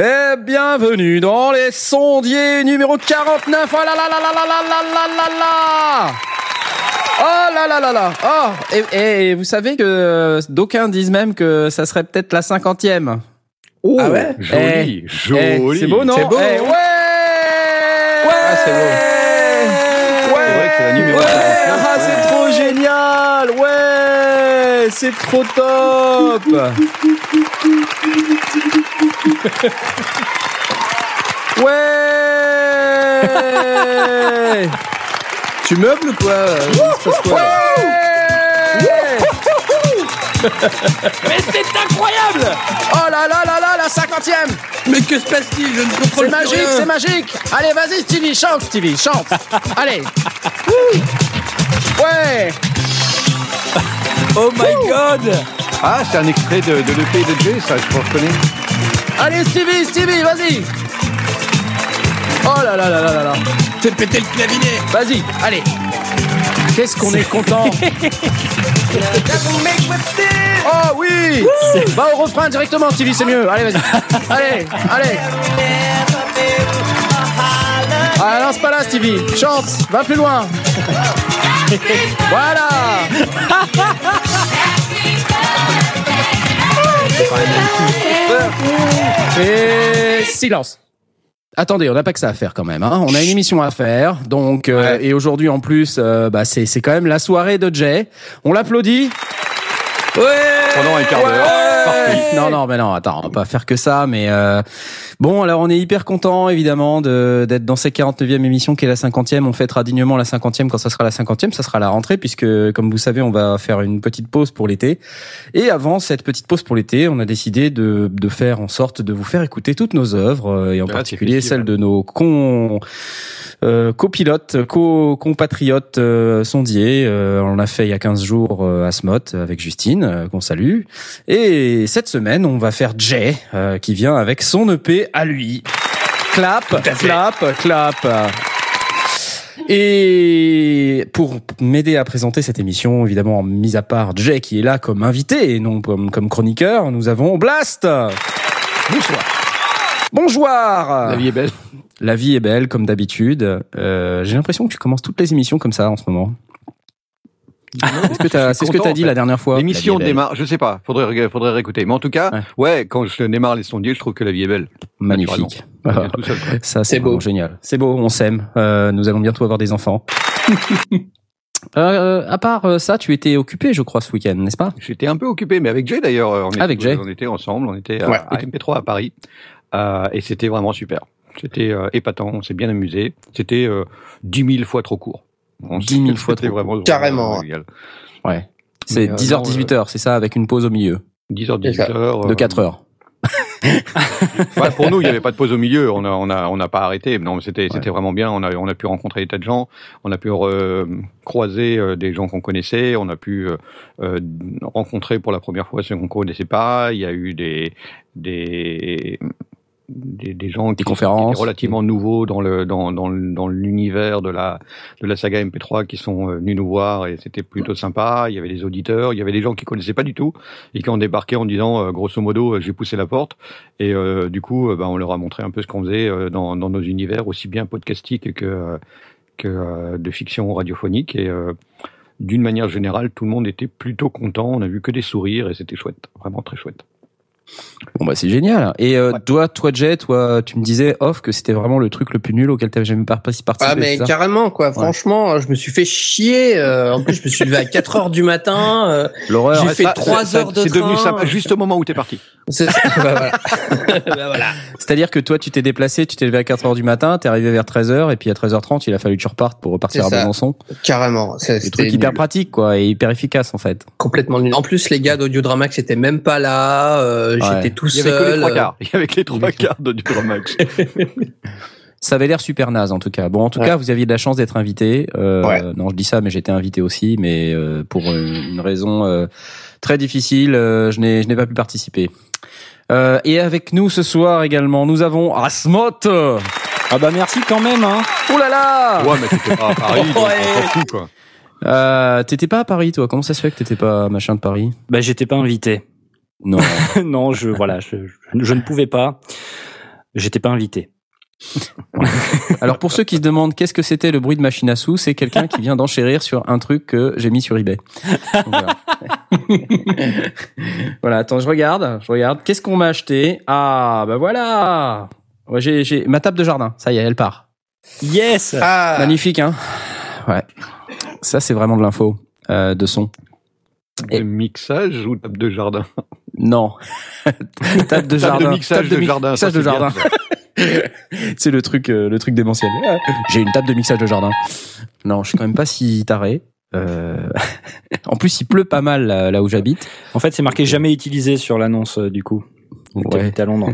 Et bienvenue dans les sondiers numéro 49. Oh là là là là là là là là là là Oh là là là là Oh et, et vous savez que d'aucuns disent même que ça serait peut-être la cinquantième. Oh, Ah ouais Joli, Eh, joli. c'est beau non C'est beau, Eh, hein Ouais Ah, c'est beau. Ouais C'est vrai que c'est la numéro Ouais 49, Ah, ouais. c'est trop génial Ouais C'est trop top Ouais Tu meubles ou quoi Il se passe quoi, là Mais c'est incroyable Oh là là là là, la cinquantième Mais que se passe-t-il Je ne contrôle C'est plus magique, rien. c'est magique. Allez, vas-y Stevie, chante Stevie, chante. Allez. Ouais. Oh my god. Ah, c'est un extrait de, de l'EP de Jay, ça, je reconnais. Allez Stevie, Stevie, vas-y Oh là là là là là là. Fais péter le clavinet. Vas-y, allez. Qu'est-ce qu'on est content. Oh oui. Va au refrain directement Stevie, c'est mieux. Allez, vas-y. Allez, allez. Ah c'est pas là Stevie Chante, va plus loin. Voilà. Et silence. Attendez, on n'a pas que ça à faire quand même. Hein. On a une émission à faire, donc euh, et aujourd'hui en plus, euh, bah, c'est c'est quand même la soirée de Jay. On l'applaudit. Pendant un quart d'heure. Parti. Non, non, mais non, attends, on va pas faire que ça, mais euh, bon, alors on est hyper content évidemment de d'être dans cette 49e émission qui est la 50e. On fêtera dignement la 50e quand ça sera la 50e, ça sera la rentrée puisque comme vous savez, on va faire une petite pause pour l'été. Et avant cette petite pause pour l'été, on a décidé de de faire en sorte de vous faire écouter toutes nos œuvres euh, et en Ah, particulier celles de nos con euh, copilotes, co compatriotes euh, sondiers. Euh, on l'a fait il y a 15 jours euh, à Smot avec Justine, euh, qu'on salue. Et cette semaine, on va faire Jay, euh, qui vient avec son EP à lui. Clap, clap, clap. Et pour m'aider à présenter cette émission, évidemment, mis à part Jay qui est là comme invité et non comme, comme chroniqueur, nous avons Blast. Bonsoir. Bonjour. La vie est belle. La vie est belle, comme d'habitude. Euh, J'ai l'impression que tu commences toutes les émissions comme ça en ce moment. Est-ce que t'as- C'est ce que tu as en dit fait. la dernière fois L'émission démarre, je sais pas, faudrait, faudrait réécouter. Mais en tout cas, Ouais. ouais, quand je démarre les sondiers, je trouve que la vie est belle. Magnifique. Ça vient tout seul, quoi. Ça, C'est c'est beau. Génial. C'est beau, on s'aime. Euh, nous allons bientôt avoir des enfants. euh, à part euh, ça, tu étais occupé, je crois, ce week-end, n'est-ce pas? J'étais un peu occupé, mais avec Jay d'ailleurs. on était- Avec Jay. On était ensemble, on était à, Ouais. à MP3 à Paris. Euh, et c'était vraiment super. C'était euh, épatant, on s'est bien amusé. C'était euh, 10 000 fois trop court. On 10 000 s'est- fois c'était trop vraiment, Carrément. Ouais. C'est Mais, euh, 10h, non, 18h, c'est ça, avec une pause au milieu 10h, C'est ça. 18h. de 4 heures. Ouais, pour nous, il n'y avait pas de pause au milieu. On a, on a, on n'a pas arrêté. Non, mais c'était, c'était vraiment bien. On a, on a pu rencontrer des tas de gens. On a pu euh, croiser euh, des gens qu'on connaissait. On a pu euh, euh, rencontrer pour la première fois ceux qu'on connaissait pas. Il y a eu des, des, des, des gens qui, conférences. qui relativement nouveaux dans le, dans, dans, dans l'univers de la, de la saga MP3 qui sont euh, venus nous voir et c'était plutôt sympa. Il y avait des auditeurs. Il y avait des gens qui connaissaient pas du tout et qui ont débarqué en disant, euh, grosso modo, euh, j'ai poussé la porte. Et euh, du coup, bah, on leur a montré un peu ce qu'on faisait dans, dans nos univers, aussi bien podcastique que, que de fiction radiophonique. Et euh, d'une manière générale, tout le monde était plutôt content. On a vu que des sourires et c'était chouette, vraiment très chouette. Bon bah c'est génial. Et euh, Ouais. toi, toi Jay, toi, tu me disais off que c'était vraiment le truc le plus nul auquel t'avais jamais par- participé. Ah mais ça? carrément quoi, franchement, je me suis fait chier. euh, en plus, je me suis levé à 4 heures du matin. euh, L'horreur. J'ai fait Ça, trois ça, heures de C'est devenu sympa juste au moment où t'es parti. c'est- bah, voilà. Bah, voilà. C'est-à-dire que toi, tu t'es déplacé, tu t'es levé à 4 heures du matin, t'es arrivé vers 13h, et puis à 13h30, il a fallu que tu repartes pour repartir à ça. Besançon. Carrément. C'est- C'était trucs hyper nul. pratiques, quoi, et hyper efficaces, en fait. complètement nul. En plus, les gars d'Audiodramax étaient même pas là. Euh, Ouais. J'étais tout Il y avait que les seul. trois euh, quarts. Il y avait que les trois quarts de du Dramax. Ça avait l'air super naze en tout cas. Bon, en tout Ouais. cas, vous aviez de la chance d'être invité. Euh, Ouais. Non, je dis ça, mais j'étais invité aussi, mais euh, pour une une raison euh, très difficile, euh, je n'ai je n'ai pas pu participer. Euh, et avec nous ce soir également, nous avons Asmot. Ah bah merci quand même, hein. Oh là là Ouais, mais t'étais pas à Paris, donc on Ouais. s'en fout, quoi. euh, T'étais pas à Paris, toi? Comment ça se fait que t'étais pas machin de Paris? Bah j'étais pas invité. Non. non, je voilà, je, je, je ne pouvais pas. J'étais pas invité. Alors pour ceux qui se demandent qu'est-ce que c'était le bruit de machine à sous, c'est quelqu'un qui vient d'enchérir sur un truc que j'ai mis sur eBay. Donc, voilà. voilà, attends, je regarde, je regarde. Qu'est-ce qu'on m'a acheté? Ah, bah voilà. Ouais, j'ai, j'ai ma table de jardin. Ça y est, elle part. Yes. Ah, Magnifique, hein? Ouais. Ça, c'est vraiment de l'info euh, de son. Et- mixage ou table de jardin? Non. table de Table jardin. de mixage Table de mi- jardin. mixage de c'est bien, jardin. c'est le truc, euh, le truc démentiel. Ah, J'ai une table de mixage de jardin. Non, je suis quand même pas si taré. Euh, en plus, il pleut pas mal là, là où j'habite. En fait, c'est marqué jamais utilisé sur l'annonce euh, du coup. Ouais. T'habites à Londres.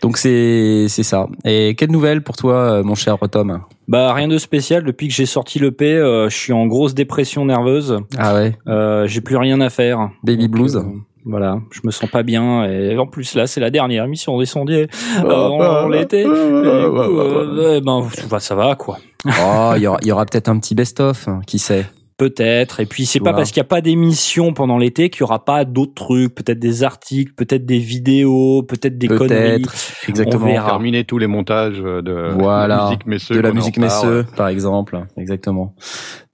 Donc c'est c'est ça. Et quelle nouvelle pour toi, euh, mon cher Tom? Bah rien de spécial. Depuis que j'ai sorti le P, euh, je suis en grosse dépression nerveuse. Ah ouais, Euh, j'ai plus rien à faire. Baby Donc, Blues. euh, voilà, je me sens pas bien et en plus là c'est la dernière émission des sondiers Oh, avant l'été. Et du coup, euh, ben ça va quoi. Oh, il y aura, y aura peut-être un petit best-of, hein, qui sait? Peut-être. Et puis c'est pas parce qu'il n'y a pas d'émission pendant l'été qu'il y aura pas d'autres trucs, peut-être des articles, peut-être des vidéos, peut-être des conneries. Peut-être, exactement. On verra. Terminer tous les montages de Voilà. de musique messeux. de la musique messeux, par exemple, exactement.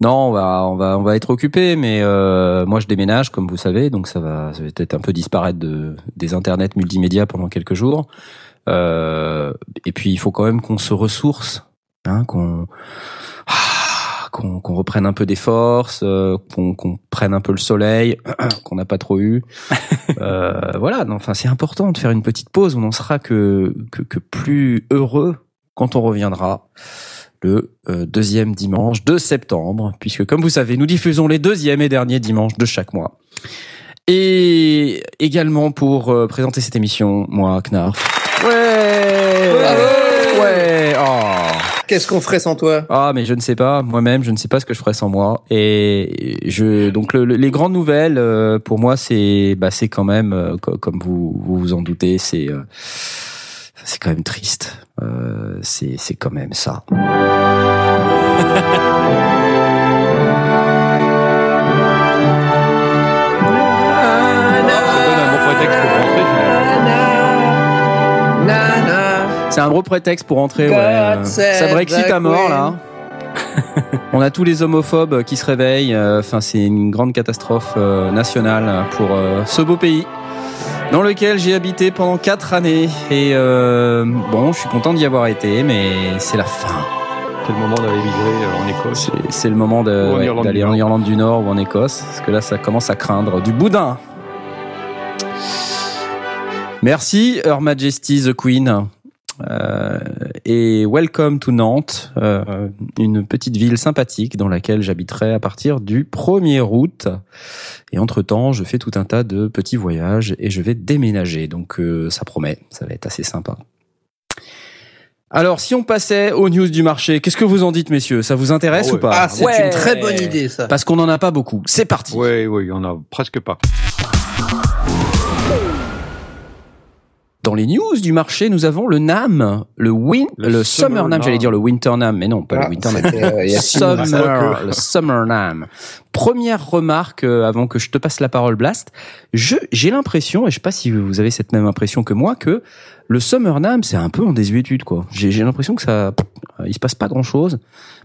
Non, on va, on va, on va être occupé, mais euh, moi je déménage, comme vous savez, donc ça va, ça va peut-être un peu disparaître de des internets multimédia pendant quelques jours. Euh, et puis il faut quand même qu'on se ressource, hein, qu'on ah, qu'on qu'on reprenne un peu des forces, euh, qu'on qu'on prenne un peu le soleil, qu'on n'a pas trop eu. Euh, voilà, enfin c'est important de faire une petite pause. On n'en sera que, que que plus heureux quand on reviendra le euh, deuxième dimanche de septembre, puisque comme vous savez, nous diffusons les deuxièmes et derniers dimanches de chaque mois. Et également pour euh, présenter cette émission, moi, Knarf. Ouais Ouais oh. Qu'est-ce qu'on ferait sans toi? Ah, mais je ne sais pas, moi-même, je ne sais pas ce que je ferais sans moi. Et je, donc, le- le- les grandes nouvelles, euh, pour moi, c'est, bah, c'est quand même, euh, co- comme vous, vous vous en doutez, c'est, euh, c'est quand même triste. Euh, c'est, c'est quand même ça. Ça C'est un gros prétexte pour entrer. Ouais. euh, Ça Brexit the à mort là. On a tous les homophobes qui se réveillent. euh, Enfin, c'est une grande catastrophe euh, nationale pour ce beau pays dans lequel j'ai habité pendant quatre années. Et euh, bon, je suis content d'y avoir été, mais c'est la fin. C'est le moment d'aller migrer en Écosse. C'est- le moment ouais, d'aller du en Nord. Irlande du Nord ou en Écosse, parce que là, ça commence à craindre du boudin. Merci, Her Majesty the Queen. Euh, et welcome to Nantes, euh, une petite ville sympathique dans laquelle j'habiterai à partir du 1er août. Et entre-temps, je fais tout un tas de petits voyages et je vais déménager. Donc euh, ça promet, ça va être assez sympa. Alors, si on passait aux news du marché, qu'est-ce que vous en dites, messieurs? Ça vous intéresse Ah ouais. ou pas? Ah, c'est Ouais. une très bonne idée, ça. Parce qu'on n'en a pas beaucoup. C'est parti. Oui, oui, il y en a presque pas. Dans les news du marché, nous avons le NAM, le win, le, Le Summer, Summer NAM, NAM. j'allais dire le Winter NAM, mais non, pas Ah, le Winter NAM. euh. Summer, le Summer NAM. Première remarque euh, avant que je te passe la parole, Blast. Je, j'ai l'impression, et je sais pas si vous avez cette même impression que moi, que le Summer NAM, c'est un peu en désuétude, quoi. J'ai, j'ai l'impression que ça, euh, il se passe pas grand chose.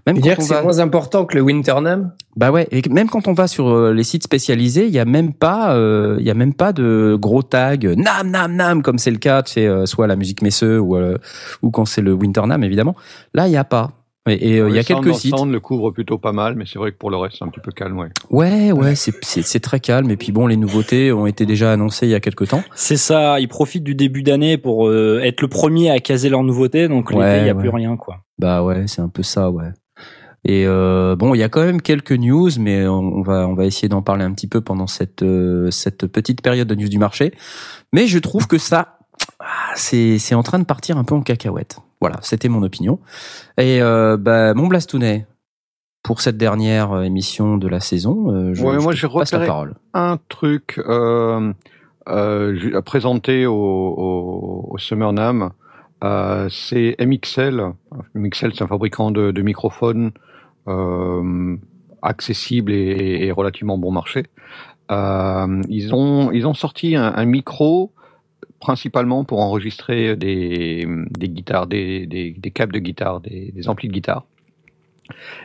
Même quand dire on que c'est va, moins important que le Winternam bah ouais, et même quand on va sur euh, les sites spécialisés, il y a même pas, euh, il y a même pas de gros tags euh, nam nam nam comme c'est le cas, tu sais, euh, soit la musique messeux ou euh, ou quand c'est le Winter Nam évidemment. Là, il y a pas. Et et, euh, il y a Le quelques sites. Sound le couvre plutôt pas mal, mais c'est vrai que pour le reste, c'est un petit peu calme, ouais. Ouais, ouais, c'est c'est c'est très calme. Et puis bon, les nouveautés ont été déjà annoncées il y a quelques temps. C'est ça, ils profitent du début d'année pour euh, être le premier à caser leurs nouveautés, donc l'été, Ouais, il n'y a ouais. plus rien, quoi. Bah ouais, c'est un peu ça, ouais. Et euh, bon, il y a quand même quelques news, mais on on va on va essayer d'en parler un petit peu pendant cette euh, cette petite période de news du marché. Mais je trouve que ça, ah, c'est c'est en train de partir un peu en cacahuète. Voilà, c'était mon opinion. Et euh, bah, mon Blastounet, pour cette dernière euh, émission de la saison, euh, je, Ouais, je moi, j'ai passe la repéré- parole. un truc euh, euh, présenter au, au, au Summer Nam, euh, c'est MXL. MXL, c'est un fabricant de, de microphones accessible et, et relativement bon marché. Ils ont ils ont sorti un, un micro principalement pour enregistrer des, guitares, des, des, câbles de guitare, des, amplis de guitare.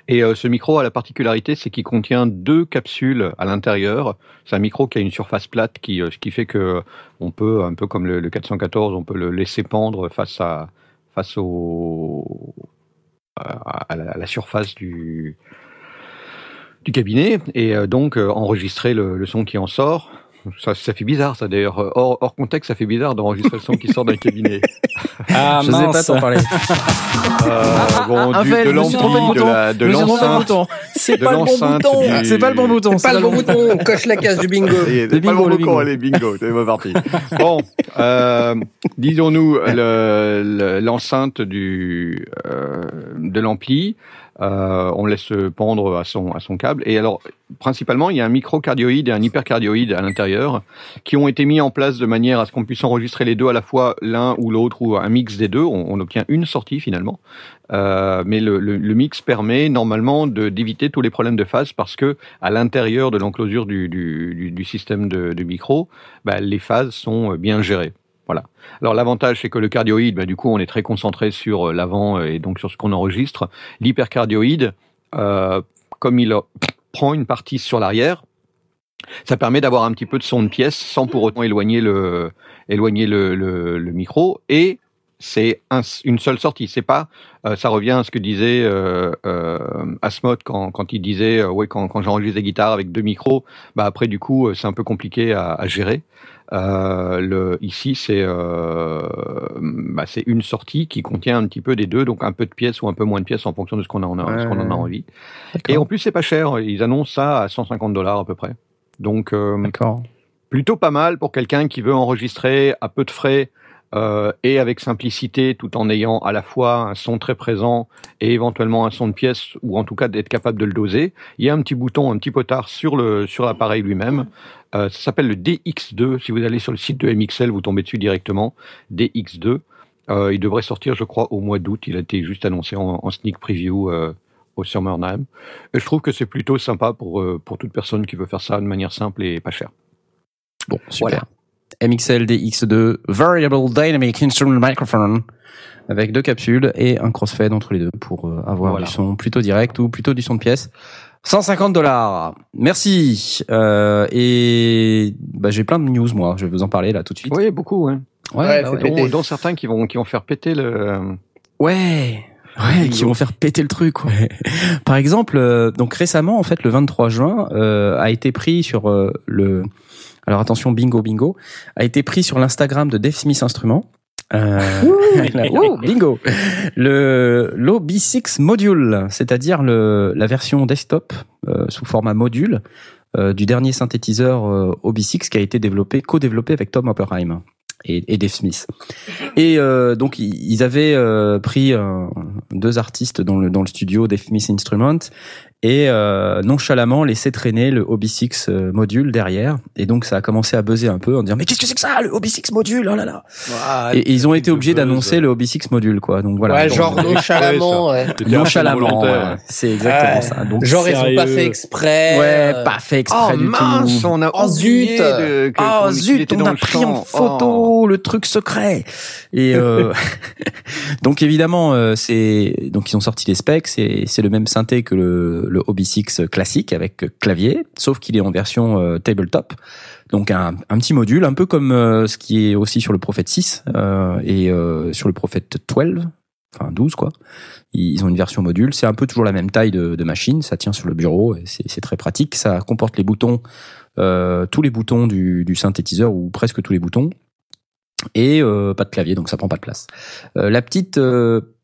Et euh, ce micro a la particularité, c'est qu'il contient deux capsules à l'intérieur. C'est un micro qui a une surface plate, euh, ce qui fait que on peut, un peu comme le, le 414, on peut le laisser pendre face à face au la, surface du du cabinet et euh, donc euh, enregistrer le son qui en sort. Ça, ça fait bizarre, ça d'ailleurs. Hors, hors contexte, ça fait bizarre d'enregistrer le son qui sort d'un cabinet. Ah, je sais pas mince. t'en parler. Euh, bon, un du, fait, de l'ampli, de bouton. la- de l'enceinte, bouton. C'est de pas le bon l'enceinte bouton. C'est pas le bon bouton. C'est pas le bon bouton. bouton, on coche la case du bingo. Le pas bingo, le le bon bingo. allez, bingo, c'est pas parti. Bon, euh, disons-nous le- le- l'enceinte du euh, de l'ampli, euh, on laisse pendre à son à son câble. Et alors, principalement, il y a un microcardioïde et un hypercardioïde à l'intérieur qui ont été mis en place de manière à ce qu'on puisse enregistrer les deux à la fois, l'un ou l'autre ou un mix des deux. On, on obtient une sortie finalement. Euh, mais le, le- le mix permet normalement d'éviter tous les problèmes de phase parce que à l'intérieur de l'enclosure du, du, du, du système de, de micro, bah, les phases sont bien gérées. Alors l'avantage c'est que le cardioïde, bah, du coup, on est très concentré sur euh, l'avant et donc sur ce qu'on enregistre. L'hypercardioïde, euh, comme il prend une partie sur l'arrière, ça permet d'avoir un petit peu de son de pièce sans pour autant éloigner le micro et c'est un- une seule sortie. C'est pas, euh, ça revient à ce que disait euh, Asmod quand, il disait, ouais, quand, quand j'enregistre des guitares avec deux micros, bah après du coup c'est un peu compliqué à gérer. Euh, le, ici c'est euh, bah, c'est une sortie qui contient un petit peu des deux, donc un peu de pièces ou un peu moins de pièces en fonction de ce qu'on en a, ce qu'on en a Ouais. envie. Et en plus c'est pas cher, ils annoncent ça à 150 dollars à peu près. Donc euh, plutôt pas mal pour quelqu'un qui veut enregistrer à peu de frais euh, et avec simplicité tout en ayant à la fois un son très présent et éventuellement un son de pièce ou en tout cas d'être capable de le doser. Il y a un petit bouton, un petit potard sur le sur l'appareil lui-même. Euh, ça s'appelle le DX2. Si vous allez sur le site de MXL, vous tombez dessus directement. DX2. Euh, il devrait sortir, je crois, au mois d'août. Il a été juste annoncé en, en sneak preview euh, au Summer Night. Et je trouve que c'est plutôt sympa pour euh, pour toute personne qui veut faire ça de manière simple et pas chère. Bon, super. MXL DX2 Variable Dynamic Instrument Microphone avec deux capsules et un crossfade entre les deux pour euh, avoir Voilà. du son plutôt direct ou plutôt du son de pièce. 150 dollars. Merci. Euh, et bah, j'ai plein de news moi. Je vais vous en parler là tout de suite. Oui, beaucoup. hein. Ouais, Ouais, bah ouais. dont, dont certains qui vont qui vont faire péter le. Ouais. Ouais, qui vont faire péter le truc. Ouais. Par exemple, euh, donc récemment, en fait, le 23 juin, euh, a été pris sur euh, le. Alors attention, bingo, bingo, a été pris sur l'Instagram de Dave Smith Instruments. Euh, Ouh, bingo. Le l'OB6 module, c'est-à-dire le la version desktop euh, sous format module euh, du dernier synthétiseur euh, OB6 qui a été développé, co-développé avec Tom Opperheim et, et Dave Smith. Et donc ils avaient pris deux artistes dans le dans le studio Dave Smith Instrument et euh, nonchalamment laissé traîner le OB6 euh, module derrière. Et donc ça a commencé à buzzer un peu en disant mais qu'est-ce que c'est que ça le OB6 module? Oh là là. Et, et ils ont été obligés d'annoncer le OB6 module quoi. Donc voilà. ouais, Donc, genre nonchalamment, ouais. Nonchalamment. ouais. C'est exactement Ouais. ça. Donc Genre ils ont pas fait exprès. ouais, euh, pas fait exprès Oh du mince, tout. on a Oh, zut. de, que- Oh zut, on a pris champ. en photo le truc secret. Et euh, donc évidemment, euh, c'est donc ils ont sorti les specs. C'est c'est le même synthé que le, le OB6 classique avec clavier, sauf qu'il est en version euh, tabletop. Donc un, petit module, un peu comme euh, ce qui est aussi sur le Prophet 6 euh, et sur le Prophet 12, enfin 12 quoi. Ils ont une version module. C'est un peu toujours la même taille de, machine. Ça tient sur le bureau c'est très pratique. Ça comporte les boutons euh, tous les boutons du, synthétiseur ou presque tous les boutons et euh, pas de clavier donc ça prend pas de place. Euh, la petite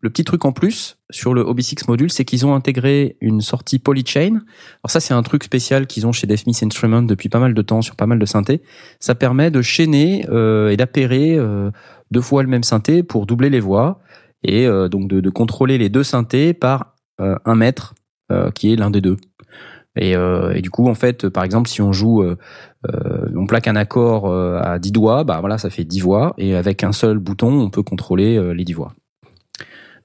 le petit truc en plus sur le OB6 module c'est qu'ils ont intégré une sortie polychain. Alors ça c'est un truc spécial qu'ils ont chez Dave Smith Instruments depuis pas mal de temps sur pas mal de synthés. Ça permet de chaîner euh, et d'appairer euh, deux fois le même synthé pour doubler les voix. et euh, donc de, contrôler les deux synthés par un euh, qui est l'un des deux. Et, du coup, en fait, par exemple, si on joue, on plaque un accord à 10 doigts, bah voilà, ça fait 10 voix, et avec un seul bouton, on peut contrôler les 10 voix.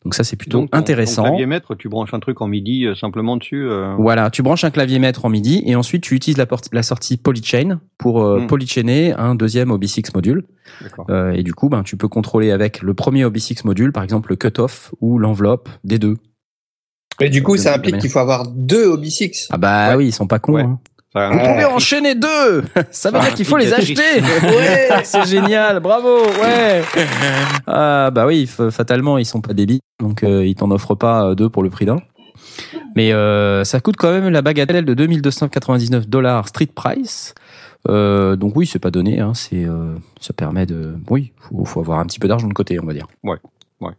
Donc ça, c'est plutôt Donc, ton- intéressant. Ton clavier maître, tu branches un truc en MIDI euh, simplement dessus. euh, Voilà, tu branches un clavier maître en MIDI et ensuite tu utilises la, porte- la sortie polychain pour euh, Mm. polychainer un deuxième OB6 module. D'accord. Euh, et du coup, ben, tu peux contrôler avec le premier OB6 module, par exemple le cutoff ou l'enveloppe des deux. Mais du coup, ça implique qu'il faut avoir deux Hobby Ah bah Ouais. oui, ils sont pas cons. Ouais. hein. Vous Ouais. pouvez enchaîner deux Ça veut Ah, dire qu'il faut les acheter Ouais, c'est génial, bravo, ouais Ah bah oui, fatalement, ils sont pas débiles, donc euh, ils t'en offrent pas euh, deux pour le prix d'un. Mais euh, ça coûte quand même la bagatelle de 2299 dollars street price. Euh, donc oui, c'est pas donné, hein, c'est euh, ça permet de... Oui, faut, faut avoir un petit peu d'argent de côté, on va dire. Ouais, ouais.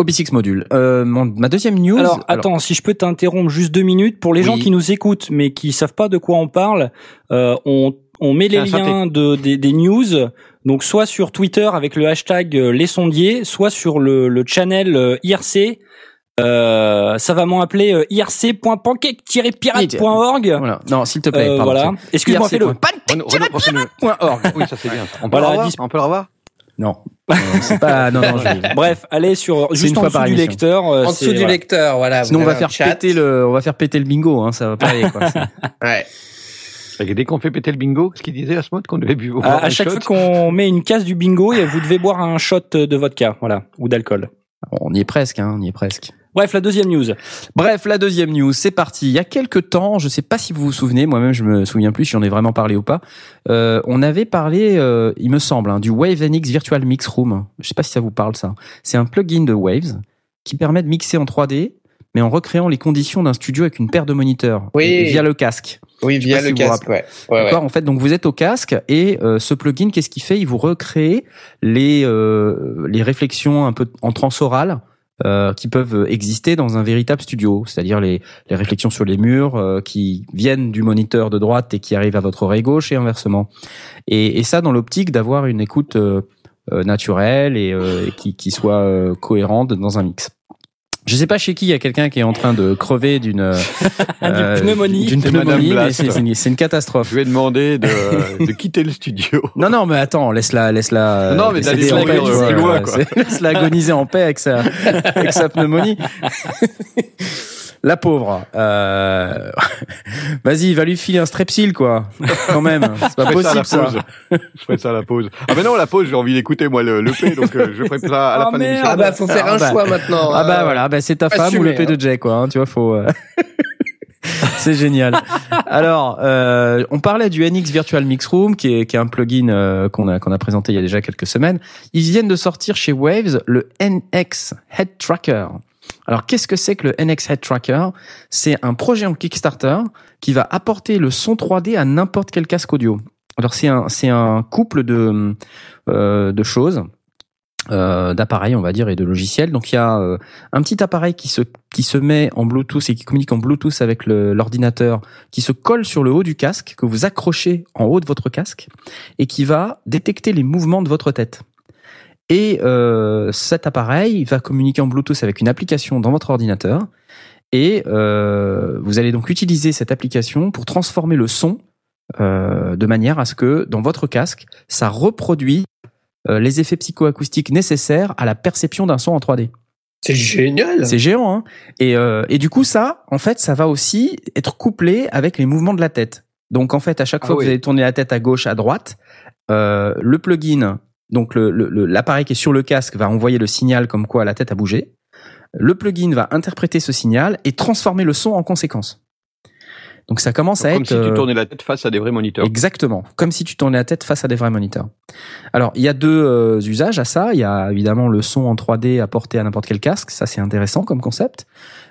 OB6 module. Euh, mon- ma deuxième news... Alors, attends, si je peux t'interrompre juste deux minutes, pour les gens qui nous écoutent mais qui savent pas de quoi on parle, euh, on, on met les un liens de, des, des news, donc soit sur Twitter avec le hashtag euh, les sondiers, soit sur le, le channel euh, IRC, euh, savamment appelé euh, irc.pancake-pirate.org. Voilà. Non, s'il te plaît, Euh, pardon, voilà. Excuse-moi, fais-le. Renaud- Renaud, refais-le. Org. Oui, ça c'est bien. Ça. On peut Voilà, le revoir dis- On peut le revoir Non, c'est pas... Non, non, je... Bref, allez sur juste une en dessous du lecteur. euh, En dessous du voilà. lecteur, voilà. Sinon, on va faire péter le, on va faire péter le bingo, hein, ça va pas aller, quoi. Ouais. Et dès qu'on fait péter le bingo, ce qu'il disait à ce mode qu'on devait bu À, boire à un chaque shot. fois qu'on met une case du bingo, et vous devez boire un shot de vodka, voilà, ou d'alcool. on y est presque, hein, on y est presque. Bref, la deuxième news. Bref, la deuxième news, c'est parti. Il y a quelques temps, je sais pas si vous vous souvenez, moi-même je me souviens plus si j'en ai vraiment parlé ou pas. Euh, on avait parlé, euh, il me semble, hein, du Wave NX Virtual Mix Room. Je sais pas si ça vous parle ça. C'est un plugin de Waves qui permet de mixer en 3D, mais en recréant les conditions d'un studio avec une paire de moniteurs Oui. et- via le casque. Oui, via le si casque, ouais. Ouais. En fait, donc vous êtes au casque et euh, ce plugin, qu'est-ce qu'il fait? Il vous recrée les euh, les réflexions un peu en transorale euh, qui peuvent exister dans un véritable studio, c'est-à-dire les les réflexions sur les murs euh, qui viennent du moniteur de droite et qui arrivent à votre oreille gauche et inversement. Et, et ça dans l'optique d'avoir une écoute euh, euh, naturelle et, euh, et qui qui soit euh, cohérente dans un mix. Je sais pas chez qui il y a quelqu'un qui est en train de crever d'une euh, pneumonie. d'une C'est pneumonie, une, catastrophe. Je lui ai demandé de, de quitter le studio. Non, non, mais attends, laisse-la, laisse-la. Non, mais d'aller Laisse-la agoniser en paix avec sa, avec sa pneumonie. La pauvre. Euh... Vas-y, va lui filer un strepsil, quoi. Quand même. C'est pas Je ferai ça à la possible, ça. pause. Je ferai ça à la pause. Ah mais non, la pause, j'ai envie d'écouter moi le, le P, donc euh, je ferai ça à la Oh, fin de l'émission. Ah bah, faut faire Ah un bah. choix maintenant. Ah bah euh, voilà, bah c'est ta femme ou le P de hein. Jay, quoi. hein, tu vois, faut. euh, c'est génial. Alors, euh, on parlait du NX Virtual Mix Room, qui est, qui est un plugin euh, qu'on a qu'on a présenté il y a déjà quelques semaines. Ils viennent de sortir chez Waves le NX Head Tracker. Alors, qu'est-ce que c'est que le NX Head Tracker? C'est un projet en Kickstarter qui va apporter le son 3D à n'importe quel casque audio. Alors, c'est un c'est un couple de euh, de choses euh, d'appareils, on va dire, et de logiciels. Donc il y a euh, un petit appareil qui se qui se met en Bluetooth et qui communique en Bluetooth avec l'ordinateur, qui se colle sur le haut du casque, que vous accrochez en haut de votre casque, et qui va détecter les mouvements de votre tête. Et euh, cet appareil va communiquer en Bluetooth avec une application dans votre ordinateur, et euh, vous allez donc utiliser cette application pour transformer le son euh, de manière à ce que dans votre casque, ça reproduit les effets psychoacoustiques nécessaires à la perception d'un son en 3D. C'est génial. C'est géant, hein et, et du coup, ça, en fait, ça va aussi être couplé avec les mouvements de la tête. Donc, en fait, à chaque Ah fois que vous allez tourner la tête à gauche, à droite, euh, le plugin, donc le- le- le- l'appareil qui est sur le casque, va envoyer le signal comme quoi la tête a bougé. Le plugin va interpréter ce signal et transformer le son en conséquence. Donc, ça commence à Comme être si tu euh, tournais la tête face à des vrais moniteurs. Exactement, comme si tu tournais la tête face à des vrais moniteurs. Alors, il y a deux euh, usages à ça. Il y a évidemment le son en 3D apporté à n'importe quel casque, ça c'est intéressant comme concept.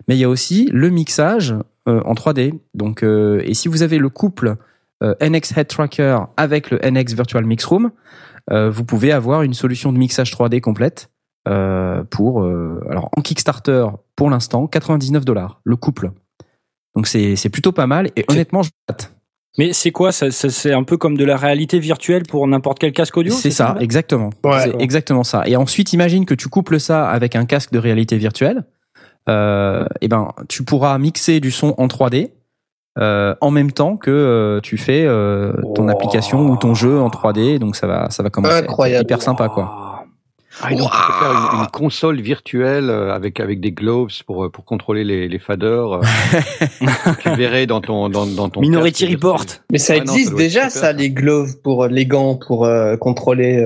Mais il y a aussi le mixage euh, en 3D. Donc, euh, et si vous avez le couple euh, NX Head Tracker avec le NX Virtual Mix Room, vous pouvez avoir une solution de mixage 3D complète euh, pour, euh, alors en Kickstarter pour l'instant, 99 dollars le couple. Donc c'est c'est plutôt pas mal et honnêtement je hâte. Mais c'est quoi? Ça, ça- C'est un peu comme de la réalité virtuelle pour n'importe quel casque audio C'est ça, exactement. Ouais. C'est exactement ça. Et ensuite, imagine que tu couples ça avec un casque de réalité virtuelle. Euh, et ben, tu pourras mixer du son en 3D euh, en même temps que euh, tu fais euh, ton Wow. application ou ton jeu en 3D. Donc ça va, ça va commencer. à être Incroyable. Hyper sympa, quoi. Ah, et donc, tu peux faire une, une console virtuelle euh, avec avec des gloves pour euh, pour contrôler les, les faders. euh, tu verrais dans ton dans, dans ton Minority. Report. Mais ça non, ça existe déjà, super, ça, les gloves pour les gants pour euh, contrôler.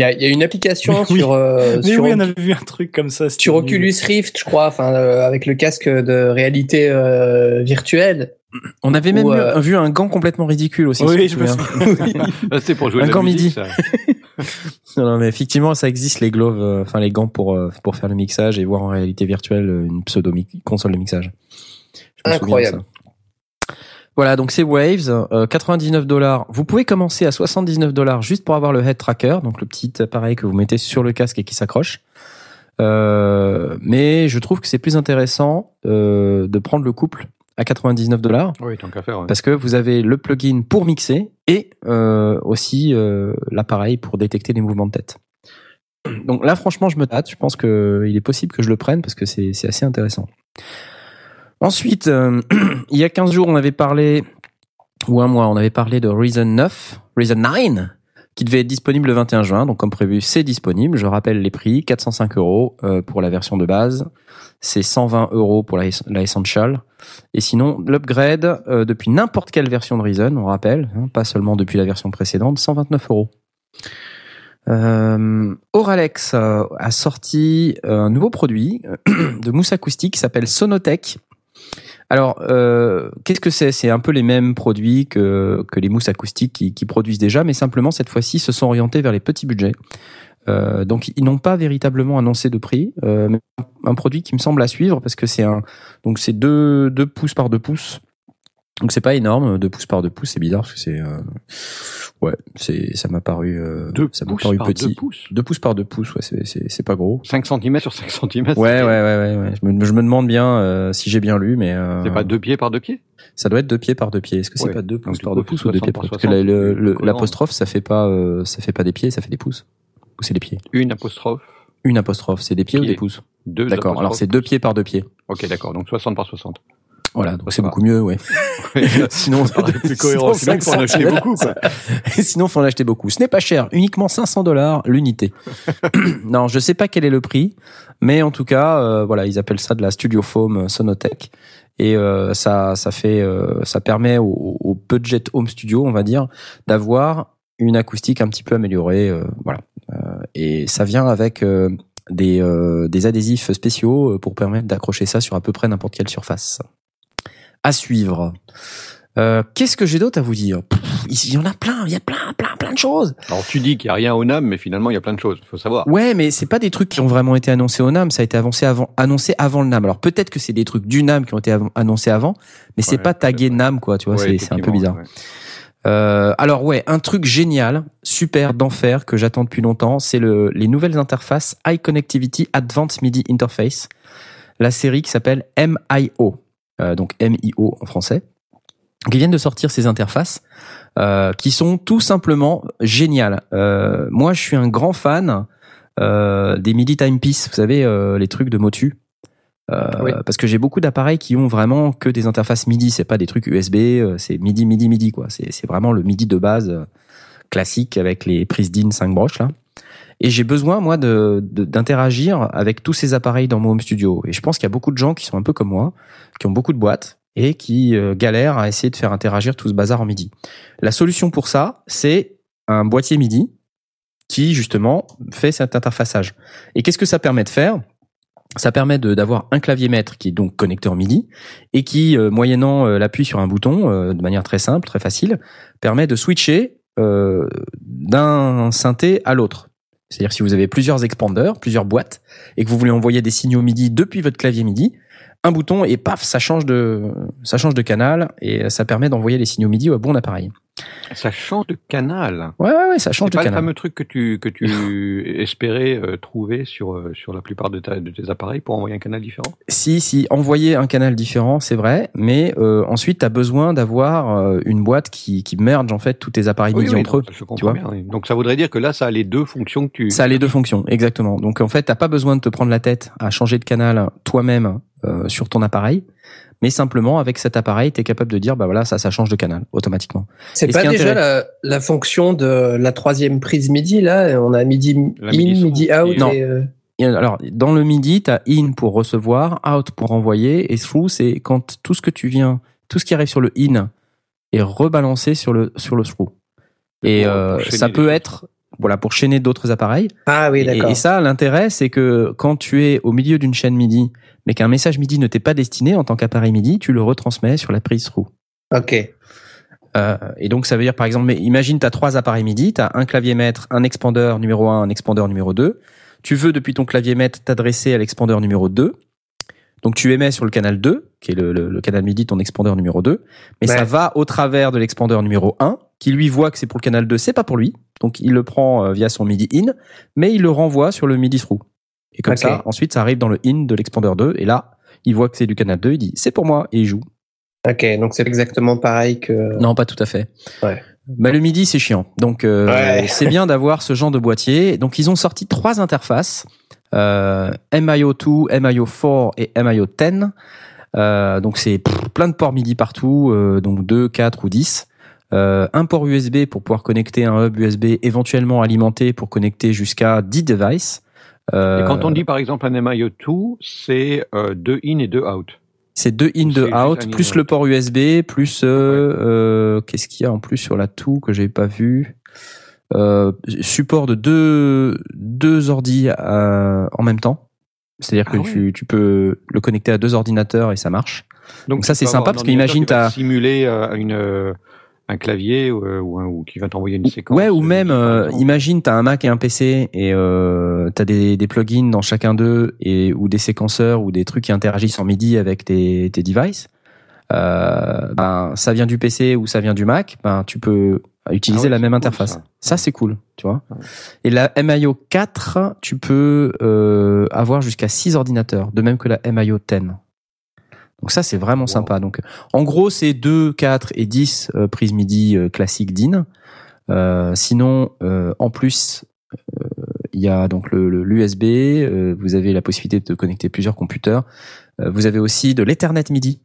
Il y, a, il y a une application Mais oui. sur, euh, Mais sur, oui, on avait vu un truc comme ça. c'était sur nul. Oculus Rift, je crois, enfin euh, avec le casque de réalité euh, virtuelle. On avait même vu- euh, vu un gant complètement ridicule aussi. Oui, si je me souviens. Ah, c'est pour jouer Un de la gant musique, midi. ça. Non, non, mais effectivement, ça existe les gloves, euh, enfin les gants pour euh, pour faire le mixage et voir en réalité virtuelle une pseudo console de mixage. Je me souviens de Incroyable. Voilà, donc c'est Waves, euh, 99 dollars. Vous pouvez commencer à 79 dollars juste pour avoir le head tracker, donc le petit appareil que vous mettez sur le casque et qui s'accroche. Euh, mais je trouve que c'est plus intéressant euh, de prendre le couple à 99 dollars Oui, tant qu'à faire. ouais. parce que vous avez le plugin pour mixer et euh, aussi euh, l'appareil pour détecter les mouvements de tête. Donc là, franchement, je me tâte. Je pense que il est possible que je le prenne parce que c'est assez intéressant. Ensuite, euh, il y a 15 jours, on avait parlé, ou un mois, on avait parlé de Reason 9, Reason 9, qui devait être disponible le 21 juin. Donc, comme prévu, c'est disponible. Je rappelle les prix 405 euros euh, pour la version de base. C'est 120 euros pour la, Essential. Et sinon, l'upgrade euh, depuis n'importe quelle version de Reason, on rappelle, hein, pas seulement depuis la version précédente, 129 euros. Euh, Oralex a sorti un nouveau produit de mousse acoustique qui s'appelle Sonotech. Alors, euh, qu'est-ce que c'est? C'est un peu les mêmes produits que, que les mousses acoustiques qui, qui produisent déjà, mais simplement cette fois-ci se sont orientés vers les petits budgets. Euh, donc, ils n'ont pas véritablement annoncé de prix, euh, mais un produit qui me semble à suivre parce que c'est un donc c'est 2 deux pouces par 2 pouces. Donc c'est pas énorme, 2 pouces par 2 pouces, c'est bizarre parce que c'est euh, ouais, c'est ça m'a paru euh, Deux ça m'a pouces paru par petit. deux pouces. 2 pouces par 2 pouces, ouais, c'est c'est c'est pas gros. 5 cm sur 5 cm. Ouais, ouais, ouais, ouais, ouais. Je me, je me demande bien euh, si j'ai bien lu, mais euh, C'est pas deux pieds par deux pieds? ça doit être deux pieds par deux pieds. Est-ce que c'est Ouais. pas deux pouces par deux pouces ou deux pieds 60 par par Parce que la- 60, le- le- c'est l'apostrophe, ça fait pas, euh, ça fait pas des pieds, ça fait des pouces. Ou c'est des pieds? Une apostrophe, Une apostrophe, c'est des pieds ou des pouces? Deux D'accord. Alors c'est deux pieds par deux pieds. Ok, d'accord. Donc 60 par 60. Voilà, donc c'est beaucoup mieux, ouais. sinon, plus cohérent. Sinon, il faut en acheter beaucoup, quoi. Sinon, faut en acheter beaucoup. Ce n'est pas cher, uniquement 500 dollars l'unité. non, je sais pas quel est le prix, mais en tout cas, euh, voilà, ils appellent ça de la Studio Foam Sonotech, et euh, ça, ça fait, euh, ça permet au, au budget home studio, on va dire, d'avoir une acoustique un petit peu améliorée, euh, voilà. Euh, et ça vient avec euh, des, euh, des adhésifs spéciaux euh, pour permettre d'accrocher ça sur à peu près n'importe quelle surface. À suivre. Euh, Qu'est-ce que j'ai d'autre à vous dire? Il y en a plein, il y a plein, plein, plein de choses. Alors tu dis qu'il y a rien au NAM, mais finalement il y a plein de choses. Il faut savoir. Ouais, mais c'est pas des trucs qui ont vraiment été annoncés au NAM. Ça a été avancé avant, annoncé avant le NAM. Alors peut-être que c'est des trucs du NAM qui ont été av- annoncés avant, mais c'est Ouais, pas tagué ouais. NAM, quoi. Tu vois, Ouais, c'est c'est un peu bizarre. Euh, alors ouais, un truc génial, super d'enfer que j'attends depuis longtemps, c'est le, les nouvelles interfaces High Connectivity Advanced MIDI Interface, la série qui s'appelle MIO, donc MIO en français, qui viennent de sortir ces interfaces, euh, qui sont tout simplement géniales. Euh, moi, je suis un grand fan euh, des MIDI Timepiece, vous savez, euh, les trucs de Motu. Euh, Oui. Parce que j'ai beaucoup d'appareils qui ont vraiment que des interfaces MIDI, c'est pas des trucs USB, euh, c'est MIDI, MIDI, MIDI quoi. C'est vraiment le MIDI de base euh, classique avec les prises DIN 5 broches là. Et j'ai besoin moi de d'interagir avec tous ces appareils dans mon home studio. Et je pense qu'il y a beaucoup de gens qui sont un peu comme moi, qui ont beaucoup de boîtes et qui euh, galèrent à essayer de faire interagir tout ce bazar en MIDI. La solution pour ça, c'est un boîtier MIDI qui justement fait cet interfaçage. Et qu'est-ce que ça permet de faire? Ça permet d'avoir un clavier maître qui est donc connecteur MIDI et qui, euh, moyennant euh, l'appui sur un bouton, de manière très simple, très facile, permet de switcher d'un synthé à l'autre. C'est-à-dire si vous avez plusieurs expanders, plusieurs boîtes, et que vous voulez envoyer des signaux MIDI depuis votre clavier MIDI, un bouton et paf, ça change de, ça change de canal et ça permet d'envoyer les signaux MIDI au bon appareil. Ça change de canal. Ouais, ouais, ouais ça change C'est de pas le canal. fameux truc que tu que tu espérais euh, trouver sur euh, sur la plupart de, ta- de tes appareils pour envoyer un canal différent? Si, si, envoyer un canal différent, c'est vrai, mais euh, ensuite, tu as besoin d'avoir euh, une boîte qui, qui merge en fait tous tes appareils MIDI entre eux. donc, je comprends vois. bien. oui. Donc ça voudrait dire que là, ça a les deux fonctions que tu. Ça a les deux fonctions, exactement. Donc en fait, t'as pas besoin de te prendre la tête à changer de canal toi-même euh, sur ton appareil, mais simplement avec cet appareil, tu es capable de dire bah voilà, ça ça change de canal automatiquement. C'est ce pas est déjà la, la fonction de la troisième prise MIDI là? On a MIDI La in, MIDI out. Non. et, euh, alors dans le MIDI, tu as in pour recevoir, out pour envoyer et through c'est quand tout ce que tu viens, tout ce qui arrive sur le in est rebalancé sur le sur le through. Et euh, ça peut être voilà pour chaîner d'autres appareils. Ah oui, d'accord. et ça, l'intérêt, c'est que quand tu es au milieu d'une chaîne MIDI, mais qu'un message MIDI ne t'est pas destiné en tant qu'appareil MIDI, tu le retransmets sur la prise through. Ok. Euh, et donc ça veut dire par exemple, mais imagine tu as trois appareils MIDI, tu as un clavier maître, un expandeur numéro 1, un expandeur numéro 2. Tu veux depuis ton clavier maître t'adresser à l'expandeur numéro 2. Donc tu émets sur le canal 2, qui est le, le- le canal MIDI ton expandeur numéro 2, mais Ouais. ça va au travers de l'expandeur numéro 1, qui lui voit que c'est pour le canal 2, c'est pas pour lui. Donc il le prend euh, via son MIDI in, mais il le renvoie sur le MIDI through. Et comme ça, ensuite ça arrive dans le in de l'expandeur 2, et là, il voit que c'est du canal 2, il dit c'est pour moi, et il joue. Ok, donc c'est exactement pareil que. Non, pas tout à fait. Ouais. Bah, le MIDI, c'est chiant. Donc, euh, Ouais. c'est bien d'avoir ce genre de boîtier. Donc, ils ont sorti trois interfaces. Euh, MIO2, MIO4 et MIO10. Euh, donc, c'est plein de ports MIDI partout. euh, donc, 2, 4 ou 10. Euh, un port USB pour pouvoir connecter un hub USB éventuellement alimenté pour connecter jusqu'à 10 devices. Euh, Et quand on dit par exemple un MIO2, c'est euh, deux in et deux out. C'est deux in, deux out, plus le port USB, plus euh, euh, qu'est-ce qu'il y a en plus sur la toux que j'ai pas vu? Euh, support de deux deux ordi euh, en même temps. C'est-à-dire Ah que ouais. tu, tu peux le connecter à deux ordinateurs et ça marche. Donc ça, tu c'est sympa parce qu'imagine, t'as- simuler euh, une euh, un clavier ou, euh, ou, qui va t'envoyer une séquence. Ouais, ou euh, même, euh, imagine, t'as un Mac et un PC et euh, t'as des, des plugins dans chacun d'eux et ou des séquenceurs ou des trucs qui interagissent en MIDI avec tes, tes devices. Euh, ben, ça vient du PC ou ça vient du Mac. Ben, tu peux utiliser Ah ouais, la même cool, interface. ça. Ça, c'est cool, tu vois. Ouais. Et la MIO 4, tu peux euh, avoir jusqu'à 6 ordinateurs, de même que la MIO 10. Donc ça, c'est vraiment Wow. sympa. Donc, en gros, c'est 2, 4 et 10 euh, prises MIDI euh, classiques DIN. Euh, sinon, euh, en plus, il y a donc le le- l'USB. euh, vous avez la possibilité de connecter plusieurs computers. Euh, vous avez aussi de l'Ethernet MIDI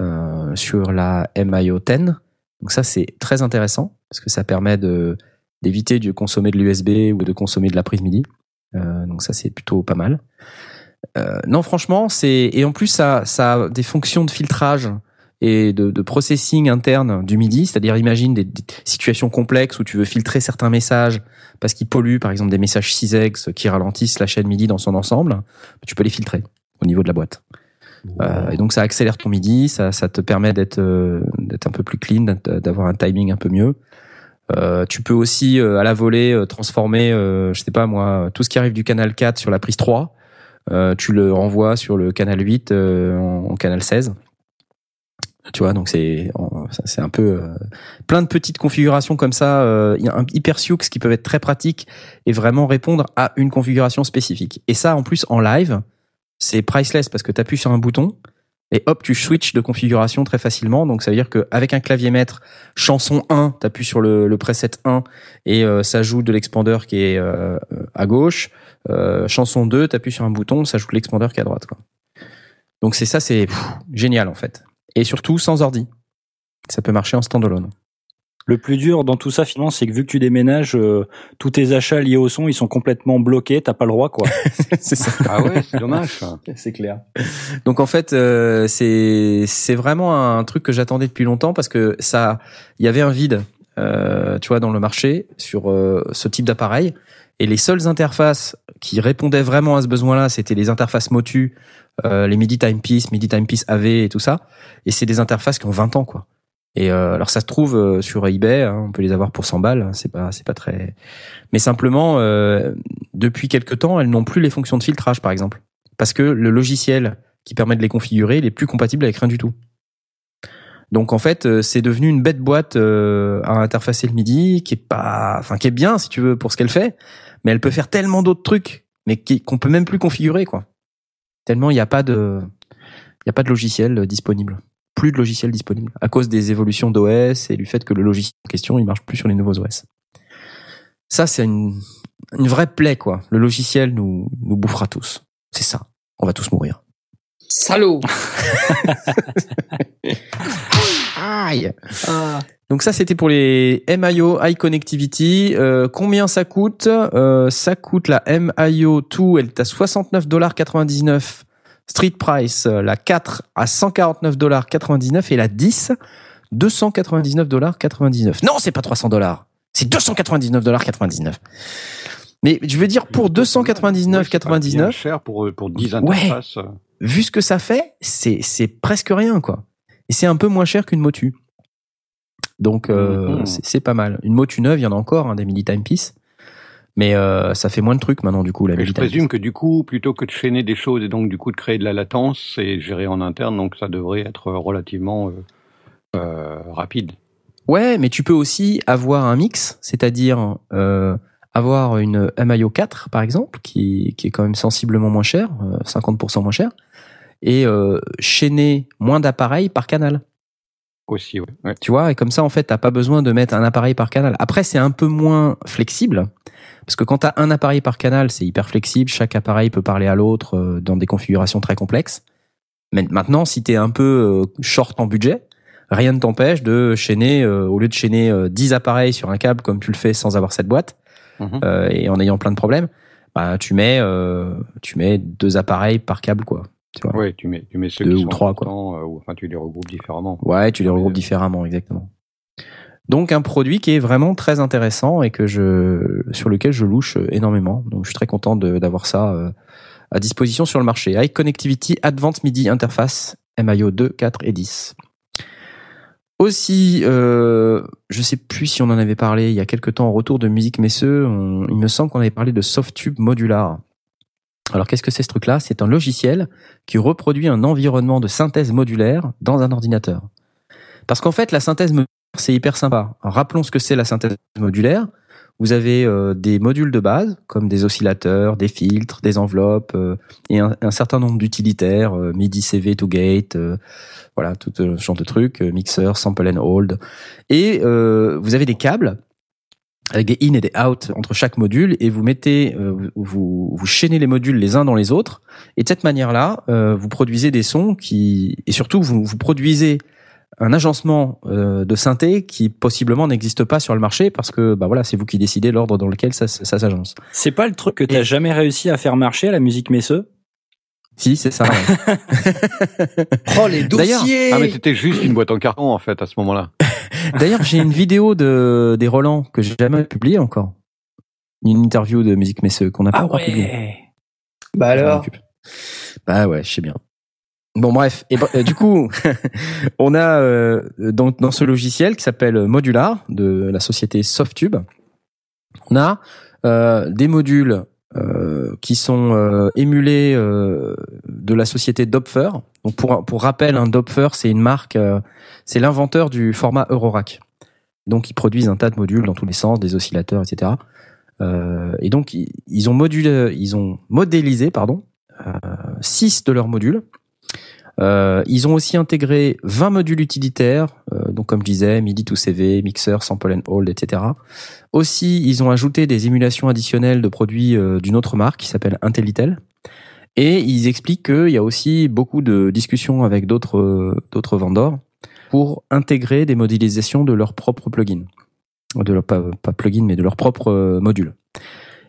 euh, sur la MIO 10. Donc ça, c'est très intéressant parce que ça permet de d'éviter de consommer de l'USB ou de consommer de la prise MIDI. Euh, donc ça, c'est plutôt pas mal. Euh, non, franchement, c'est et en plus ça ça a des fonctions de filtrage et de, de processing interne du MIDI, c'est-à-dire imagine des, des situations complexes où tu veux filtrer certains messages parce qu'ils polluent, par exemple des messages 6x qui ralentissent la chaîne MIDI dans son ensemble, tu peux les filtrer au niveau de la boîte. Euh, et donc ça accélère ton MIDI, ça, ça te permet d'être euh, d'être un peu plus clean, d'avoir un timing un peu mieux. Euh, tu peux aussi euh, à la volée euh, transformer, euh, je sais pas moi, tout ce qui arrive du canal 4 sur la prise 3, euh, tu le renvoies sur le canal 8 euh, en, en canal 16. Tu vois, donc c'est c'est un peu euh, plein de petites configurations comme ça. euh, hyper Sioux qui peuvent être très pratiques et vraiment répondre à une configuration spécifique. Et ça, en plus, en live, c'est priceless parce que tu appuies sur un bouton et hop, tu switches de configuration très facilement. Donc ça veut dire qu'avec un clavier maître, chanson 1, tu appuies sur le, le preset 1 et euh, ça joue de l'expandeur qui est euh, à gauche. Euh, chanson 2, tu appuies sur un bouton, ça joue de l'expandeur qui est à droite. Quoi. Donc c'est ça, c'est génial en fait. Et surtout sans ordi. Ça peut marcher en standalone. Le plus dur dans tout ça, finalement, c'est que vu que tu déménages, euh, tous tes achats liés au son, ils sont complètement bloqués. T'as pas le droit, quoi. c'est ça. Ah ouais, c'est dommage. C'est clair. Donc en fait, euh, c'est c'est vraiment un truc que j'attendais depuis longtemps parce que ça, il y avait un vide, euh, tu vois, dans le marché sur euh, ce type d'appareil. Et les seules interfaces qui répondaient vraiment à ce besoin-là, c'était les interfaces Motu, euh, les MIDI Timepiece, MIDI Timepiece AV et tout ça. Et c'est des interfaces qui ont 20 ans, quoi. Et euh, alors ça se trouve euh, sur eBay, hein, on peut les avoir pour 100 balles, hein, c'est pas c'est pas très. Mais simplement, depuis quelque temps, elles n'ont plus les fonctions de filtrage, par exemple, parce que le logiciel qui permet de les configurer, il est plus compatible avec rien du tout. Donc en fait, euh, c'est devenu une bête boîte euh, à interfacer le MIDI qui est pas, enfin qui est bien si tu veux pour ce qu'elle fait, mais elle peut faire tellement d'autres trucs, mais qu'on peut même plus configurer quoi. Tellement il n'y a pas de, il y a pas de logiciel euh, disponible, plus de logiciel disponible à cause des évolutions d'OS et du fait que le logiciel en question il marche plus sur les nouveaux OS. Ça c'est une, une vraie plaie quoi. Le logiciel nous nous bouffera tous. C'est ça. On va tous mourir. Salaud. Aïe. Donc ça c'était pour les MIO High Connectivity. Euh, combien ça coûte Euh, Ça coûte la MIO 2, elle est à 69,99 Street price, euh, la 4 à 149,99 et la 10 299,99. Non, c'est pas 300 dollars. C'est 299,99. Mais je veux dire pour Ouais, c'est pas bien 299,99 cher pour, pour 10 Ouais. Vu ce que ça fait, c'est presque rien quoi. Et c'est un peu moins cher qu'une Motu. Donc euh, Mhm. c'est pas mal. Une Motu neuve, il y en a encore hein, des mini timepiece, mais euh, ça fait moins de trucs maintenant du coup la je présume que du coup, plutôt que de chaîner des choses et donc du coup de créer de la latence, c'est géré en interne, donc ça devrait être relativement euh, rapide. Ouais, mais tu peux aussi avoir un mix, c'est-à-dire avoir une MIO 4 par exemple, qui, qui est quand même sensiblement moins cher, euh, 50% moins cher, et euh, chaîner moins d'appareils par canal. Aussi, ouais. ouais. Tu vois, et comme ça, en fait, t'as pas besoin de mettre un appareil par canal. Après, c'est un peu moins flexible, parce que quand t'as un appareil par canal, c'est hyper flexible. Chaque appareil peut parler à l'autre euh, dans des configurations très complexes. Mais maintenant, si t'es un peu euh, short en budget, rien ne t'empêche de chaîner, euh, au lieu de chaîner euh, 10 appareils sur un câble comme tu le fais sans avoir cette boîte, Mhm. euh, et en ayant plein de problèmes, bah, tu mets, euh, tu mets deux appareils par câble, quoi. Tu vois. Ouais, tu mets, tu mets ceux Deux qui ou sont trois, quoi. euh, ou enfin tu les regroupes différemment. Ouais, tu les regroupes différemment, exactement. Donc un produit qui est vraiment très intéressant et que je sur lequel je louche énormément. Donc je suis très content d'avoir ça euh, à disposition sur le marché. High Connectivity Advanced MIDI Interface MIO 2, 4 et 10. Aussi, euh, je sais plus si on en avait parlé il y a quelques temps en retour de Musique Messeux, on- il me semble qu'on avait parlé de Softtube Modular. Alors qu'est-ce que c'est ce truc-là? C'est un logiciel qui reproduit un environnement de synthèse modulaire dans un ordinateur. Parce qu'en fait, la synthèse modulaire, c'est hyper sympa. Rappelons ce que c'est la synthèse modulaire. Vous avez euh, des modules de base, comme des oscillateurs, des filtres, des enveloppes, euh, et un, certain nombre d'utilitaires, euh, MIDI CV to gate, euh, voilà, tout ce genre de trucs, euh, mixer, sample and hold. Et euh, vous avez des câbles avec des in et des out entre chaque module, et vous mettez, euh, vous, vous chaînez les modules les uns dans les autres, et de cette manière-là, euh, vous produisez des sons qui, et surtout vous, vous produisez un agencement euh, de synthé qui possiblement n'existe pas sur le marché parce que bah voilà c'est vous qui décidez l'ordre dans lequel ça, ça s'agence. C'est pas le truc que t'as Et- jamais réussi à faire marcher, la musique Messeux? Si c'est ça. ouais. Oh, les dossiers Ah mais c'était juste une boîte en carton en fait à ce moment-là. D'ailleurs j'ai une vidéo de des Roland que j'ai jamais publiée encore. Une interview de musique messeux qu'on n'a pas Ah encore publiée. ouais Bah Je m'en alors. Bah ouais, je sais bien. Bon bref, et ben, euh, du coup, on a euh, dans, dans ce logiciel qui s'appelle Modular de la société Softtube, on a euh, des modules qui sont euh, émulés euh, de la société Dopfer. Donc pour pour rappel, un Dopfer c'est une marque, euh, c'est l'inventeur du format Eurorack. Donc ils produisent un tas de modules dans tous les sens, des oscillateurs, etc. Euh, et donc ils, ont modulé, ils ont modélisé, pardon, euh, six de leurs modules. Euh, ils ont aussi intégré 20 modules utilitaires, euh, donc comme je disais, MIDI to CV, mixer, sample and hold, etc. Aussi, ils ont ajouté des émulations additionnelles de produits euh, d'une autre marque qui s'appelle Intellitel. Et ils expliquent qu'il y a aussi beaucoup de discussions avec d'autres euh, d'autres vendors pour intégrer des modélisations de leurs propres plugins, de leur, pas, pas plugins mais de leurs propres euh, modules.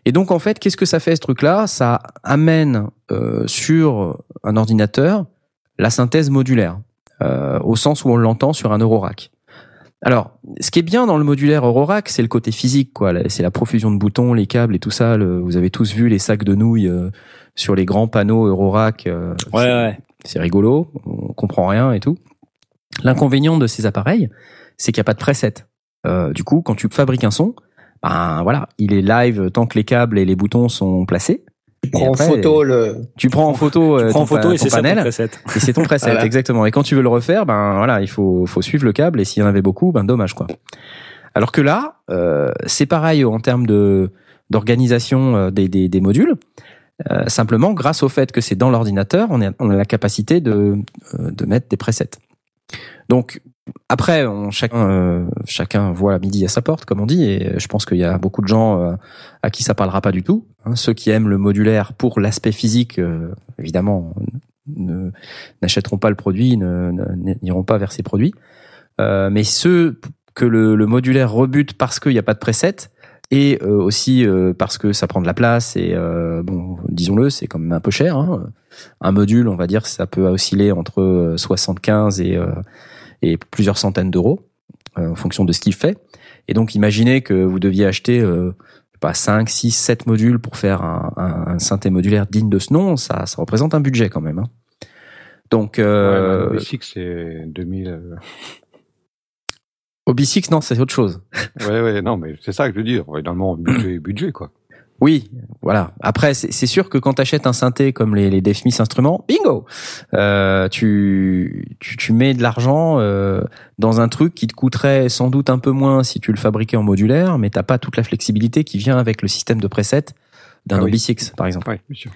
Et donc en fait, qu'est-ce que ça fait ce truc-là? Ça amène euh, sur un ordinateur la synthèse modulaire, euh, au sens où on l'entend sur un Eurorack. Alors, ce qui est bien dans le modulaire Eurorack, c'est le côté physique, quoi. C'est la profusion de boutons, les câbles et tout ça. le- vous avez tous vu les sacs de nouilles euh, sur les grands panneaux Eurorack. euh, Ouais, c'est- ouais. c'est rigolo, on comprend rien et tout. L'inconvénient de ces appareils, c'est qu'il n'y a pas de preset. Euh, du coup, quand tu fabriques un son, ben voilà, il est live tant que les câbles et les boutons sont placés. Tu prends en après, photo le. Tu prends en photo, euh, Prends ton en photo et c'est ton panel, preset. et c'est ton preset, Voilà. exactement. Et quand tu veux le refaire, ben voilà, il faut, faut suivre le câble. Et s'il y en avait beaucoup, ben dommage quoi. Alors que là, euh, c'est pareil en termes de d'organisation euh, des, des, des modules. Euh, simplement, grâce au fait que c'est dans l'ordinateur, on, a- on a la capacité de, euh, de mettre des presets. Donc après, on, chacun, euh, chacun voit la midi à sa porte, comme on dit, et je pense qu'il y a beaucoup de gens euh, à qui ça parlera pas du tout. Hein. Ceux qui aiment le modulaire pour l'aspect physique, euh, évidemment, n'achèteront pas le produit, n'iront pas vers ces produits. Euh, mais ceux que le, le modulaire rebute parce qu'il n'y a pas de preset et euh, aussi euh, parce que ça prend de la place et euh, bon, disons-le, c'est quand même un peu cher. hein. Un module, on va dire, ça peut osciller entre euh, 75 et, euh, et plusieurs centaines d'euros euh, en fonction de ce qu'il fait. Et donc, imaginez que vous deviez acheter euh, pas 5, 6, 7 modules pour faire un, un, un synthé modulaire digne de ce nom, ça, ça représente un budget quand même. hein. Donc, euh, Ouais, V6, c'est 2000. euh, OB6, non, c'est autre chose. Ouais, ouais, non, mais c'est ça que je veux dire. Finalement, budget, budget, quoi. Oui, voilà. Après, c'est sûr que quand tu achètes un synthé comme les, les Smith instruments, bingo, euh, tu, tu tu mets de l'argent euh, dans un truc qui te coûterait sans doute un peu moins si tu le fabriquais en modulaire, mais t'as pas toute la flexibilité qui vient avec le système de preset d'un Ah oui. OB6 par exemple. Ouais, bien sûr.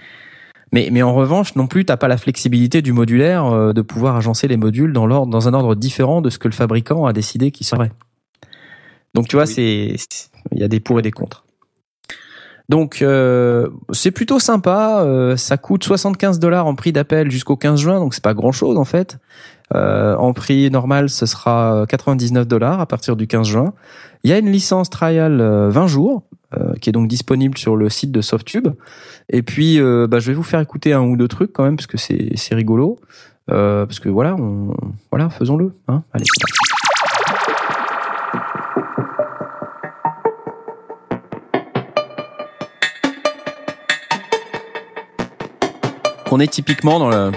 Mais, mais en revanche, non plus, t'as pas la flexibilité du modulaire euh, de pouvoir agencer les modules dans, l'ordre, dans un ordre différent de ce que le fabricant a décidé qu'il serait. Donc tu vois, Oui. c'est- il y a des pour et des contre. Donc euh, c'est plutôt sympa. euh, ça coûte 75 dollars en prix d'appel jusqu'au 15 juin, donc c'est pas grand chose en fait. Euh, en prix normal, ce sera 99 dollars à partir du 15 juin. Il y a une licence trial euh, 20 jours euh, qui est donc disponible sur le site de Softube. Et puis, euh, bah, je vais vous faire écouter un ou deux trucs quand même parce que c'est rigolo. Euh, parce que voilà, on, voilà, faisons-le. Hein Allez, On est typiquement dans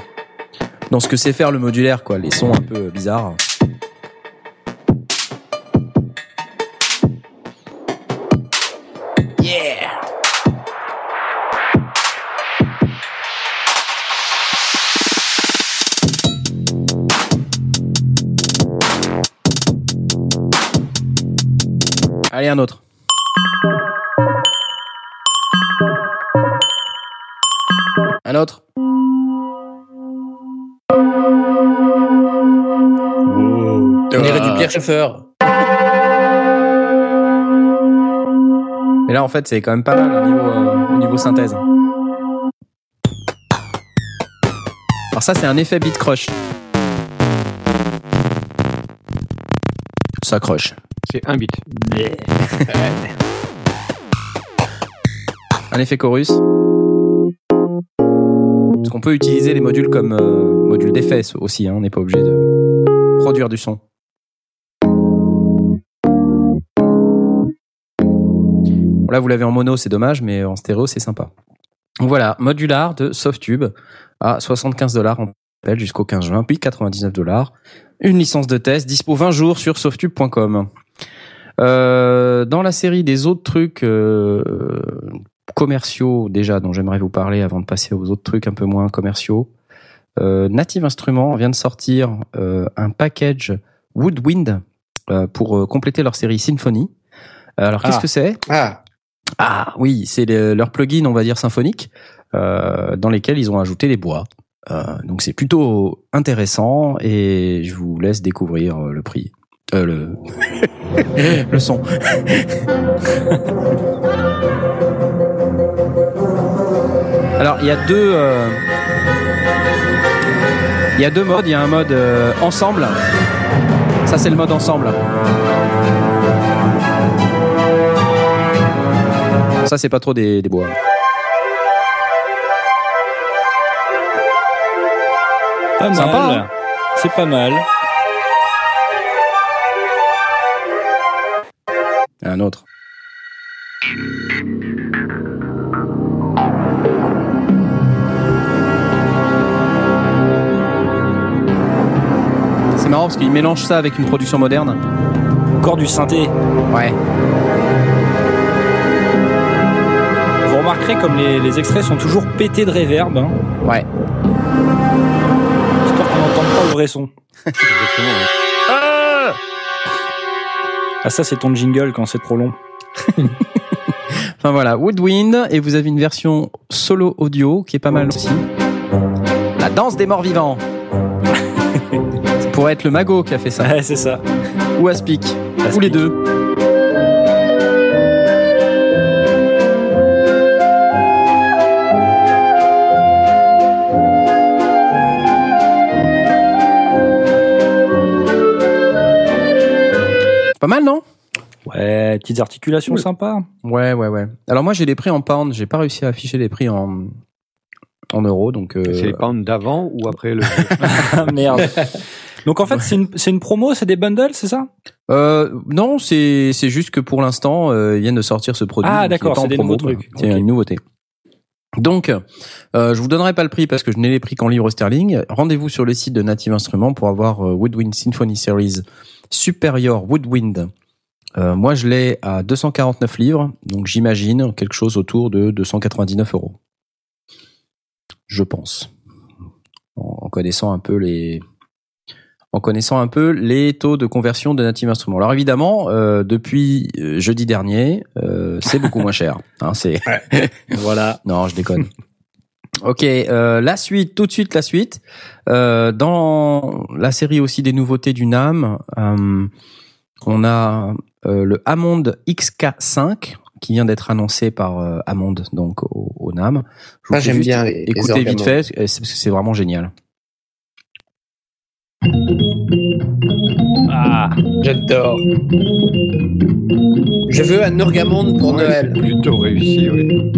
dans ce que c'est faire le modulaire, quoi. Les sons un peu bizarres. Allez, un autre. Un autre. Pierre Schaeffer. Mais là, en fait, c'est quand même pas mal au niveau, euh, au niveau synthèse. Alors ça, c'est un effet beat crush. Ça crush. C'est un bit. Un effet chorus. Parce qu'on peut utiliser les modules comme euh, module d'effet aussi. hein, on n'est pas obligé de produire du son. Bon, là, vous l'avez en mono, c'est dommage, mais en stéréo, c'est sympa. Donc voilà, modular de Softube à 75 dollars en appel jusqu'au 15 juin, puis 99 dollars. Une licence de test, dispo 20 jours sur softube.com. Euh, dans la série des autres trucs euh, commerciaux déjà dont j'aimerais vous parler avant de passer aux autres trucs un peu moins commerciaux, euh, Native Instruments vient de sortir euh, un package Woodwind euh, pour compléter leur série Symphony. Alors qu'est-ce Ah. que c'est? Ah, ah oui, c'est le- leur plugin, on va dire symphonique, euh, dans lesquels ils ont ajouté les bois. Euh, donc c'est plutôt intéressant et je vous laisse découvrir euh, le prix, le le son. Alors il y a deux, il y a deux modes. Il y a un mode ensemble. Ça c'est le mode ensemble. Ça, c'est pas trop des, des bois. Pas Sympa, mal. hein C'est pas mal. Un autre. C'est marrant parce qu'il mélange ça avec une production moderne. Encore du synthé. Ouais. Remarquerez comme les, les extraits sont toujours pétés de réverb, hein, Ouais. histoire qu'on n'entende pas le vrai son. Exactement. ouais. Ah ça c'est ton jingle quand c'est trop long. Enfin voilà, Woodwind, et vous avez une version solo audio qui est pas mal aussi. La danse des morts vivants. ça pourrait être le Mago qui a fait ça. Ouais, c'est ça. Ou Aspic. Ou Aspic. les deux. Pas mal, non? Ouais, petites articulations sympas. Ouais, ouais, ouais. Alors moi, j'ai les prix en pounds. J'ai pas réussi à afficher les prix en, en euros, donc. euh, C'est les pounds d'avant ou après le. Merde. Donc en fait c'est une c'est une promo, c'est des bundles, c'est ça? Euh, non, c'est c'est juste que pour l'instant, euh, ils viennent de sortir ce produit. Ah, d'accord, c'est des promo, nouveaux trucs. C'est une nouveauté. Donc, euh, je vous donnerai pas le prix parce que je n'ai les prix qu'en livres sterling. Rendez-vous sur le site de Native Instruments pour avoir euh, Woodwind Symphony Series Superior Woodwind. Euh, moi, je l'ai à 249 livres, donc j'imagine quelque chose autour de 299 euros. Je pense. En, connaissant un peu les, en connaissant un peu les taux de conversion de Native Instruments. Alors évidemment, euh, depuis euh, jeudi dernier, euh, c'est beaucoup moins cher. Hein, c'est Voilà. non, je déconne. Ok, euh, la suite, tout de suite la suite. Euh, dans la série aussi des nouveautés du NAM, euh, on a euh, le Hammond XK5 qui vient d'être annoncé par euh, Hammond donc au, au NAM. Je vous Moi, fais j'aime bien les, les Écoutez vite organos. fait, c'est- parce que c'est vraiment génial. Ah, J'adore. Je veux un orgamonde pour Ouais, Noël. plutôt réussi, oui.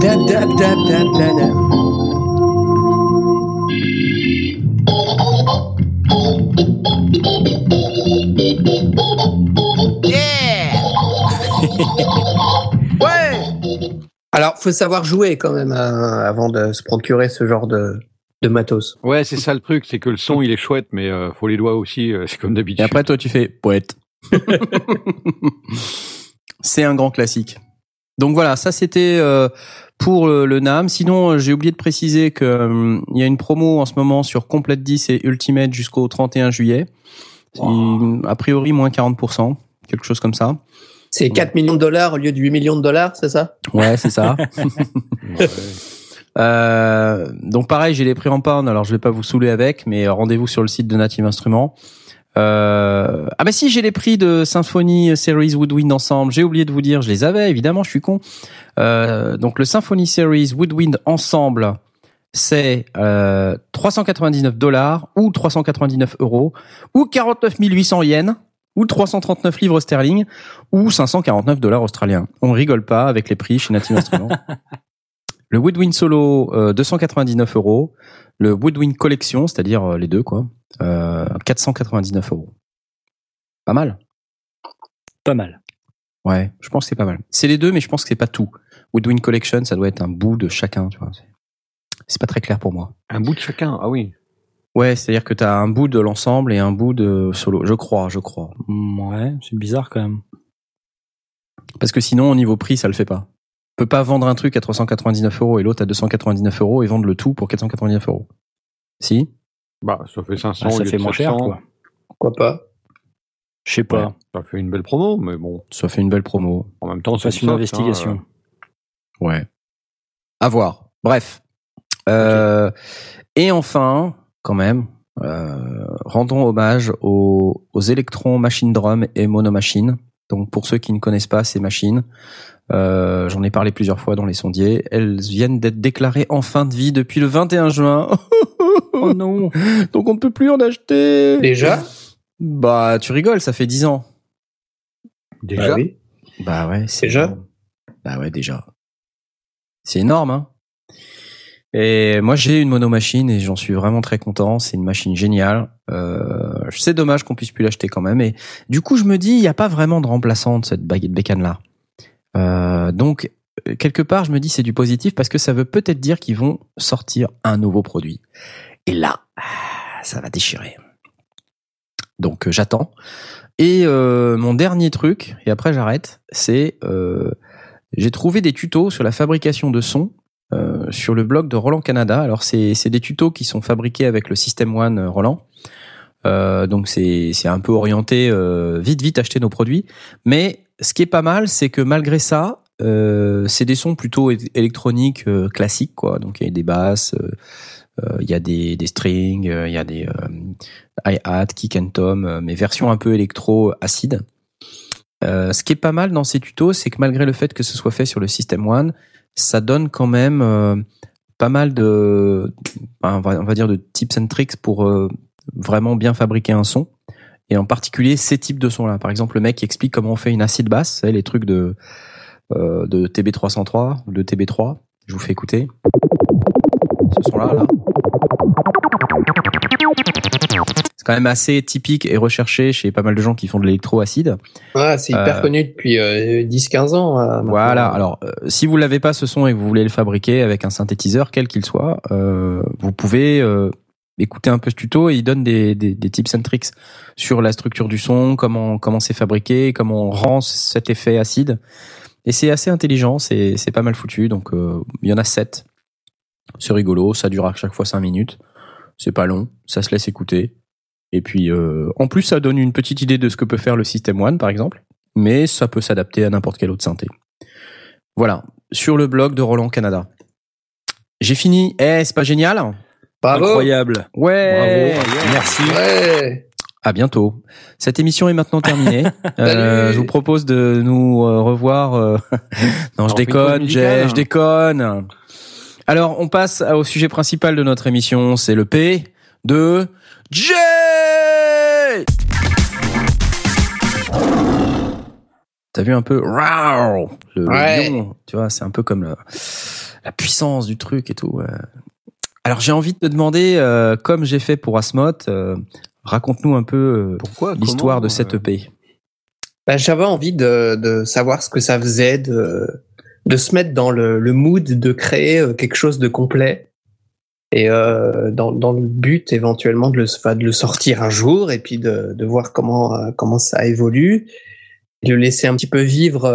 Dab, dab, dab, dab, dab, dab. Alors, faut savoir jouer quand même hein, avant de se procurer ce genre de, de matos. Ouais, c'est ça le truc, c'est que le son il est chouette, mais euh, faut les doigts aussi, euh, c'est comme Et d'habitude. après toi tu fais poète. c'est un grand classique. Donc voilà, ça c'était euh, pour le, le NAM. Sinon, euh, j'ai oublié de préciser que euh, il y a une promo en ce moment sur Complete 10 et Ultimate jusqu'au 31 juillet. A priori moins 40%, quelque chose comme ça. C'est 4 millions de dollars au lieu de 8 millions de dollars, c'est ça? Ouais, c'est ça. Ouais. Euh, donc pareil, j'ai les prix en pound, alors je vais pas vous saouler avec, mais rendez-vous sur le site de Native Instruments. Euh, ah bah si, j'ai les prix de Symphony Series Woodwind Ensemble. J'ai oublié de vous dire, je les avais évidemment, je suis con. Euh, donc le Symphony Series Woodwind Ensemble, c'est euh, 399 dollars ou 399 euros ou 49 800 yens ou 339 livres sterling ou 549 dollars australiens. On rigole pas avec les prix chez Native Instruments. Le Woodwind Solo, euh, 299 euros. Le Woodwind Collection, c'est-à-dire euh, les deux, quoi, euh, 499 euros. Pas mal. pas mal. Ouais, je pense que c'est pas mal. C'est les deux, mais je pense que c'est pas tout. Woodwind Collection, ça doit être un bout de chacun, tu vois. C'est- pas très clair pour moi. Un bout de chacun, ah oui. Ouais, c'est-à-dire que t'as un bout de l'ensemble et un bout de solo. Je crois, je crois. Ouais, c'est bizarre quand même. Parce que sinon, au niveau prix, ça le fait pas. On peut pas vendre un truc à 399 euros et l'autre à 299 euros et vendre le tout pour 499 euros. Si? Bah, ça fait 500 Ah, au ça fait moins cher, 700. quoi. Pourquoi pas? Je sais pas. Ouais, ça fait une belle promo, mais bon, Ça fait une belle promo. en même temps, fasse du une soft, investigation. hein, Ouais. À voir. Bref. Euh, Et enfin, quand même, euh, rendons hommage aux, aux électrons machine drum et monomachine. Donc pour ceux qui ne connaissent pas ces machines, euh, j'en ai parlé plusieurs fois dans les sondiers, elles viennent d'être déclarées en fin de vie depuis le 21 juin. Oh non Donc on ne peut plus en acheter. Déjà? Bah tu rigoles, ça fait 10 ans. Déjà, Bah oui. Bah ouais, c'est Déjà? énorme. Bah ouais, déjà. C'est énorme, hein. Et moi, j'ai une monomachine et j'en suis vraiment très content. C'est une machine géniale. Euh, c'est dommage qu'on puisse plus l'acheter quand même. Et du coup, je me dis, il n'y a pas vraiment de remplaçant de cette baguette bécane là. Euh, donc, euh, quelque part, je me dis c'est du positif parce que ça veut peut-être dire qu'ils vont sortir un nouveau produit. Et là, ah, ça va déchirer. Donc euh, j'attends. Et euh, mon dernier truc, et après j'arrête, c'est euh, j'ai trouvé des tutos sur la fabrication de sons euh, sur le blog de Roland Canada. Alors c'est c'est des tutos qui sont fabriqués avec le System One Roland. Donc c'est un peu orienté vite vite acheter nos produits. Mais ce qui est pas mal, c'est que malgré ça, euh, c'est des sons plutôt électroniques euh, classiques quoi. Donc il y a des basses, euh, euh, il y a des des strings, euh, il y a des hi-hat, kick and tom, mais version un peu électro acide. Ce qui est pas mal dans ces tutos, c'est que malgré le fait que ce soit fait sur le System One, ça donne quand même pas mal de, on va, dire de tips and tricks pour vraiment bien fabriquer un son. Et en particulier ces types de sons-là. Par exemple, le mec qui explique comment on fait une acide basse, les trucs de euh, de TB303 ou de TB3. Je vous fais écouter. Ce son-là, là. C'est quand même assez typique et recherché chez pas mal de gens qui font de l'électro acide. Ouais, c'est hyper Euh, connu depuis euh, 10-15 ans. euh. Voilà. Alors, euh, si vous l'avez pas ce son et que vous voulez le fabriquer avec un synthétiseur, quel qu'il soit, euh, vous pouvez euh, écouter un peu ce tuto et il donne des, des, des tips and tricks sur la structure du son, comment comment c'est fabriqué, comment on rend cet effet acide. Et c'est assez intelligent, c'est c'est pas mal foutu. Donc, euh, il y en a sept. C'est rigolo, ça dure à chaque fois cinq minutes. C'est pas long, ça se laisse écouter. Et puis, euh, en plus, ça donne une petite idée de ce que peut faire le System One, par exemple mais ça peut s'adapter à n'importe quelle autre synthé. Voilà, sur le blog de Roland Canada. J'ai fini. Eh, c'est pas génial? Bravo. Incroyable. Ouais. Bravo. Merci. Ouais. À bientôt. Cette émission est maintenant terminée. Euh, je vous propose de nous euh, revoir. euh, non, je déconne, je déconne. Alors, on passe au sujet principal de notre émission. C'est le P de Jay. T'as vu un peu le, le Ouais. lion, tu vois, c'est un peu comme le- la puissance du truc et tout. Alors j'ai envie de te demander, euh, comme j'ai fait pour Asmoth, euh, raconte-nous un peu euh, Pourquoi l'histoire de cette euh, EP. Bah, J'avais envie de, de savoir ce que ça faisait de, de se mettre dans le, le mood de créer quelque chose de complet et euh, dans, dans le but éventuellement de le, enfin, de le sortir un jour et puis de, de voir comment, comment ça évolue, de le laisser un petit peu vivre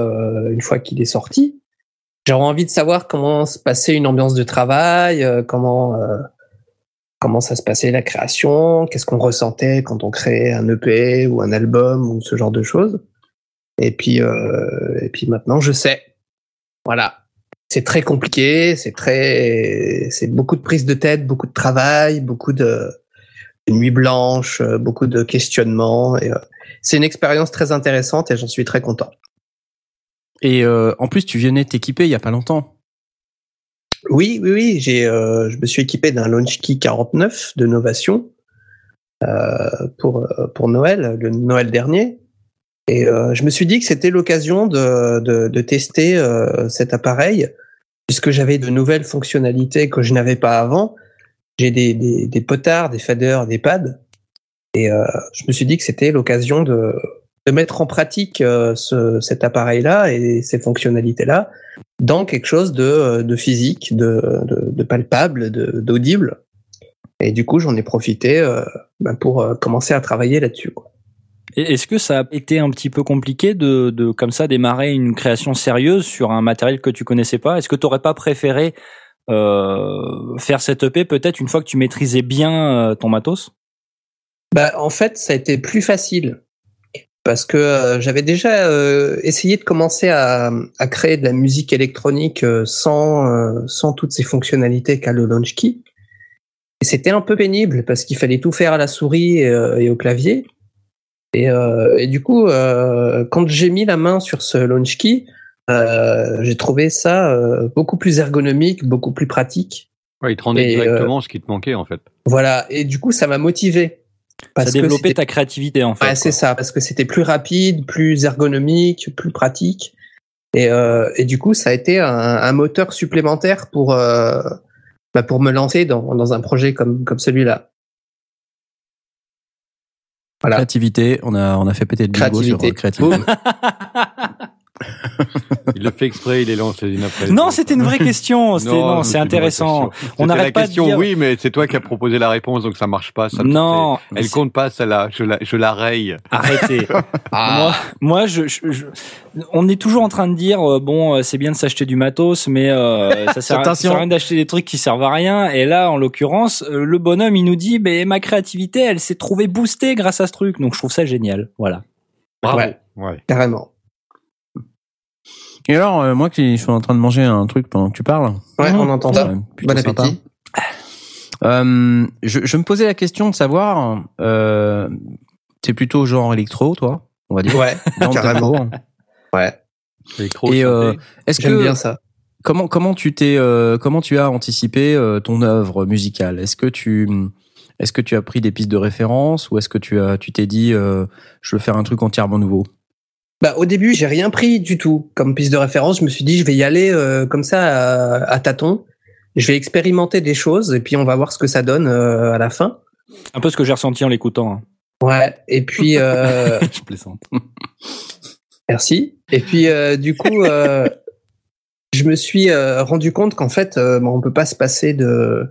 une fois qu'il est sorti. J'aurais envie de savoir comment se passait une ambiance de travail, euh, comment euh, comment ça se passait la création, qu'est-ce qu'on ressentait quand on créait un EP ou un album ou ce genre de choses. Et puis euh, et puis maintenant je sais. Voilà. C'est très compliqué, c'est très c'est beaucoup de prise de tête, beaucoup de travail, beaucoup de, nuits blanches, beaucoup de questionnements c'est une expérience très intéressante et j'en suis très content. Et euh, en plus, tu venais t'équiper il y a pas longtemps. Oui, oui, oui. J'ai, euh, je me suis équipé d'un Launchkey 49 de Novation euh, pour euh, pour Noël, le Noël dernier. Et euh, je me suis dit que c'était l'occasion de, de, de tester euh, cet appareil puisque j'avais de nouvelles fonctionnalités que je n'avais pas avant. J'ai des, des, des potards, des faders, des pads. Et je me suis dit que c'était l'occasion de, de mettre en pratique euh, ce, cet appareil-là et ces fonctionnalités-là dans quelque chose de, de physique, de, de, de palpable, de- d'audible. Et du coup, j'en ai profité euh, ben, pour euh, commencer à travailler là-dessus. Est-ce que ça a été un petit peu compliqué de, de comme ça démarrer une création sérieuse sur un matériel que tu connaissais pas? Est-ce que tu aurais pas préféré euh, faire cette EP peut-être une fois que tu maîtrisais bien euh, ton matos? Bah, en fait, ça a été plus facile parce que euh, j'avais déjà euh, essayé de commencer à, à créer de la musique électronique euh, sans, euh, sans toutes ces fonctionnalités qu'a le Launchkey. Et c'était un peu pénible parce qu'il fallait tout faire à la souris et, euh, et au clavier. Et, euh, et du coup, euh, quand j'ai mis la main sur ce Launchkey, euh, j'ai trouvé ça euh, beaucoup plus ergonomique, beaucoup plus pratique. Ouais, il te rendait Et, directement ce qui te manquait en fait. Voilà. Et du coup, ça m'a motivé. Ça que développait ta créativité en fait. Ouais, c'est ça, parce que c'était plus rapide, plus ergonomique, plus pratique. Et, euh, et du coup, ça a été un, un moteur supplémentaire pour, euh, bah, pour me lancer dans, dans un projet comme, comme celui-là. Voilà. Créativité, on a on a fait péter le bingo sur Créativité. Il le fait exprès, il les lance les unes après. Non, c'était une vraie question. C'était- Non, c'est intéressant. On n'arrête la pas de question, dire- oui, mais c'est toi qui as proposé la réponse, donc ça marche pas. Ça, Non, mais elle compte pas, celle-là. Je la, je la raye. Arrêtez. Moi, moi, je, je- je- on est toujours en train de dire euh, bon, euh, c'est bien de s'acheter du matos, mais euh, ça, sert, ça à rien d'acheter des trucs qui servent à rien. Et là, en l'occurrence, euh, le bonhomme, il nous dit, ben ma créativité, elle s'est trouvée boostée grâce à ce truc. Donc, je trouve ça génial. Voilà. Bravo. Ouais. Ouais. Carrément. Et alors, euh, moi qui suis en train de manger un truc pendant que tu parles. Ouais, Mmh. on entend ça. Bon sympa. appétit. Euh, je, je me posais la question de savoir, euh, t'es plutôt genre électro, toi, on va dire. Ouais, dans carrément. Ouais, Électro, Et, euh. Est-ce j'aime que bien ça. comment comment tu t'es euh, comment tu as anticipé euh, ton œuvre musicale? Est-ce que tu est-ce que tu as pris des pistes de référence ou est-ce que tu as tu t'es dit euh, je veux faire un truc entièrement nouveau? Bah, au début, j'ai rien pris du tout comme piste de référence. Je me suis dit, je vais y aller euh, comme ça à, à tâtons. Je vais expérimenter des choses et puis on va voir ce que ça donne euh, à la fin. Un peu ce que j'ai ressenti en l'écoutant. hein. Ouais. Et puis, euh, Je plaisante. merci. Et puis, euh, du coup, euh, je me suis euh, rendu compte qu'en fait, euh, bon, on peut pas se passer de,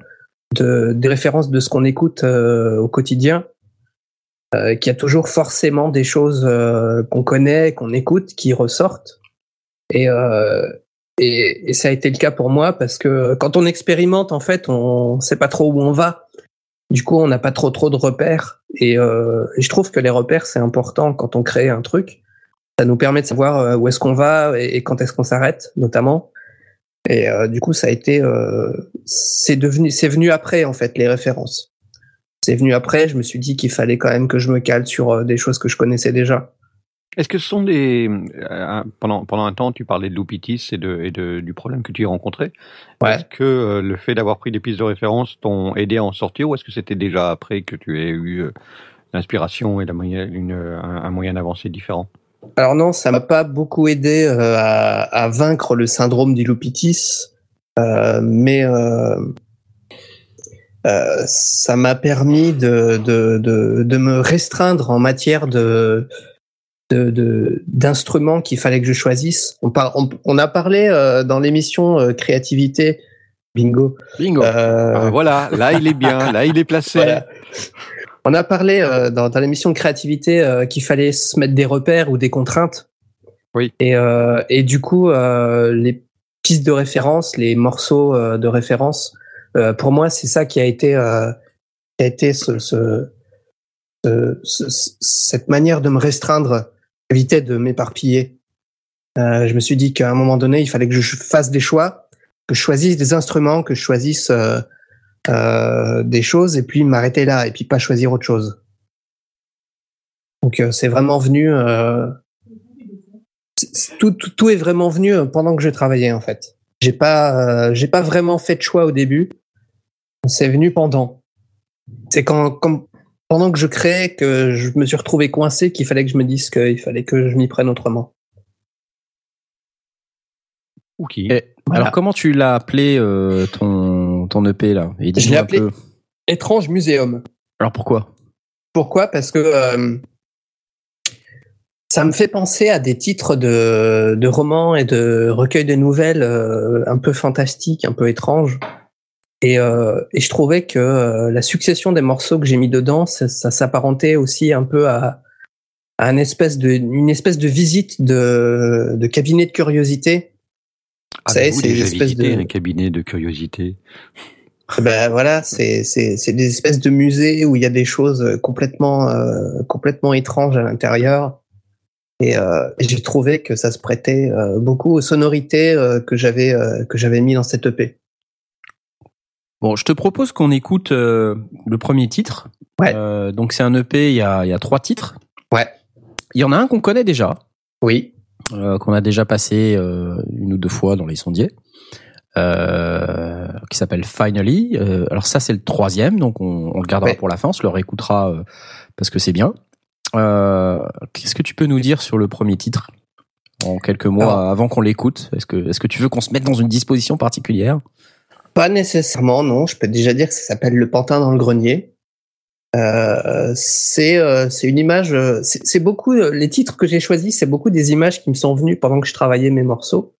de des références de ce qu'on écoute euh, au quotidien. Euh, qu'il y a toujours forcément des choses euh, qu'on connaît, qu'on écoute, qui ressortent. Et, euh, et, et ça a été le cas pour moi parce que quand on expérimente, en fait, on sait pas trop où on va. Du coup, on n'a pas trop trop de repères. Et, euh, et je trouve que les repères, c'est important quand on crée un truc. Ça nous permet de savoir euh, où est-ce qu'on va et, quand est-ce qu'on s'arrête, notamment. Et euh, du coup, ça a été, c'est devenu, c'est venu après en fait les références. C'est venu après. Je me suis dit qu'il fallait quand même que je me cale sur euh, des choses que je connaissais déjà. Est-ce que ce sont des euh, pendant pendant un temps tu parlais de Loupitis et de et de du problème que tu y rencontrais. Ouais. Est-ce que euh, le fait d'avoir pris des pistes de référence t'ont aidé à en sortir ou est-ce que c'était déjà après que tu aies eu l'inspiration et la moyen, une, un, moyen d'avancer différent? Alors non, ça m'a pas beaucoup aidé à, à vaincre le syndrome du Lupitis, euh, mais euh, euh, ça m'a permis de, de, de, de me restreindre en matière de de- de- d'instruments qu'il fallait que je choisisse. On, par- on, on a parlé euh, dans l'émission euh, créativité, bingo. Bingo. euh, Ah, Voilà, là il est bien, là il est placé. voilà. On a parlé euh, dans, dans l'émission créativité euh, qu'il fallait se mettre des repères ou des contraintes. Oui. Et, euh, et du coup, euh, les pistes de référence, les morceaux euh, de référence, euh, pour moi, c'est ça qui a été, euh, qui a été ce, ce- ce- ce- cette manière de me restreindre, éviter de m'éparpiller. Euh, je me suis dit qu'à un moment donné, il fallait que je fasse des choix, que je choisisse des instruments, que je choisisse euh, euh, des choses et puis m'arrêter là et puis pas choisir autre chose. Donc c'est vraiment venu. tout, tout, tout est vraiment venu pendant que je travaillais en fait. J'ai pas euh, j'ai pas vraiment fait de choix au début. C'est venu pendant. C'est quand, quand pendant que je créais que je me suis retrouvé coincé qu'il fallait que je me dise qu'il fallait que je m'y prenne autrement. Ok. Et- Voilà. Alors comment tu l'as appelé euh, ton ton EP là? Et Je l'ai appelé- peu. Étrange muséum. Alors pourquoi? Pourquoi? Parce que euh, ça me fait penser à des titres de, de romans et de recueils de nouvelles euh, un peu fantastiques, un peu étranges. Et, euh, et je trouvais que euh, la succession des morceaux que j'ai mis dedans, ça, ça s'apparentait aussi un peu à, à une espèce de, une espèce de visite de, de cabinet de curiosité. Vous savez, Avez-vous c'est visité de- un cabinet de curiosité? Ben voilà, c'est c'est c'est des espèces de musées où il y a des choses complètement euh, complètement étranges à l'intérieur. Et euh, j'ai trouvé que ça se prêtait euh, beaucoup aux sonorités euh, que j'avais que j'avais mis dans cette EP. Bon, je te propose qu'on écoute le premier titre. Ouais. Donc c'est un EP, il y a y a trois titres. Ouais. Il y en a un qu'on connaît déjà. Oui. qu'on a déjà passé une ou deux fois dans les sondiers, qui s'appelle Finally. Alors ça, c'est le troisième, donc on, on le gardera Ouais. pour la fin, on se le réécoutera parce que c'est bien. Euh, Qu'est-ce que tu peux nous dire sur le premier titre? En quelques mots Alors- avant qu'on l'écoute Est-ce que, est-ce que tu veux qu'on se mette dans une disposition particulière? Pas nécessairement, non. Je peux déjà dire que ça s'appelle Le Pantin dans le grenier. Euh, c'est euh, c'est une image. C'est beaucoup les titres que j'ai choisis, c'est beaucoup des images qui me sont venues pendant que je travaillais mes morceaux.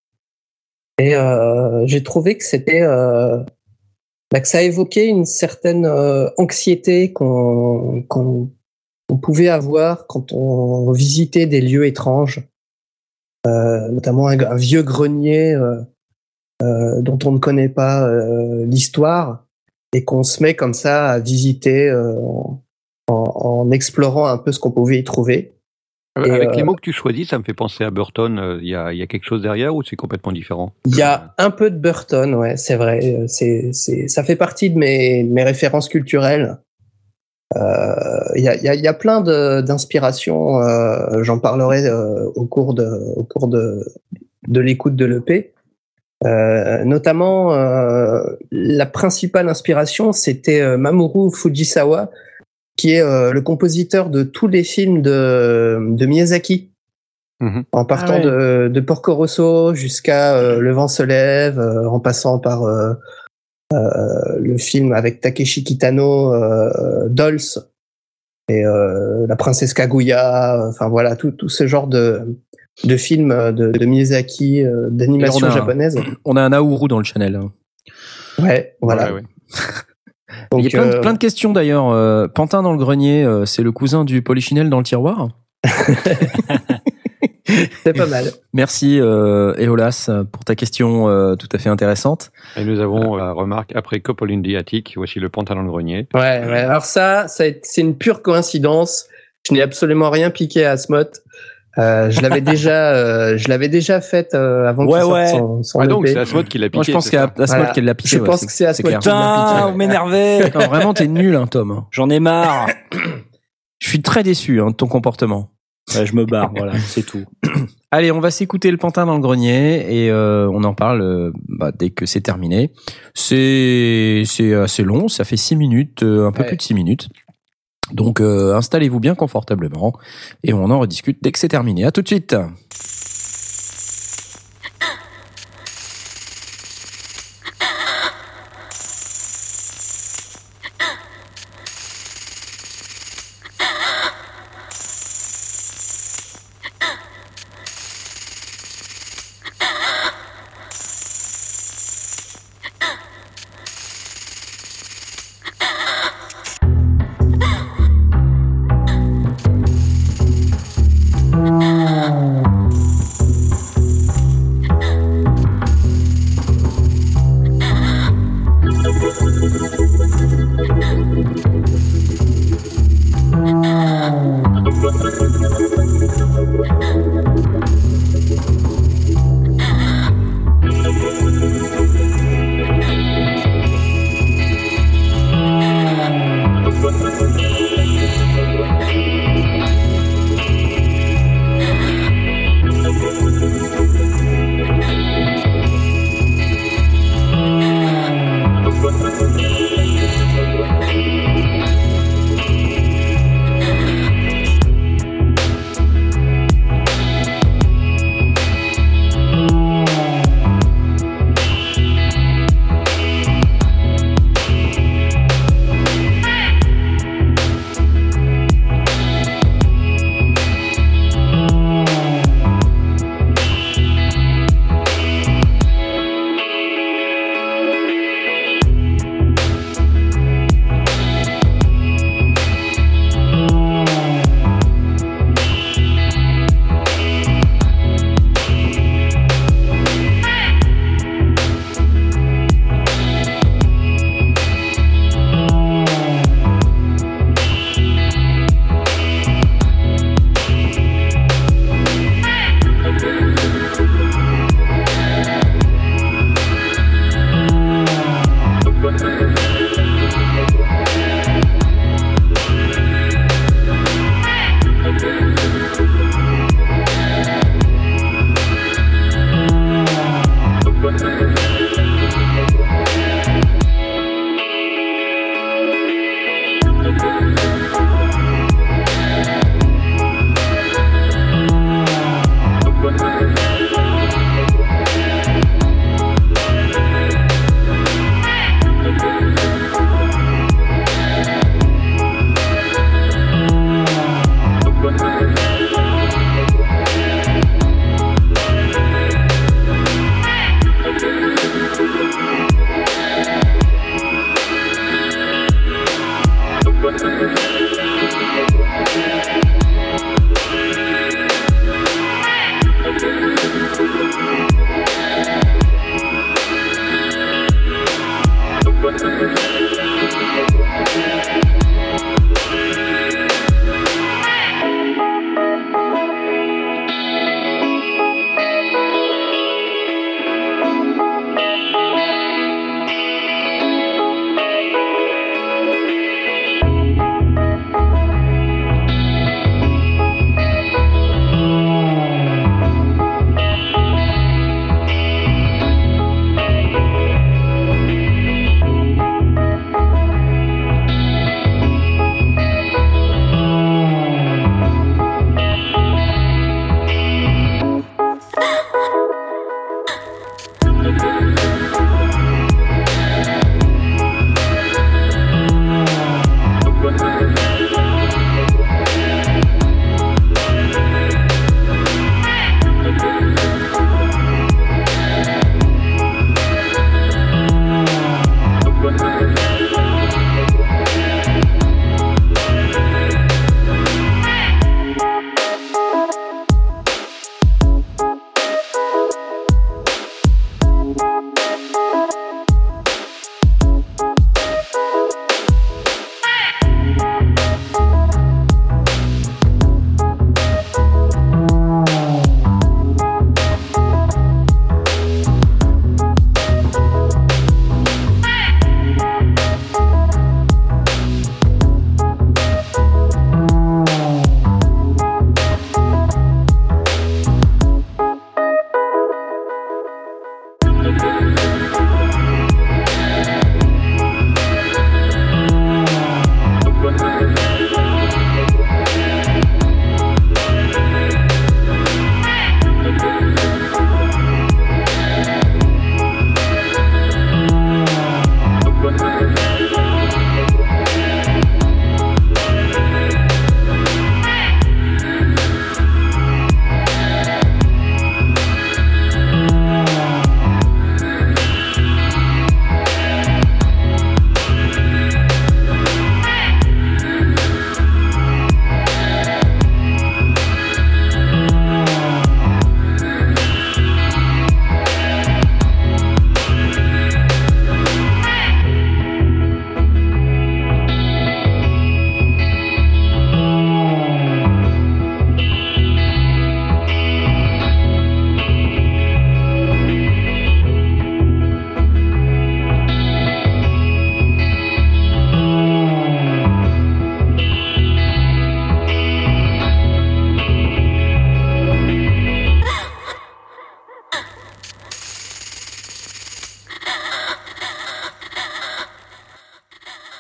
Et euh, j'ai trouvé que c'était bah, que ça évoquait une certaine anxiété qu'on qu'on qu'on pouvait avoir quand on visitait des lieux étranges, euh, notamment un, un vieux grenier euh, euh, dont on ne connaît pas l'histoire et qu'on se met comme ça à visiter en, en explorant un peu ce qu'on pouvait y trouver. Et, Avec euh, les mots que tu choisis, ça me fait penser à Burton. Il y, a, il y a quelque chose derrière ou c'est complètement différent? Il y a un peu de Burton, ouais, c'est vrai. C'est, c'est, ça fait partie de mes, de mes références culturelles. Euh, Il y, a, il y, a, il y a plein d'inspirations. euh, j'en parlerai euh, au cours de, au cours de, de l'écoute de l'EP. Euh, notamment, euh, la principale inspiration, c'était euh, Mamoru Fujisawa, qui est euh, le compositeur de tous les films de, de Miyazaki. Mhm. En partant Ah ouais. de, de Porco Rosso jusqu'à euh, Le vent se lève, euh, en passant par euh, euh, le film avec Takeshi Kitano, euh, Dolls, et euh, La princesse Kaguya, euh, enfin voilà, tout, tout ce genre de, de films de, de Miyazaki, euh, d'animation on a- japonaise. On a un Nauru dans le channel. hein. Ouais, voilà. Ouais, ouais. Donc, Il y a plein de, euh, plein de questions d'ailleurs. Euh, Pantin dans le grenier, euh, c'est le cousin du polichinelle dans le tiroir. c'est pas mal. Merci euh, Eolas pour ta question euh, tout à fait intéressante. Et nous avons la remarque après Copoline Attic, voici le pantalon de grenier. Ouais, ouais. Alors ça, c'est une pure coïncidence. Je n'ai absolument rien piqué à Asmoth. Euh, je l'avais déjà, euh, je l'avais déjà faite euh, avant Ouais, qu'il sorte ouais. son, son Ah donc EP. c'est Asmod qui l'a piqué. Moi je pense c'est qu'il y a ça Asmod Voilà. qui l'a piqué. Je ouais, pense que c'est Asmod qui l'a piqué. Putain, vous m'énervez. Vraiment t'es nul hein, Tom. J'en ai marre. Je suis très déçu hein, de ton comportement. Ouais, je me barre, voilà, c'est tout. Allez, on va s'écouter le pantin dans le grenier et euh, on en parle euh, bah, dès que c'est terminé. C'est c'est assez long, ça fait six minutes, euh, un peu Ouais. plus de six minutes. Donc installez-vous bien confortablement et on en rediscute dès que c'est terminé. À tout de suite.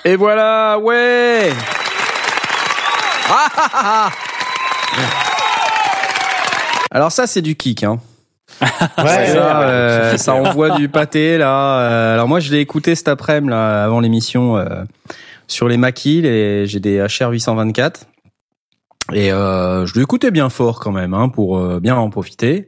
Et voilà, ouais. Ah, ah, ah, Alors ça, c'est du kick, hein. Ouais, ça, euh, ça envoie du pâté là. Euh, alors moi, je l'ai écouté cet après-midi là, avant l'émission euh, sur les maquis. et j'ai des HR 824 et euh, je l'ai écouté bien fort quand même hein, pour bien en profiter.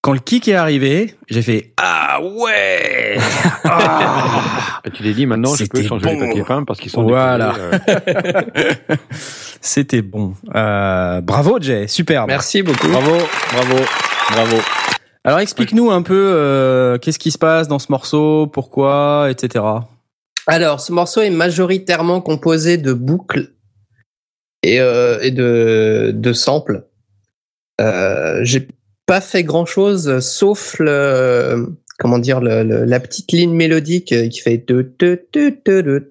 Quand le kick est arrivé, j'ai fait ah ouais. Ah. Tu l'as dit maintenant, je peux changer les bon. papiers peints parce qu'ils sont Voilà. euh, C'était bon. Euh, bravo Jay, super. Merci beaucoup. Bravo, bravo, bravo. Alors explique-nous un peu euh, qu'est-ce qui se passe dans ce morceau, pourquoi, etc. Alors, ce morceau est majoritairement composé de boucles et, euh, et de, de samples. Euh, J'ai pas fait grand chose sauf le, comment dire, le, le- la petite ligne mélodique euh, qui fait. tu, tu, tu, tu, tu.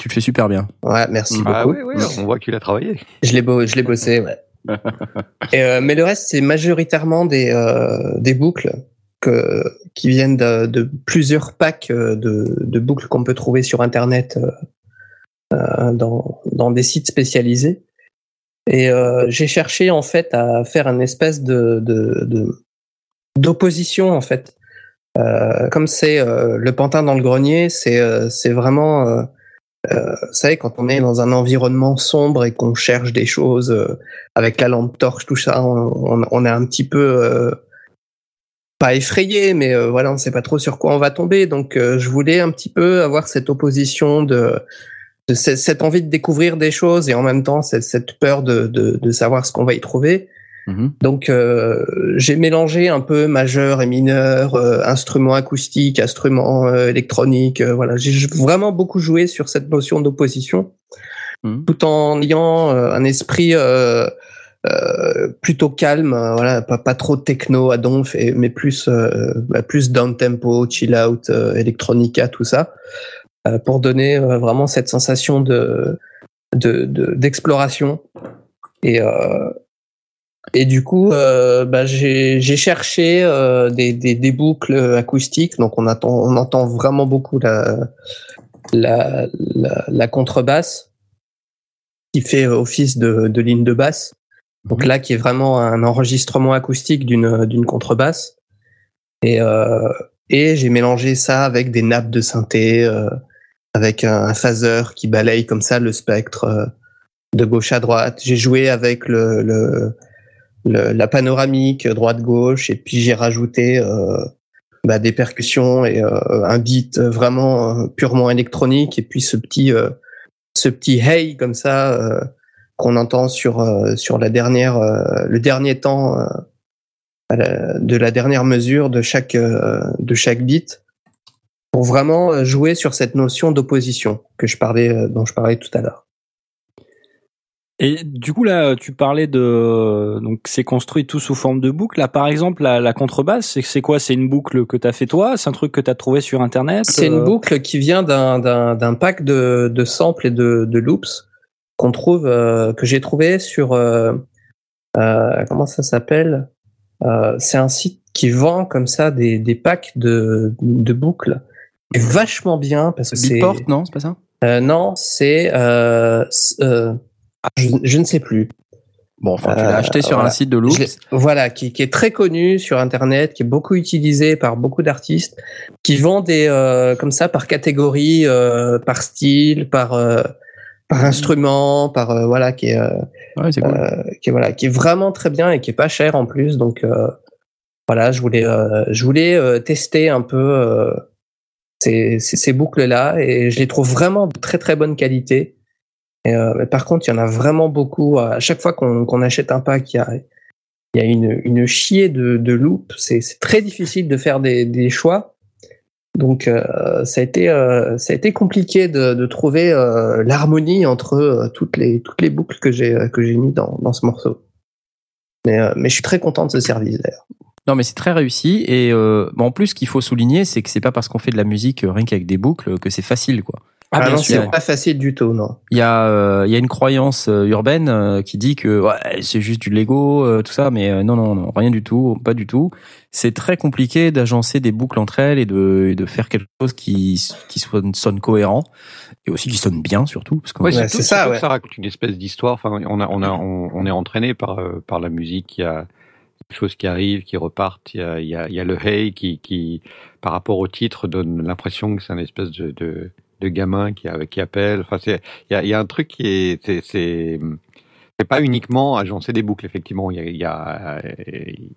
Tu le fais super bien. Ouais, merci Ah beaucoup. oui, oui, on voit qu'il a travaillé. Je l'ai beau, je l'ai bossé, ouais. Et, euh, mais le reste, c'est majoritairement des, euh, des boucles que, qui viennent de, de plusieurs packs de, de boucles qu'on peut trouver sur Internet euh, dans, dans des sites spécialisés. Et euh, j'ai cherché en fait à faire une espèce de de- de- d'opposition en fait. Euh, comme c'est euh, le pantin dans le grenier, c'est euh, c'est vraiment euh, vous savez, quand on est dans un environnement sombre et qu'on cherche des choses euh, avec la lampe torche, tout ça, on, on, on est un petit peu euh, pas effrayé, mais voilà, on sait pas trop sur quoi on va tomber. Donc, je voulais un petit peu avoir cette opposition de, de ce- cette envie de découvrir des choses et en même temps cette, cette peur de, de, de savoir ce qu'on va y trouver. Mhm. Donc euh, j'ai mélangé un peu majeur et mineur, euh, instruments acoustiques, instruments euh, électroniques. euh, voilà, j'ai vraiment beaucoup joué sur cette notion d'opposition, Mhm. tout en ayant euh, un esprit euh, euh, plutôt calme. voilà, pas, pas trop techno à donf, et, mais plus euh, bah, plus down tempo, chill out, euh, electronica, tout ça, euh, pour donner euh, vraiment cette sensation de de- de- d'exploration. et euh, et du coup, euh, bah, j'ai cherché euh, des, des, des boucles acoustiques. Donc, on, attend, on entend vraiment beaucoup la, la, la, la contrebasse qui fait office de, de ligne de basse. Donc là, qui est vraiment un enregistrement acoustique d'une d'une contrebasse. Et, euh, et j'ai mélangé ça avec des nappes de synthé, euh, avec un, un phaser qui balaye comme ça le spectre euh, de gauche à droite. J'ai joué avec le, le le- la panoramique droite-gauche et puis j'ai rajouté euh, bah, des percussions et euh, un beat vraiment euh, purement électronique et puis ce petit euh, ce petit hey comme ça euh, qu'on entend sur euh, sur la dernière euh, le dernier temps euh, de la dernière mesure de chaque euh, de chaque beat pour vraiment euh, jouer sur cette notion d'opposition que je parlais euh, dont je parlais tout à l'heure. Et du coup là, tu parlais de donc c'est construit tout sous forme de boucle. Là, par exemple, la, la contrebasse, c'est c'est quoi? C'est une boucle que t'as fait toi? C'est un truc que t'as trouvé sur internet? C'est une Euh, boucle qui vient d'un d'un d'un pack de de samples et de de loops qu'on trouve euh, que j'ai trouvé sur euh, euh, comment ça s'appelle? Euh, C'est un site qui vend comme ça des des packs de de boucles. Et vachement bien parce que c'est Beatport, non, c'est pas ça? Euh, non c'est euh, je, je ne sais plus Bon, enfin, tu l'as Euh, acheté sur voilà. un site de l'ai- voilà, qui, qui est très connu sur Internet, qui est beaucoup utilisé par beaucoup d'artistes, qui vend des euh, comme ça par catégorie, euh, par style, par par instrument, par euh, voilà, qui est euh, Ouais, c'est cool. euh, qui est voilà, qui est vraiment très bien et qui est pas cher en plus. Donc voilà, je voulais je voulais tester un peu ces, ces, ces boucles là et je les trouve vraiment de très très bonne qualité. Euh, par contre, il y en a vraiment beaucoup. À chaque fois qu'on achète un pack, il y a une, une chier de, de loops. C'est très difficile de faire des, des choix. Donc euh, ça a été euh, ça a été compliqué de, de trouver l'harmonie entre toutes les toutes les boucles que j'ai j'ai mis dans, dans ce morceau. Mais mais je suis très content de ce service d'ailleurs. Non, mais c'est très réussi. Et en plus, ce qu'il faut souligner, c'est que c'est pas parce qu'on fait de la musique rien qu'avec des boucles que c'est facile, quoi. Ah, bien non, sûr. c'est pas facile du tout, non. Il y a, euh, il y a une croyance euh, urbaine euh, qui dit que ouais, c'est juste du Lego, euh, tout ça, mais euh, non, non, non, rien du tout, pas du tout. C'est très compliqué d'agencer des boucles entre elles et de, et de faire quelque chose qui, qui sonne, sonne cohérent et aussi qui sonne bien surtout. Parce Ouais, c'est ça, surtout que ouais. Ça raconte une espèce d'histoire. Enfin, on a, on a, on, on est entraîné par euh, par la musique. Il y a des choses qui arrivent, qui repartent. Il y a, il y a, il y a le hey qui, qui, par rapport au titre, donne l'impression que c'est un espèce de, de, de gamin qui, a- qui appelle. Enfin, c'est, il y a, il y a un truc qui est, c'est, c'est, c'est pas uniquement agencer des boucles. Effectivement, il y a, il y a,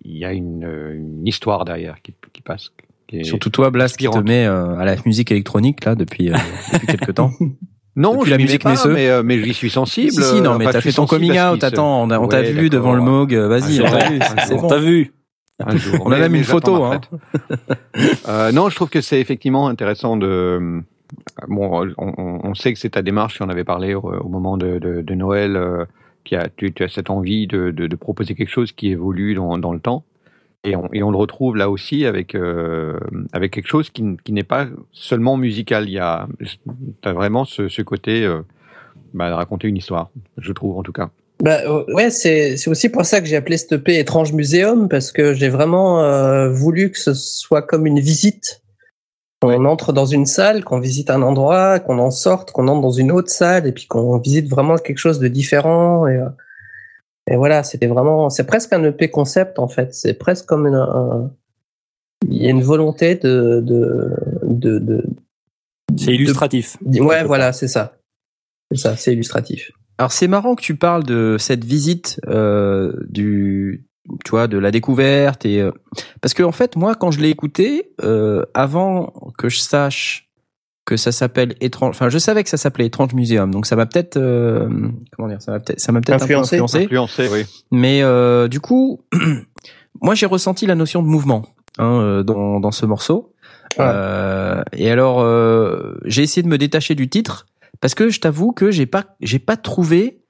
y a une, une histoire derrière qui, qui passe. qui est- Surtout toi, Blas, qui te met euh, à la musique électronique là depuis, euh, depuis quelques temps. Non, Depuis je la musique pas, mais, euh, mais j'y suis sensible. si, si, non, mais Enfin, t'as fait ton coming out. Attends, on, a- on t'a vu devant le Moog. euh, Vas-y, on t'a vu. C'est On bon. T'as vu un jour. On a même une photo. Hein. Euh, non, je trouve que c'est effectivement intéressant de. Bon, on, sait que c'est ta démarche, on avait parlé au, moment de, Noël, euh, qui a, tu, as cette envie de, proposer quelque chose qui évolue dans, le temps. Et on, le retrouve là aussi avec, euh, quelque chose qui, n'est pas seulement musical. Il y a as vraiment ce, ce côté euh, bah, de raconter une histoire, je trouve en tout cas. Bah, ouais, c'est aussi pour ça que j'ai appelé cette EP Étrange Muséum, parce que j'ai vraiment voulu que ce soit comme une visite. On entre dans une salle, qu'on visite un endroit, qu'on en sorte, qu'on entre dans une autre salle, et puis qu'on visite vraiment quelque chose de différent. Et, euh, et voilà, c'était vraiment, c'est presque un EP concept en fait. C'est presque comme une, un- il y a une volonté de, de, de, de, C'est illustratif. ouais, voilà, c'est ça. C'est ça, c'est illustratif. Alors c'est marrant que tu parles de cette visite euh, du, tu vois, de la découverte et euh, parce que en fait moi quand je l'ai écouté euh, avant que je sache que ça s'appelle étrange, enfin je savais que ça s'appelait étrange muséum donc ça m'a peut-être euh, comment dire ça m'a peut-être ça m'a peut-être un peu Influencé. influencé Influencé, oui. mais euh, du coup moi j'ai ressenti la notion de mouvement hein, euh, dans dans ce morceau Ouais. Euh, et alors euh, j'ai essayé de me détacher du titre parce que je t'avoue que j'ai pas j'ai pas trouvé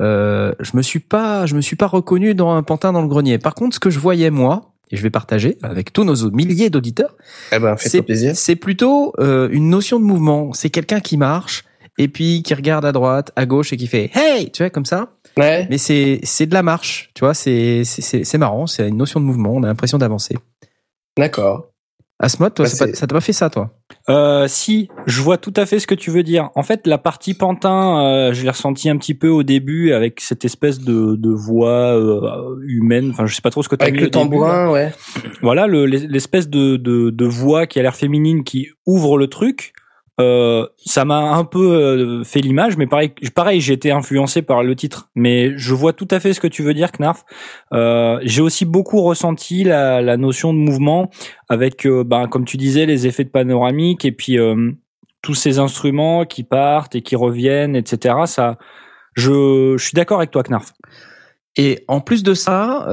euh, je me suis pas je me suis pas reconnu dans un pantin dans le grenier. Par contre, ce que je voyais moi et je vais partager avec tous nos milliers d'auditeurs, Eh ben, c'est plutôt euh, une notion de mouvement. C'est quelqu'un qui marche et puis qui regarde à droite, à gauche et qui fait hey, tu vois comme ça. Ouais. Mais c'est c'est de la marche, tu vois. C'est c'est marrant. C'est une notion de mouvement. On a l'impression d'avancer. D'accord. Asmod, toi, Bah, ça t'a pas fait ça, toi? Euh, si, je vois tout à fait ce que tu veux dire. En fait, la partie pantin, euh, je l'ai ressenti un petit peu au début avec cette espèce de, de voix euh, humaine. Enfin, je sais pas trop ce que tu as Avec le tambourin, ouais. Voilà, le- l'espèce de, de, de voix qui a l'air féminine qui ouvre le truc. Euh, ça m'a un peu euh, fait l'image, mais pareil, pareil, j'ai été influencé par le titre. Mais je vois tout à fait ce que tu veux dire, Knarf. Euh, j'ai aussi beaucoup ressenti la, notion de mouvement avec, ben, comme tu disais, les effets de panoramique et puis tous ces instruments qui partent et qui reviennent, etc. Ça, je, suis d'accord avec toi, Knarf. Et en plus de ça,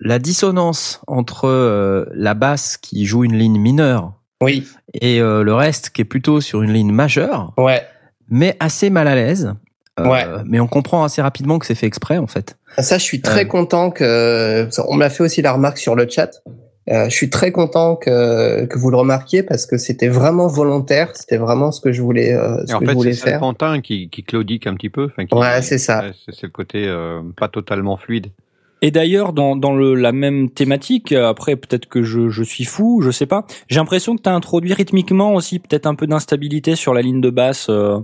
la dissonance entre la basse qui joue une ligne mineure Oui. et euh, le reste qui est plutôt sur une ligne majeure, Ouais. mais assez mal à l'aise. Euh, Ouais. Mais on comprend assez rapidement que c'est fait exprès, en fait. Ça, je suis très Ouais. content que. On m'a fait aussi la remarque sur le chat. Euh, je suis très content que, que vous le remarquiez parce que c'était vraiment volontaire. C'était vraiment ce que je voulais, euh, ce en que je fait, voulais c'est ça le faire. pantin qui, qui claudique un petit peu. qui- Ouais, c'est ça. C'est c'est le côté euh, pas totalement fluide. Et d'ailleurs, dans, dans le, la même thématique, euh, après peut-être que je, je suis fou, je sais pas, j'ai l'impression que tu as introduit rythmiquement aussi peut-être un peu d'instabilité sur la ligne de basse. euh,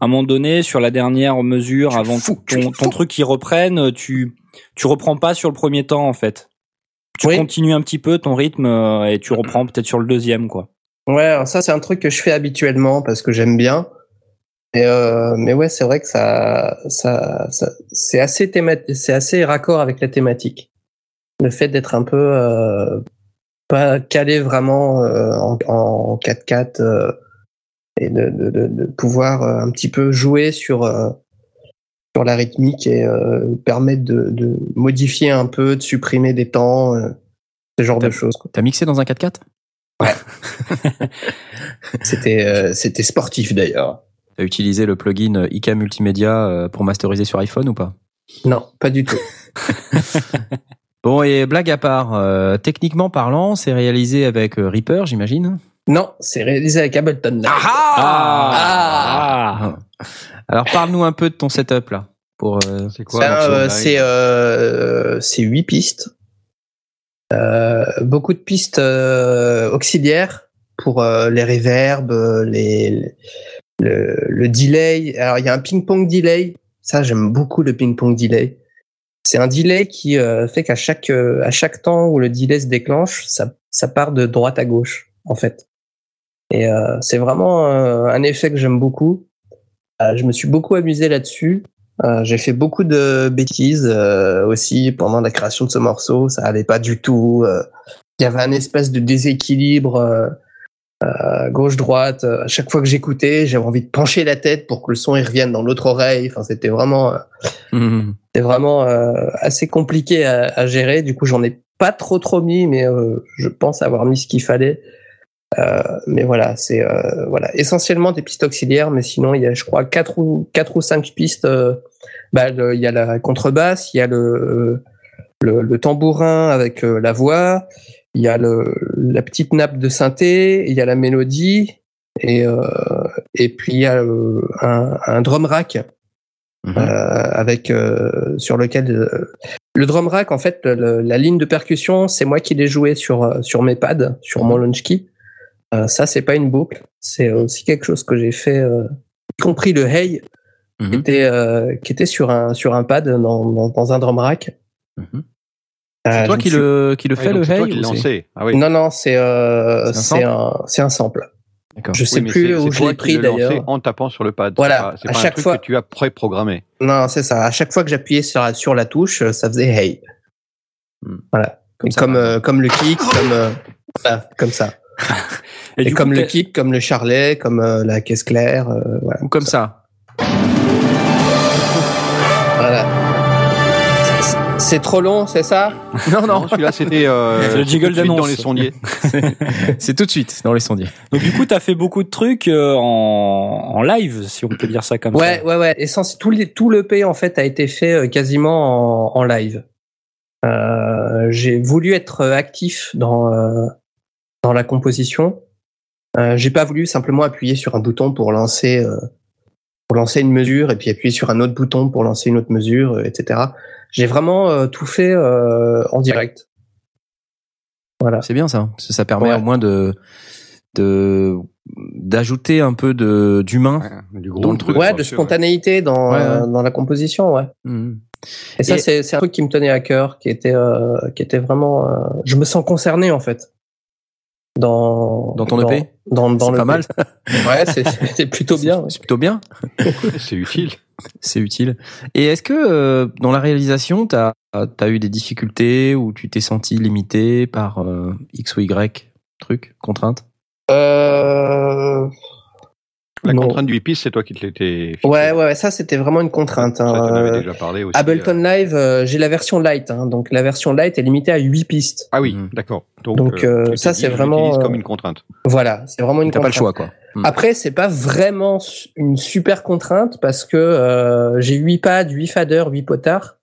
à un moment donné, sur la dernière mesure, avant fou, que ton, truc qui reprenne, tu tu reprends pas sur le premier temps en fait. Tu Oui. continues un petit peu ton rythme euh, et tu reprends peut-être sur le deuxième quoi. Ouais, alors ça, c'est un truc que je fais habituellement parce que j'aime bien. Et euh, mais ouais, c'est vrai que ça, ça, ça c'est assez c'est assez raccord avec la thématique. Le fait d'être un peu euh, pas calé vraiment euh, en, en 4-4 euh, et de, de, de, de pouvoir euh, un petit peu jouer sur euh, sur la rythmique et euh, permettre de, de modifier un peu, de supprimer des temps, ce genre de choses. T'as mixé dans un 4x4 C'était euh, c'était sportif d'ailleurs. T'as utilisé le plugin IK Multimédia euh, pour masteriser sur iPhone ou pas Non, pas du tout. Bon, et blague à part, euh, techniquement parlant, c'est réalisé avec euh, Reaper, j'imagine Non, c'est réalisé avec Ableton Live. Ah, Alors parle-nous un peu de ton setup là. Pour euh, C'est quoi Ben, c'est euh, c'est huit pistes. Euh, beaucoup de pistes euh, auxiliaires pour euh, les reverbs, euh, les le, delay. Alors il y a un ping-pong delay. Ça j'aime beaucoup le ping-pong delay. C'est un delay qui euh, fait qu'à chaque euh, à chaque temps où le delay se déclenche, ça ça part de droite à gauche en fait. Et euh, c'est vraiment un effet que j'aime beaucoup. Je me suis beaucoup amusé là-dessus. J'ai fait beaucoup de bêtises aussi pendant la création de ce morceau. Ça allait pas du tout. Il y avait un espèce de déséquilibre euh, euh, gauche-droite. À chaque fois que j'écoutais, j'avais envie de pencher la tête pour que le son il revienne dans l'autre oreille. Enfin, c'était vraiment, euh, Mhm. c'était vraiment euh, assez compliqué à, à gérer. Du coup, j'en ai pas trop trop mis, mais euh, je pense avoir mis ce qu'il fallait. Euh, mais voilà, c'est euh, voilà essentiellement des pistes auxiliaires, mais sinon il y a, je crois, quatre ou quatre ou cinq pistes. euh, bah, le- il y a la contrebasse, il y a le le, le tambourin avec euh, la voix, il y a le la petite nappe de synthé, il y a la mélodie et euh, et puis il y a euh, un, un drum rack Mhm. euh, avec euh, sur lequel euh, le drum rack en fait le- la ligne de percussion c'est moi qui l'ai joué sur sur mes pads sur mon launch key Euh, ça c'est pas une boucle c'est aussi quelque chose que j'ai fait euh, y compris le hey qui Mhm. était euh, qui était sur un sur un pad dans dans, dans un drum rack Mhm. Euh, C'est toi je qui le qui le Ah, fais le toi hey qui ou l'as c'est- lancé. Ah oui. non non c'est euh, C'est un c'est un sample D'accord. je sais Oui, plus c'est- où c'est je toi l'ai pris d'ailleurs En tapant sur le pad. Voilà, C'est pas- C'est à pas, chaque un truc fois- que tu as préprogrammé. non c'est ça à chaque fois que j'appuyais sur la- sur la touche euh, ça faisait hey Hmm. voilà Comme Et ça, comme euh, comme le kick comme euh, voilà, comme ça Et, du comme coup, le t'es- kick, comme le charlet, comme euh, la caisse claire, euh, voilà. Ou comme ça. Voilà. C'est- trop long, c'est ça Non Non, celui-là c'était euh, C'est le jingle tout de suite d'annonce. dans les sondiers. c'est tout de suite dans les sondiers. Donc du coup, t'as fait beaucoup de trucs euh, en, en live, si on peut dire ça comme Ouais, ça. ouais, ouais. Et sans, tout, les, tout le P en fait a été fait euh, quasiment en, en live. Euh, J'ai voulu être actif dans euh, dans la composition. Euh, J'ai pas voulu simplement appuyer sur un bouton pour lancer euh, pour lancer une mesure et puis appuyer sur un autre bouton pour lancer une autre mesure, euh, etc. J'ai vraiment euh, tout fait euh, en direct. Voilà. C'est bien ça, ça permet Ouais. au moins de de d'ajouter un peu de d'humain. Ouais, Dans le truc, Ouais, de spontanéité dans Ouais, dans la composition, ouais. Et ça, Et- c'est c'est un truc qui me tenait à cœur, qui était, euh, qui était vraiment. euh, je me sens concerné en fait. Dans, Dans ton EP Dans, dans C'est le pas mal. Ouais, c'est- c'est plutôt bien. ouais. C'est plutôt bien. C'est utile. C'est utile. Et est-ce que euh, dans la réalisation, t'as as eu des difficultés ou tu t'es senti limité par euh, X ou Y truc, contrainte? Euh, La Non. contrainte du hippie, c'est toi qui te l'étais. ouais, ouais, ouais, ça c'était vraiment une contrainte. Ça, hein. avais Euh, déjà parlé aussi. Ableton euh. Live, euh, j'ai la version light, hein, donc la version light est limitée à 8 pistes. Ah oui, Mhm. d'accord. Donc, euh, ça, c'est vraiment, comme une contrainte. Voilà, c'est vraiment une T'as pas le choix quoi. Mhm. Après, c'est pas vraiment une super contrainte parce que euh, j'ai 8 pads, 8 faders, 8 potards.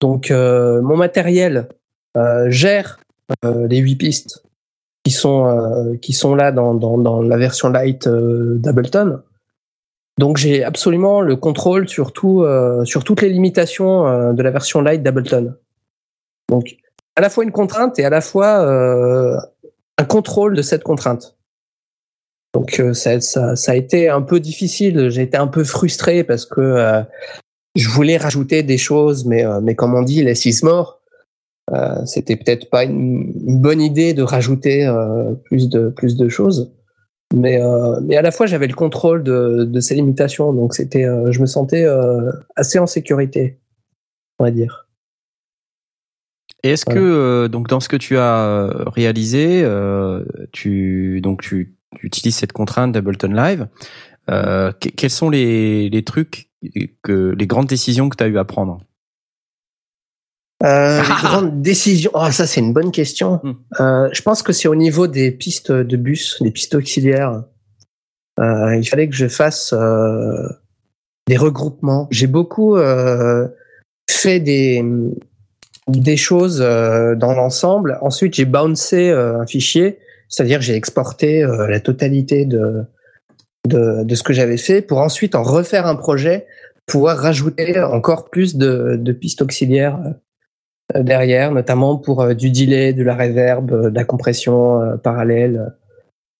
Donc euh, mon matériel euh, gère euh, les 8 pistes qui sont euh, qui sont là dans, dans, la version light euh, d'Ableton. Donc j'ai absolument le contrôle sur tout euh, sur toutes les limitations de la version light d'Ableton. Donc à la fois une contrainte et à la fois un contrôle de cette contrainte. Donc ça, ça, a été un peu difficile. J'ai été un peu frustré parce que je voulais rajouter des choses, mais mais comme on dit, less is more. Euh, C'était peut-être pas une, une bonne idée de rajouter euh, plus de plus de choses, mais euh, mais à la fois j'avais le contrôle de, de ces limitations, donc c'était, je me sentais assez en sécurité, on va dire. Et est-ce que donc dans ce que tu as réalisé, tu donc tu, tu utilises cette contrainte d'Ableton Live. Que- quels sont les, les trucs que les grandes décisions que tu as eu à prendre? Euh, les grandes décisions. Oh, ça, c'est une bonne question. Hmm. Euh, je pense que c'est au niveau des pistes de bus, des pistes auxiliaires. Euh, il fallait que je fasse euh, des regroupements. J'ai beaucoup euh, fait des des choses euh, dans l'ensemble. Ensuite, j'ai bouncé un fichier C'est-à-dire j'ai exporté la totalité de, de, de ce que j'avais fait pour ensuite en refaire un projet, pouvoir rajouter encore plus de, de pistes auxiliaires derrière, notamment pour du delay, de la reverb, de la compression parallèle,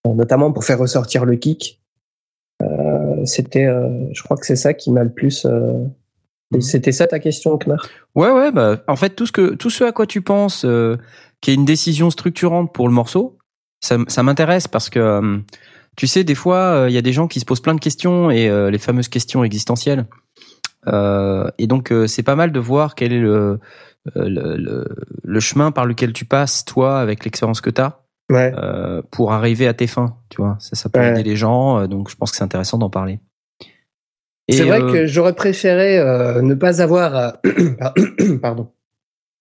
notamment pour faire ressortir le kick. C'était, je crois que c'est ça qui m'a le plus Mhm. C'était ça ta question, Knar Ouais, ouais. Bah, en fait, tout ce que tout ce à quoi tu penses, euh, qui est une décision structurante pour le morceau, ça, ça m'intéresse parce que euh, tu sais, des fois, euh, il y a des gens qui se posent plein de questions et les fameuses questions existentielles. et donc, c'est pas mal de voir quel est le, le, le, chemin par lequel tu passes, toi, avec l'expérience que tu as. Ouais. pour arriver à tes fins, tu vois, ça, ça peut aider les gens, donc je pense que c'est intéressant d'en parler. C'est vrai euh, que j'aurais préféré euh, ne pas avoir à, pardon,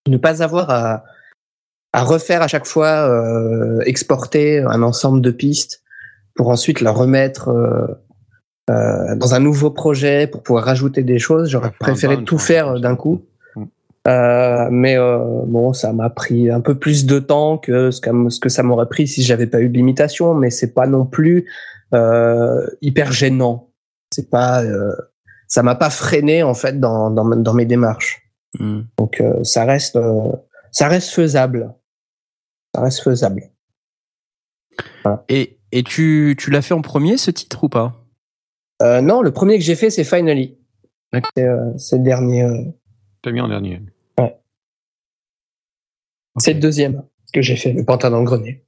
ne pas avoir à, à refaire à chaque fois euh, exporter un ensemble de pistes pour ensuite la remettre euh, dans un nouveau projet pour pouvoir rajouter des choses. J'aurais préféré tout faire d'un coup. Mm. mais bon, ça m'a pris un peu plus de temps que ce que, ce que ça m'aurait pris si j'avais pas eu de limitation. Mais c'est pas non plus hyper gênant c'est pas, euh, ça m'a pas freiné en fait dans dans, dans mes démarches. Hmm. Donc euh, ça reste, euh, ça reste faisable. Ça reste faisable. Et et tu tu l'as fait en premier ce titre ou pas? Non, le premier que j'ai fait c'est Finally. C'est le dernier. T'as mis en dernier. Ouais. C'est le deuxième que j'ai fait, le pantin dans le grenier.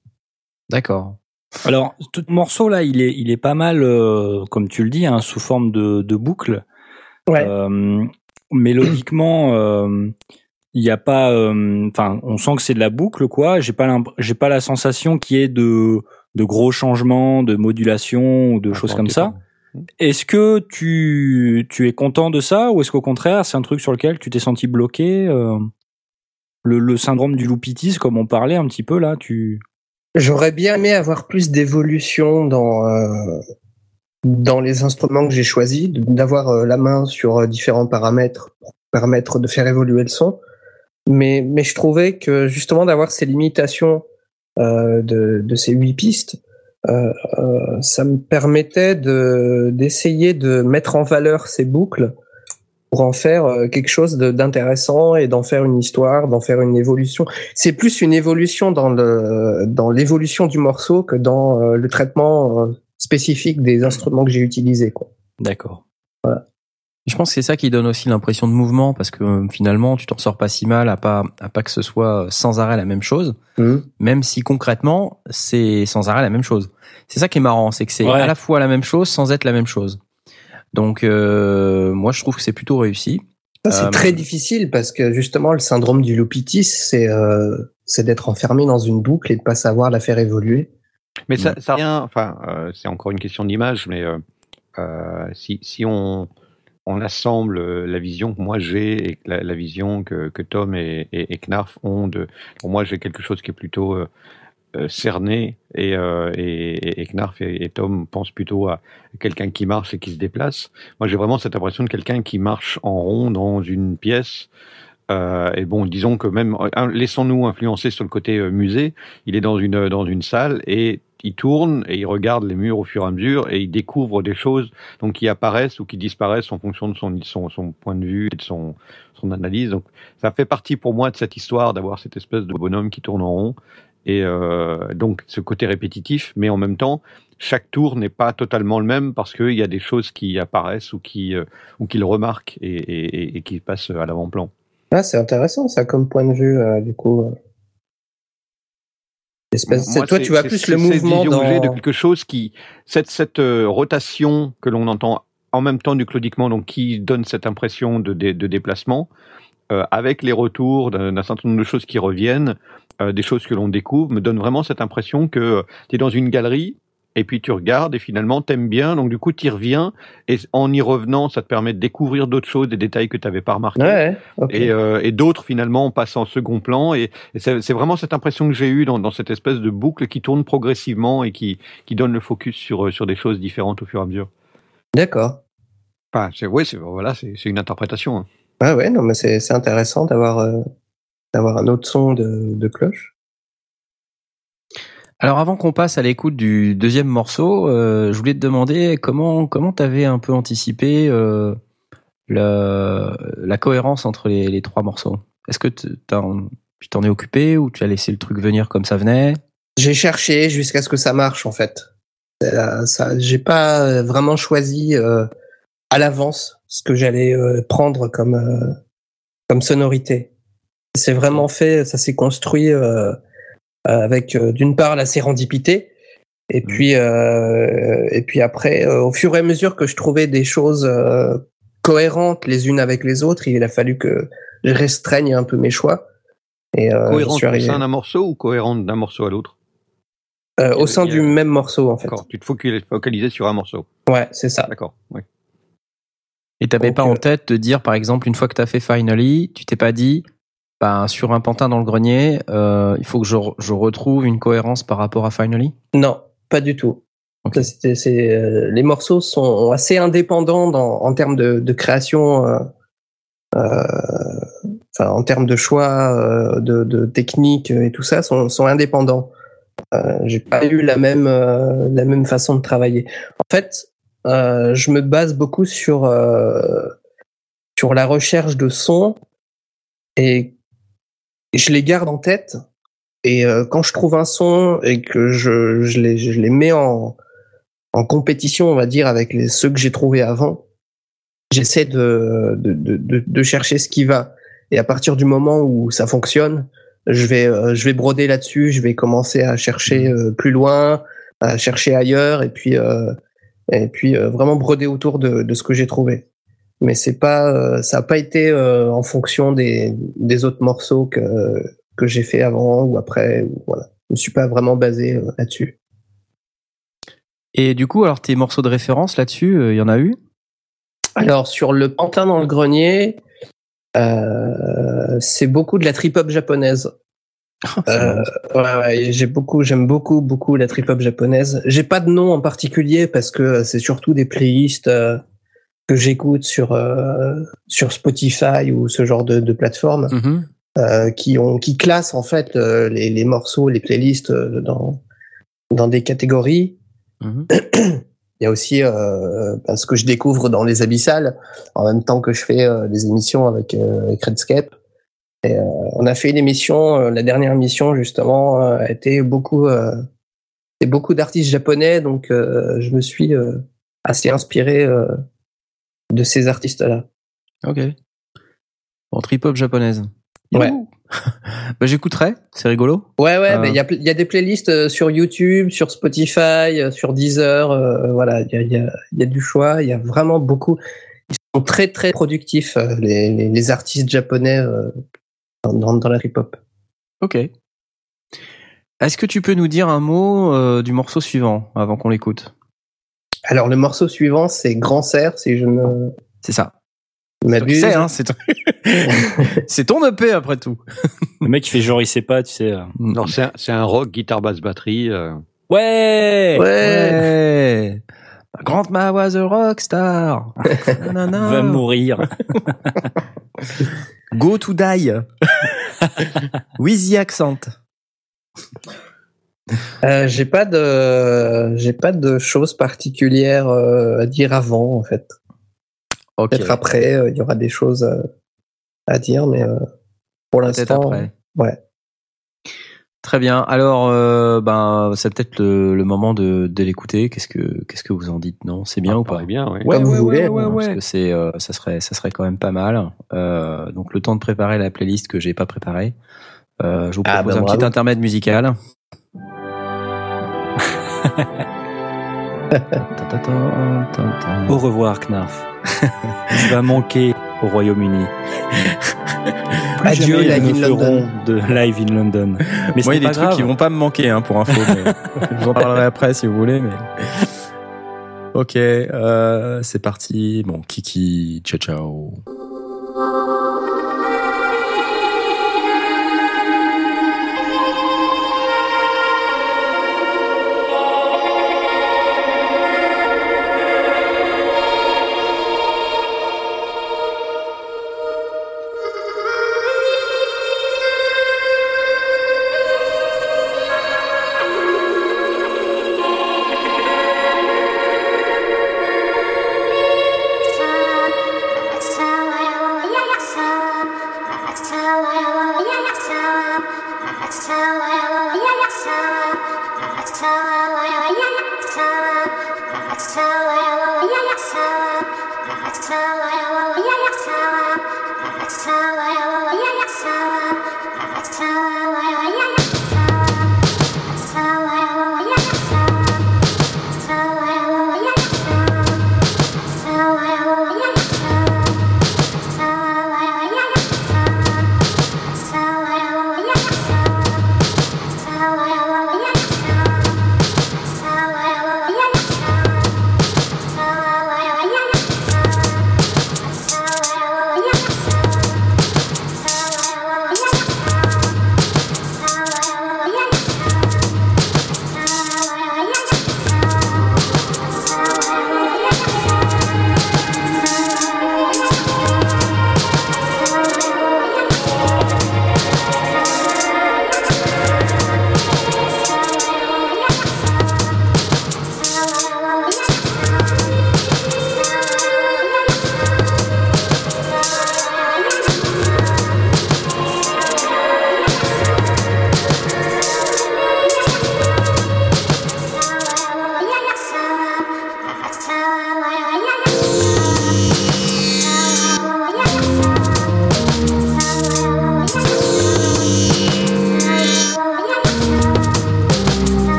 D'accord. Alors, tout morceau là, il est, il est pas mal, euh, comme tu le dis, hein, sous forme de, de boucle. Ouais. Euh, mélodiquement, euh, il n'y a pas, enfin, on sent que c'est de la boucle, quoi. J'ai pas, j'ai pas la sensation qu'il y ait de, de gros changements, de modulation ou de choses comme ça. Est-ce que tu, tu es content de ça ou est-ce qu'au contraire, c'est un truc sur lequel tu t'es senti bloqué le, le syndrome du loupitis, comme on parlait un petit peu là, tu J'aurais bien aimé avoir plus d'évolution dans euh, dans les instruments que j'ai choisis, d'avoir euh, la main sur euh, différents paramètres pour permettre de faire évoluer le son. Mais mais je trouvais que justement d'avoir ces limitations euh, de de ces huit pistes, euh, ça me permettait de d'essayer de mettre en valeur ces boucles pour en faire euh, quelque chose d'intéressant et d'en faire une histoire, d'en faire une évolution. C'est plus une évolution dans le dans l'évolution du morceau que dans euh, le traitement euh, spécifique des instruments que j'ai utilisés. D'accord. Voilà. Je pense que c'est ça qui donne aussi l'impression de mouvement parce que finalement tu t'en sors pas si mal à pas à pas que ce soit sans arrêt la même chose, mmh. même si concrètement c'est sans arrêt la même chose. C'est ça qui est marrant, c'est que c'est à la fois la même chose sans être la même chose. Donc euh, moi je trouve que c'est plutôt réussi. C'est euh, très difficile parce que justement le syndrome du Lupitis, c'est euh, c'est d'être enfermé dans une boucle et de pas savoir la faire évoluer. Mais ça, ça rien. Enfin, euh, c'est encore une question d'image, mais euh, si, si on, on assemble la vision que moi j'ai et la, vision que, que Tom et, Knarf ont de, pour moi j'ai quelque chose qui est plutôt euh, cerné et, euh, et, et, Knarf et, Tom pensent plutôt à quelqu'un qui marche et qui se déplace. Moi, j'ai vraiment cette impression de quelqu'un qui marche en rond dans une pièce. Euh, et bon, disons que même, laissons-nous influencer sur le côté euh, musée. Il est dans une dans une salle et il tourne et il regarde les murs au fur et à mesure et il découvre des choses donc qui apparaissent ou qui disparaissent en fonction de son son, son point de vue et de son son analyse. Donc ça fait partie pour moi de cette histoire d'avoir cette espèce de bonhomme qui tourne en rond et euh, donc ce côté répétitif, mais en même temps, chaque tour n'est pas totalement le même parce qu'il y a des choses qui apparaissent ou qui euh, ou qu'il remarque et, et, et, qui passent à l'avant-plan. Ah, c'est intéressant ça comme point de vue euh, du coup. Espèce, Moi, toi, tu vois plus le mouvement dans... de quelque chose qui cette cette euh, rotation que l'on entend en même temps du claudiquement, donc qui donne cette impression de, de, de déplacement, euh, avec les retours d'un certain nombre de choses qui reviennent, euh, des choses que l'on découvre, me donne vraiment cette impression que euh, tu es dans une galerie et puis tu regardes et finalement t'aimes bien, donc du coup tu y reviens et en y revenant ça te permet de découvrir d'autres choses, des détails que tu n'avais pas remarqués ouais, okay. et, euh, et d'autres finalement passent en second plan et, et c'est vraiment cette impression que j'ai eue dans, dans, cette espèce de boucle qui tourne progressivement et qui, qui donne le focus sur, sur des choses différentes au fur et à mesure. D'accord. Enfin, c'est ouais, voilà, c'est une interprétation. Hein. Ah ouais, non mais c'est intéressant d'avoir euh, d'avoir un autre son de, de cloche. Alors avant qu'on passe à l'écoute du deuxième morceau, euh, je voulais te demander comment comment t'avais un peu anticipé euh, la, la cohérence entre les, les trois morceaux. Est-ce que tu t'en es occupé ou tu as laissé le truc venir comme ça venait? J'ai cherché jusqu'à ce que ça marche en fait. Euh, ça, j'ai pas vraiment choisi euh, à l'avance ce que j'allais euh, prendre comme euh, comme sonorité. C'est vraiment fait, ça s'est construit euh, avec d'une part la sérendipité et puis et puis après au fur et à mesure que je trouvais des choses cohérentes les unes avec les autres, il a fallu que je restreigne un peu mes choix. Et euh, cohérente au sein d'un morceau ou cohérente d'un morceau à l'autre? Euh, Au sein du même morceau en fait. D'accord, tu te focaliser sur un morceau. Ouais, c'est ça. D'accord. Ouais. Et t'avais pas en tête de dire, par exemple, une fois que t'as fait Finally, tu t'es pas dit, bah, sur un pantin dans le grenier, euh, il faut que je, je, retrouve une cohérence par rapport à Finally? Non, pas du tout. Okay. C c'est euh, les morceaux sont assez indépendants dans, en termes de, de création, euh, en termes de choix, de, de technique et tout ça, sont, sont indépendants. J'ai pas eu la même la même façon de travailler. En fait, je me base beaucoup sur sur la recherche de sons et je les garde en tête. Et euh, quand je trouve un son et que je, je, les, je les mets en, en compétition, on va dire, avec les, ceux que j'ai trouvés avant, j'essaie de, de, de, de, chercher ce qui va. Et à partir du moment où ça fonctionne, je vais, je vais broder là-dessus, je vais commencer à chercher plus loin, à chercher ailleurs, et puis et puis euh, vraiment broder autour de, de ce que j'ai trouvé. Mais c'est pas, euh, ça n'a pas été euh, en fonction des, des autres morceaux que que j'ai fait avant ou après. Voilà, je me suis pas vraiment basé là-dessus. Et du coup, alors tes morceaux de référence là-dessus, il y en a eu? Alors sur le pantin dans le grenier, euh, c'est beaucoup de la trip-hop japonaise. euh, ouais, ouais, j'ai beaucoup, j'aime beaucoup, beaucoup la trip hop japonaise. J'ai pas de nom en particulier parce que c'est surtout des playlists euh, que j'écoute sur euh, sur Spotify ou ce genre de, de plateforme mm -hmm. qui ont qui classent en fait les, les morceaux, les playlists dans dans des catégories. Mm -hmm. Il y a aussi euh, ce que je découvre dans les abyssales en même temps que je fais des émissions avec, avec Redscape. Et, euh, on a fait une émission, euh, la dernière émission justement euh, a été beaucoup, et beaucoup d'artistes japonais, donc je me suis assez inspiré de ces artistes-là. Ok. Bon, trip-hop japonaise. Ouais. bah, j'écouterai, c'est rigolo. Ouais, ouais, il euh... y, a, y a des playlists sur YouTube, sur Spotify, sur Deezer, euh, voilà, il y a, y, a, y a du choix, il y a vraiment beaucoup. Ils sont très, très productifs, les, les, les artistes japonais dans, dans la hip-hop. Ok. Est-ce que tu peux nous dire un mot euh, du morceau suivant avant qu'on l'écoute? Alors le morceau suivant c'est Grand Serre si je ne. C'est ça. C'est hein, c'est ton... c'est ton EP après tout. le mec il fait genre il sait pas, tu sais. Non, c'est un, c'est un rock guitare basse batterie. Euh... Ouais, ouais. ouais. Grandma was a rock star. Va mourir. Go to die. With the accent. Euh, j'ai pas de j'ai pas de choses particulières euh, à dire avant en fait. Okay. Peut-être après il euh, y aura des choses à, à dire mais euh, pour l'instant ouais. Très bien. Alors, euh, ben, c'est peut-être le, le, moment de, de l'écouter. Qu'est-ce que, qu'est-ce que vous en dites? Non, c'est bien ah, ou pas? bien, oui. Ouais, Comme ouais, vous voulez. Ouais, ouais, parce que c'est, euh, ça serait, ça serait quand même pas mal. Euh, donc, le temps de préparer la playlist que j'ai pas préparée. Euh, je vous propose ah, ben, un bravo. petit intermède musical. Au revoir, Knarf. tu vas manquer au Royaume-Uni. Adieu, live in London. De live in London. Mais Moi, il y a des trucs qui vont pas me manquer hein, pour info. Mais je vous en parlerai après si vous voulez. Mais... Ok, euh, c'est parti. Bon, Kiki, ciao ciao.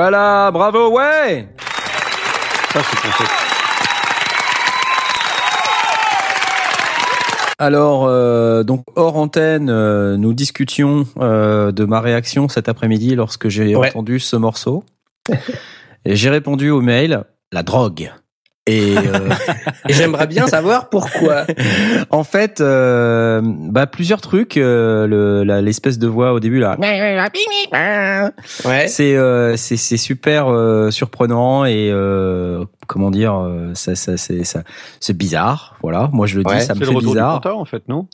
Voilà, bravo, ouais Ça, c'est concept. Alors, euh, donc hors antenne, euh, nous discutions euh, de ma réaction cet après-midi lorsque j'ai Ouais. entendu ce morceau. Et j'ai répondu au mail la drogue. Et euh, Et j'aimerais bien savoir pourquoi. en fait, euh, bah plusieurs trucs. euh, le- l'espèce de voix au début là, Ouais. c'est euh, c'est c'est super euh, surprenant et euh, comment dire, euh, ça ça c'est ça c'est bizarre. Voilà, moi je le dis, Ouais, ça me C'est le fait du bizarre. en fait, non?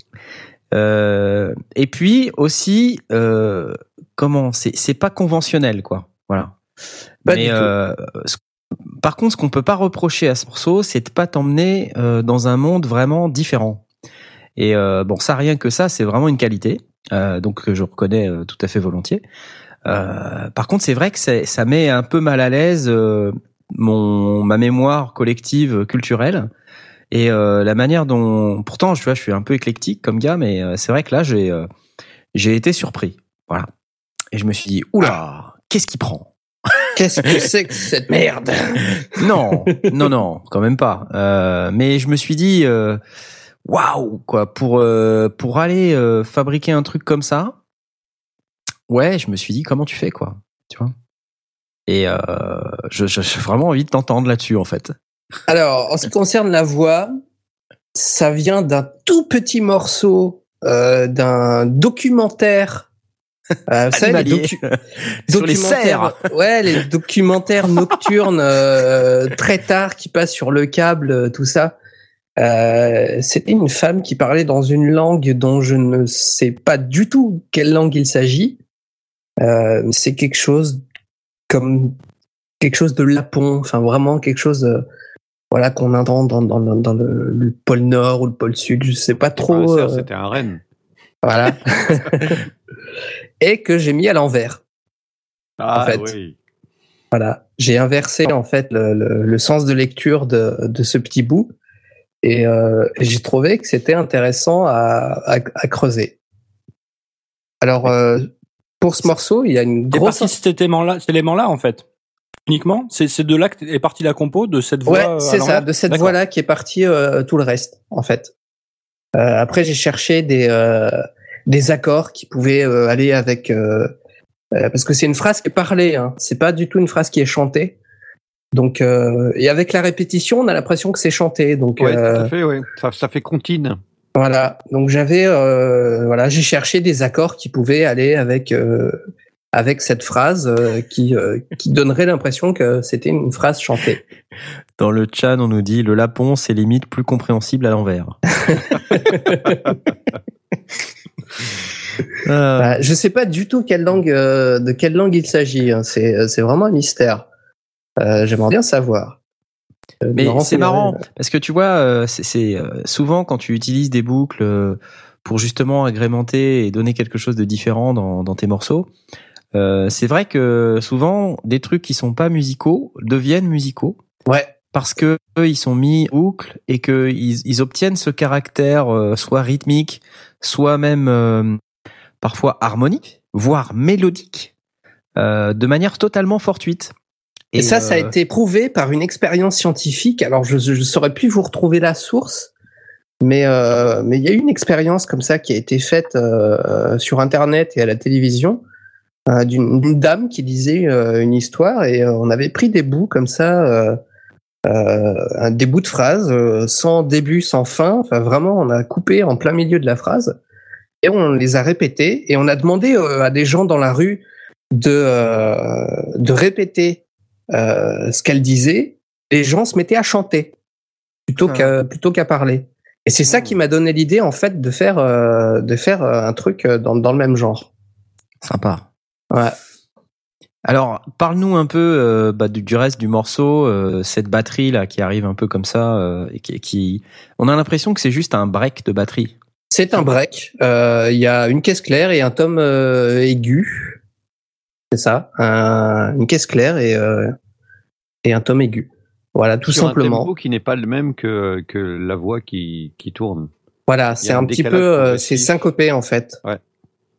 Euh, et puis aussi, euh, comment c'est c'est pas conventionnel quoi. Voilà. Pas Mais du tout. euh, ce- par contre, ce qu'on peut pas reprocher à ce morceau, c'est de pas t'emmener euh, dans un monde vraiment différent. Et euh, bon, ça rien que ça, c'est vraiment une qualité. Euh, donc que je reconnais euh, tout à fait volontiers. Euh, par contre, c'est vrai que ça met un peu mal à l'aise euh, mon ma mémoire collective culturelle. Et euh, la manière dont pourtant je vois je suis un peu éclectique comme gars mais euh, c'est vrai que là j'ai euh, j'ai été surpris. Voilà. Et je me suis dit oula qu'est-ce qui prend? Qu'est-ce que c'est que cette merde? Non non non quand même pas. Euh, mais je me suis dit euh, waouh quoi. Pour euh, pour aller euh, fabriquer un truc comme ça ouais je me suis dit comment tu fais quoi tu vois. Et euh, je j'ai vraiment envie de t'entendre là-dessus en fait. Alors, en ce qui concerne la voix, ça vient d'un tout petit morceau euh, d'un documentaire. Euh, vous savez, les docu- sur les documentaires- cerfs. Ouais, les documentaires nocturnes euh, très tard qui passent sur le câble, euh, tout ça. Euh, C'était une femme qui parlait dans une langue dont je ne sais pas du tout quelle langue il s'agit. Euh, C'est quelque chose comme quelque chose de lapon, enfin vraiment quelque chose, euh, voilà qu'on entend dans, dans, dans, dans le, le pôle Nord ou le pôle Sud, je sais pas trop. euh, C'était un renne. voilà. Et que j'ai mis à l'envers. Ah, fait. oui. Voilà, j'ai inversé en fait le, le- le sens de lecture de, de ce petit bout et, euh, et j'ai trouvé que c'était intéressant à, à, à creuser. Alors euh, pour ce morceau, il y a une grosse. de cet élément-là, en fait. Uniquement, c'est c'est de là que est partie la compo de cette voix. Ouais, euh, c'est ça, de cette voix-là qui est partie euh, tout le reste en fait. Après, j'ai cherché des des accords qui pouvaient aller avec parce que c'est une phrase qui est parlée, hein. c'est pas du tout une phrase qui est chantée. Donc euh, et avec la répétition, on a l'impression que c'est chanté. Donc Ouais, euh, tout à fait, ouais. Ça, ça fait comptine. Voilà, donc j'avais, euh, voilà, j'ai cherché des accords qui pouvaient aller avec euh, avec cette phrase euh, qui euh, qui donnerait l'impression que c'était une phrase chantée. Dans le chat, on nous dit le lapon, c'est limite plus compréhensible à l'envers. Euh, Bah, je sais pas du tout quelle langue euh, de quelle langue il s'agit. hein. C'est c'est vraiment un mystère. Euh, J'aimerais bien savoir. Euh, mais c'est marrant parce que tu vois, euh, c'est- euh, souvent quand tu utilises des boucles euh, pour justement agrémenter et donner quelque chose de différent dans, dans tes morceaux. euh, c'est vrai que souvent des trucs qui sont pas musicaux deviennent musicaux Ouais, parce que eux, ils sont mis boucle et que ils, ils obtiennent ce caractère euh, soit rythmique, soit même euh, parfois harmonique, voire mélodique, euh, de manière totalement fortuite. Et, ça, ça a euh, été prouvé par une expérience scientifique. Alors, je ne saurais plus vous retrouver la source, mais euh, mais il y a eu une expérience comme ça qui a été faite euh, sur Internet et à la télévision d'une dame qui disait une histoire et on avait pris des bouts comme ça, des bouts de phrases sans début, sans fin. Enfin, vraiment, on a coupé en plein milieu de la phrase et on les a répétés et on a demandé à des gens dans la rue de euh, de répéter euh, ce qu'elle disait, les gens se mettaient à chanter plutôt Ah. qu'à plutôt qu'à parler. Et c'est ça Hmm. qui m'a donné l'idée en fait de faire euh, de faire euh, un truc dans, dans le même genre. Sympa. Ouais. Alors, parle-nous un peu euh, bah, du, du reste du morceau, euh, cette batterie là qui arrive un peu comme ça, euh, et qui, qui- on a l'impression que c'est juste un break de batterie. C'est un break. Il y a une caisse claire et un tome aigu. C'est ça. Un- une caisse claire et et, et un tome aigu. Voilà, tout Sur un simplement. tempo qui n'est pas le même que, que la voix qui, qui tourne. Voilà, c'est un un petit peu, euh, c'est syncopé en fait. Ouais.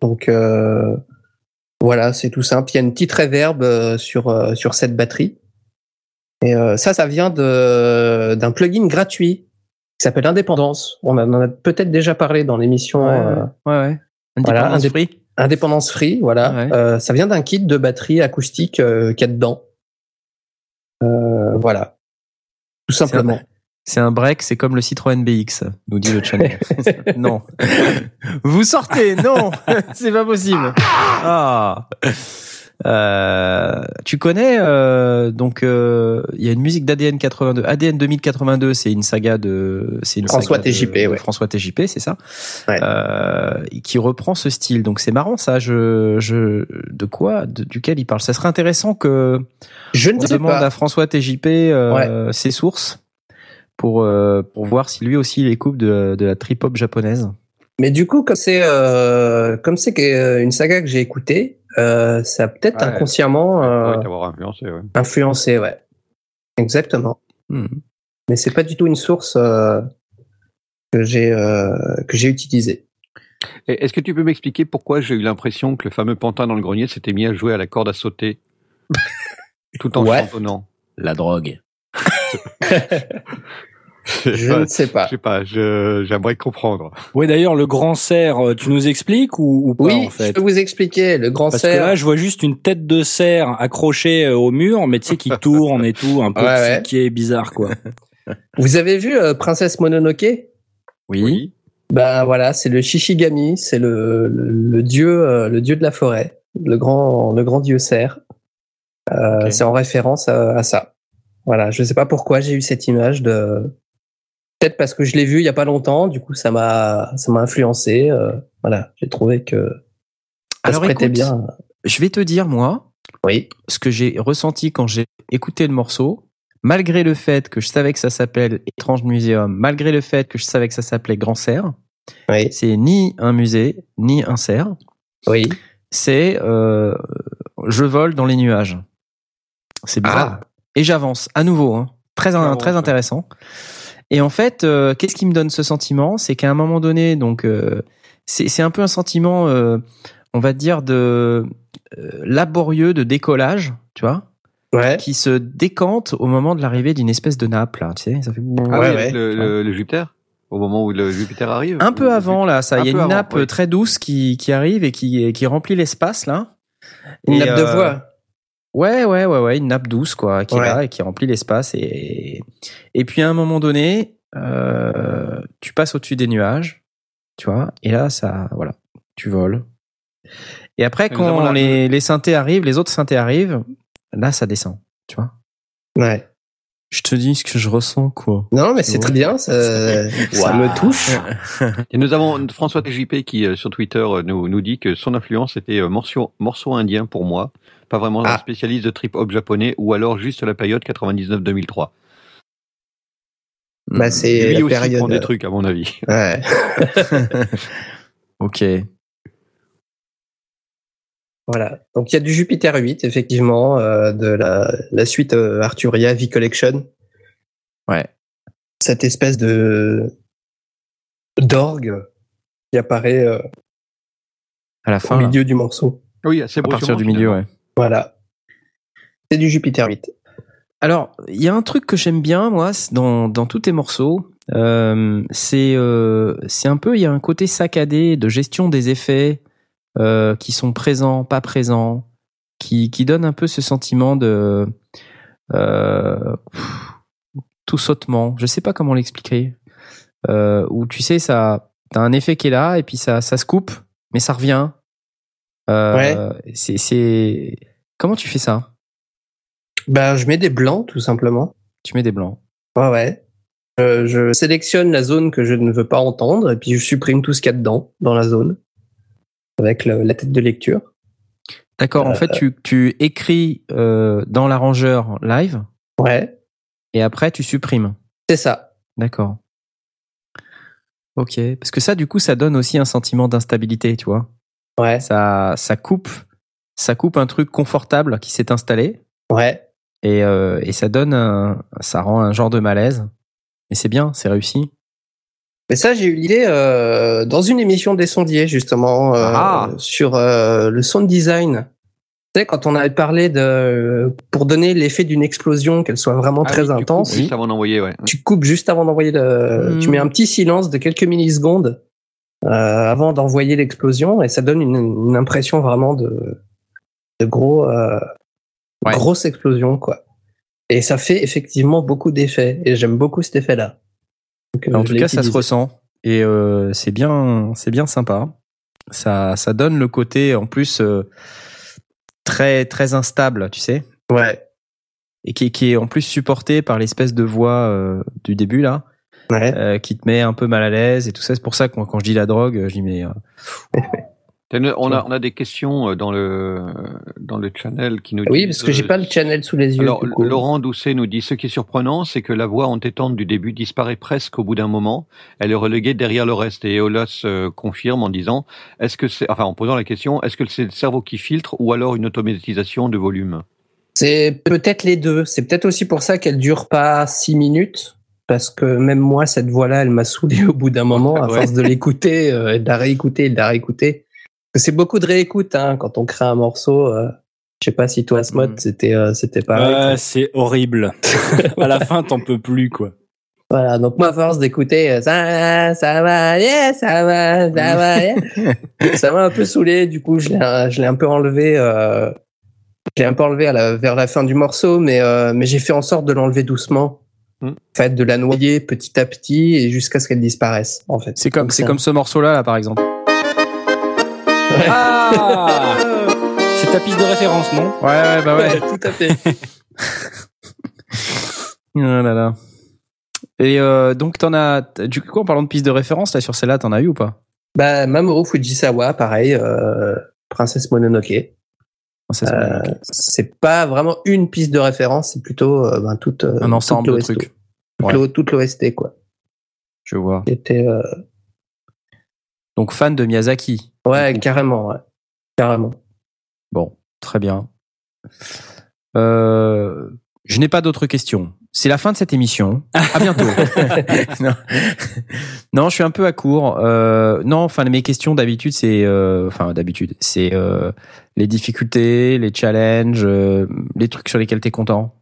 Donc, euh, Voilà, c'est tout simple. Il y a une petite réverb euh, sur euh, sur cette batterie. Et euh, ça, ça vient de d'un plugin gratuit qui s'appelle Indépendance. On en a peut-être déjà parlé dans l'émission Ouais, euh, ouais, ouais. Voilà, Indépendance indép- free. Indépendance Free. Voilà, Ouais. Euh, ça vient d'un kit de batterie acoustique euh, qu'il y a dedans. Euh, voilà, tout simplement. C'est un break, c'est comme le Citroën BX, nous dit le channel. non. Vous sortez, non, c'est pas possible. Ah. Euh, tu connais euh, donc euh, il y a une musique d'ADN 82. ADN 2082, c'est une saga de c'est une François TJP, ouais. François TJP, c'est ça. Ouais. Euh, qui reprend ce style. Donc c'est marrant ça. Je je de quoi de- duquel il parle? Ça serait intéressant que Je ne on sais demande pas. à François TJP euh, ses sources pour euh, pour voir si lui aussi il est coupe de, de la trip hop japonaise. Mais du coup, comme c'est euh, comme c'est une saga que j'ai écoutée, euh, ça a peut-être Ouais. inconsciemment euh, Ouais, influencé, ouais. influencé, ouais. Exactement. Hmm. Mais c'est pas du tout une source euh, que j'ai euh, que j'ai utilisée. Et Est-ce que tu peux m'expliquer pourquoi j'ai eu l'impression que le fameux pantin dans le grenier s'était mis à jouer à la corde à sauter tout en Ouais. chantonnant? La drogue. Je ne sais pas. Je sais pas, je- j'aimerais comprendre. Oui, d'ailleurs, le grand cerf, euh, tu nous expliques ou, ou pas Oui, en je fait peux vous expliquer. Le grand Parce que cerf. là, je vois juste une tête de cerf accrochée euh, au mur, mais tu sais qui tourne et tout, un peu Ouais, ouais. qui est bizarre quoi. Vous avez vu euh, Princesse Mononoke? Oui. Ben voilà, c'est le Shishigami, c'est le, le, le dieu euh, le dieu de la forêt, le grand le grand dieu cerf. Euh. C'est en référence à, à ça. Voilà, je sais pas pourquoi j'ai eu cette image de peut-être parce que je l'ai vu il y a pas longtemps, du coup ça m'a ça m'a influencé. euh, voilà, j'ai trouvé que ça Alors se prêtait écoute, bien. je vais te dire moi Oui. ce que j'ai ressenti quand j'ai écouté le morceau. Malgré le fait que je savais que ça s'appelle Étrange Muséum, malgré le fait que je savais que ça s'appelait Grand Cerf, Oui. c'est ni un musée ni un cerf. Oui. c'est euh, je vole dans les nuages. C'est bizarre. Ah. Et j'avance à nouveau, hein. très très ouais. Et en fait, euh, qu'est-ce qui me donne ce sentiment? C'est qu'à un moment donné, donc euh, c'est un peu un sentiment, euh, on va dire de euh, laborieux de décollage, tu vois, Ouais. qui se décante au moment de l'arrivée d'une espèce de nappe là, tu sais, ça fait Ah Ouais, oui, ouais. avec le, le- le Jupiter Au moment où le Jupiter arrive un peu avant là, ça. Il y a une avant, nappe oui. très douce qui qui arrive et qui qui remplit l'espace là. Une Et, nappe de voix. Ouais, ouais, ouais, ouais, une nappe douce, quoi, qui Ouais. est là et qui remplit l'espace. Et, et puis à un moment donné, euh, tu passes au-dessus des nuages, tu vois, et là, ça, voilà, tu voles. Et après, quand les, les synthés arrivent, les autres synthés arrivent, là, ça descend, tu vois. Ouais. Je te dis ce que je ressens, quoi. Non, mais c'est Ouais. très bien. Ça, ça Wow. me touche. Et nous avons François TJP qui, euh, sur Twitter, euh, nous, nous dit que son influence était morceau, morceau indien pour moi, pas vraiment un Ah. spécialiste de trip-hop japonais, ou alors juste la période 99-2003. Bah, c'est Lui la aussi période. prend des trucs, à mon avis. Ouais. ok. Voilà. Donc il y a du Jupiter 8 effectivement euh, de la, la suite euh, Arturia V Collection. Ouais. Cette espèce de d'orgue qui apparaît euh, À la au fin, là. milieu du morceau. Oui, assez à partir du milieu, ouais. Voilà. C'est du Jupiter 8. Alors, il y a un truc que j'aime bien, moi, dans, dans tous tes morceaux. Euh, c'est euh, un peu, il y a un côté saccadé de gestion des effets euh, qui sont présents, pas présents, qui, qui donne un peu ce sentiment de euh, tout sautement. Je sais pas comment l'expliquer. Euh, où tu sais, ça, t'as un effet qui est là et puis ça, ça se coupe, mais ça revient. Euh, C'est, comment tu fais ça? Ben je mets des blancs tout simplement. Tu mets des blancs. Ouais ouais. Euh, je sélectionne la zone que je ne veux pas entendre et puis je supprime tout ce qu'il y a dedans dans la zone avec le- la tête de lecture. D'accord. En Euh, fait, tu, tu écris euh, dans l'arrangeur live Ouais. et après tu supprimes. C'est ça. D'accord. Ok. Parce que ça, du coup, ça donne aussi un sentiment d'instabilité, tu vois. Ouais. Ça, ça coupe, ça coupe un truc confortable qui s'est installé Ouais. et, euh, et ça donne un, ça rend un genre de malaise. Et c'est bien, c'est réussi. Mais ça, j'ai eu l'idée euh, dans une émission des sondiers, justement, euh, Ah. sur euh, le sound design. Tu sais, quand on avait parlé de... Pour donner l'effet d'une explosion, qu'elle soit vraiment Ah très oui, tu intense, coupes juste avant d'envoyer, ouais. tu coupes juste avant d'envoyer le... Hmm. Tu mets un petit silence de quelques millisecondes avant d'envoyer l'explosion, et ça donne une, une impression vraiment de, de gros... Euh, Ouais. Grosse explosion, quoi. Et ça fait effectivement beaucoup d'effets, et j'aime beaucoup cet effet-là. Euh, En tout cas, ça se ressent et euh, c'est bien, c'est bien sympa. Ça, ça donne le côté en plus euh, très, très instable, tu sais, Ouais. et qui, qui est en plus supporté par l'espèce de voix euh, du début là, Ouais. euh, qui te met un peu mal à l'aise et tout ça. C'est pour ça que moi, quand je dis la drogue, je dis mais euh, On a, on a des questions euh, dans le, dans le channel qui nous Oui, disent, parce que j'ai pas le channel sous les yeux. Alors, du coup. Laurent Doucet nous dit ce qui est surprenant, c'est que la voix entêtante du début disparaît presque au bout d'un moment. Elle est reléguée derrière le reste. Et Eolas confirme en disant, est-ce que c'est, enfin, en posant la question, est-ce que c'est le cerveau qui filtre ou alors une automatisation de volume? C'est peut-être les deux. C'est peut-être aussi pour ça qu'elle dure pas six minutes. Parce que même moi, cette voix-là, elle m'a saoulé au bout d'un moment, à Ouais. force de l'écouter, euh, et de la réécouter, et de la réécouter. C'est beaucoup de réécoute hein, quand on crée un morceau. Euh, je sais pas si toi, Smot, Mm. c'était euh, c'était pareil. C'est horrible. à la fin, t'en peux plus, quoi. Voilà. Donc moi, à force d'écouter, euh, ça va, ça va, yeah, ça va, ça va, yeah. ça m'a un peu saoulé. Du coup, je l'ai, je l'ai un peu enlevé. Euh, je l'ai un peu enlevé à la, vers la fin du morceau, mais euh, mais j'ai fait en sorte de l'enlever doucement. En fait, de la noyer petit à petit et jusqu'à ce qu'elle disparaisse. En fait, c'est comme, c'est comme ce morceau là, par exemple. Ah C'est ta piste de référence, non? Ouais, ouais, bah ouais. Ouais, tout à fait. Ah là là. Et euh, donc t'en as, du coup, en parlant de piste de référence là sur celle-là, t'en as eu ou pas? Bah, Mamoru Fujisawa, pareil, euh, Princesse Mononoke. Euh, c'est pas vraiment une piste de référence, c'est plutôt euh, ben, toute, euh, Un ensemble de toute trucs. Ouais. toute l'OST, quoi. Je vois. Qui était, euh, Donc fan de Miyazaki. ouais, carrément, ouais. Carrément. Bon, très bien. Je n'ai pas d'autres questions. C'est la fin de cette émission. À bientôt. non. Non, je suis un peu à court. Euh, non, enfin mes questions d'habitude, c'est, euh, enfin d'habitude, c'est euh, les difficultés, les challenges, euh, les trucs sur lesquels t'es content.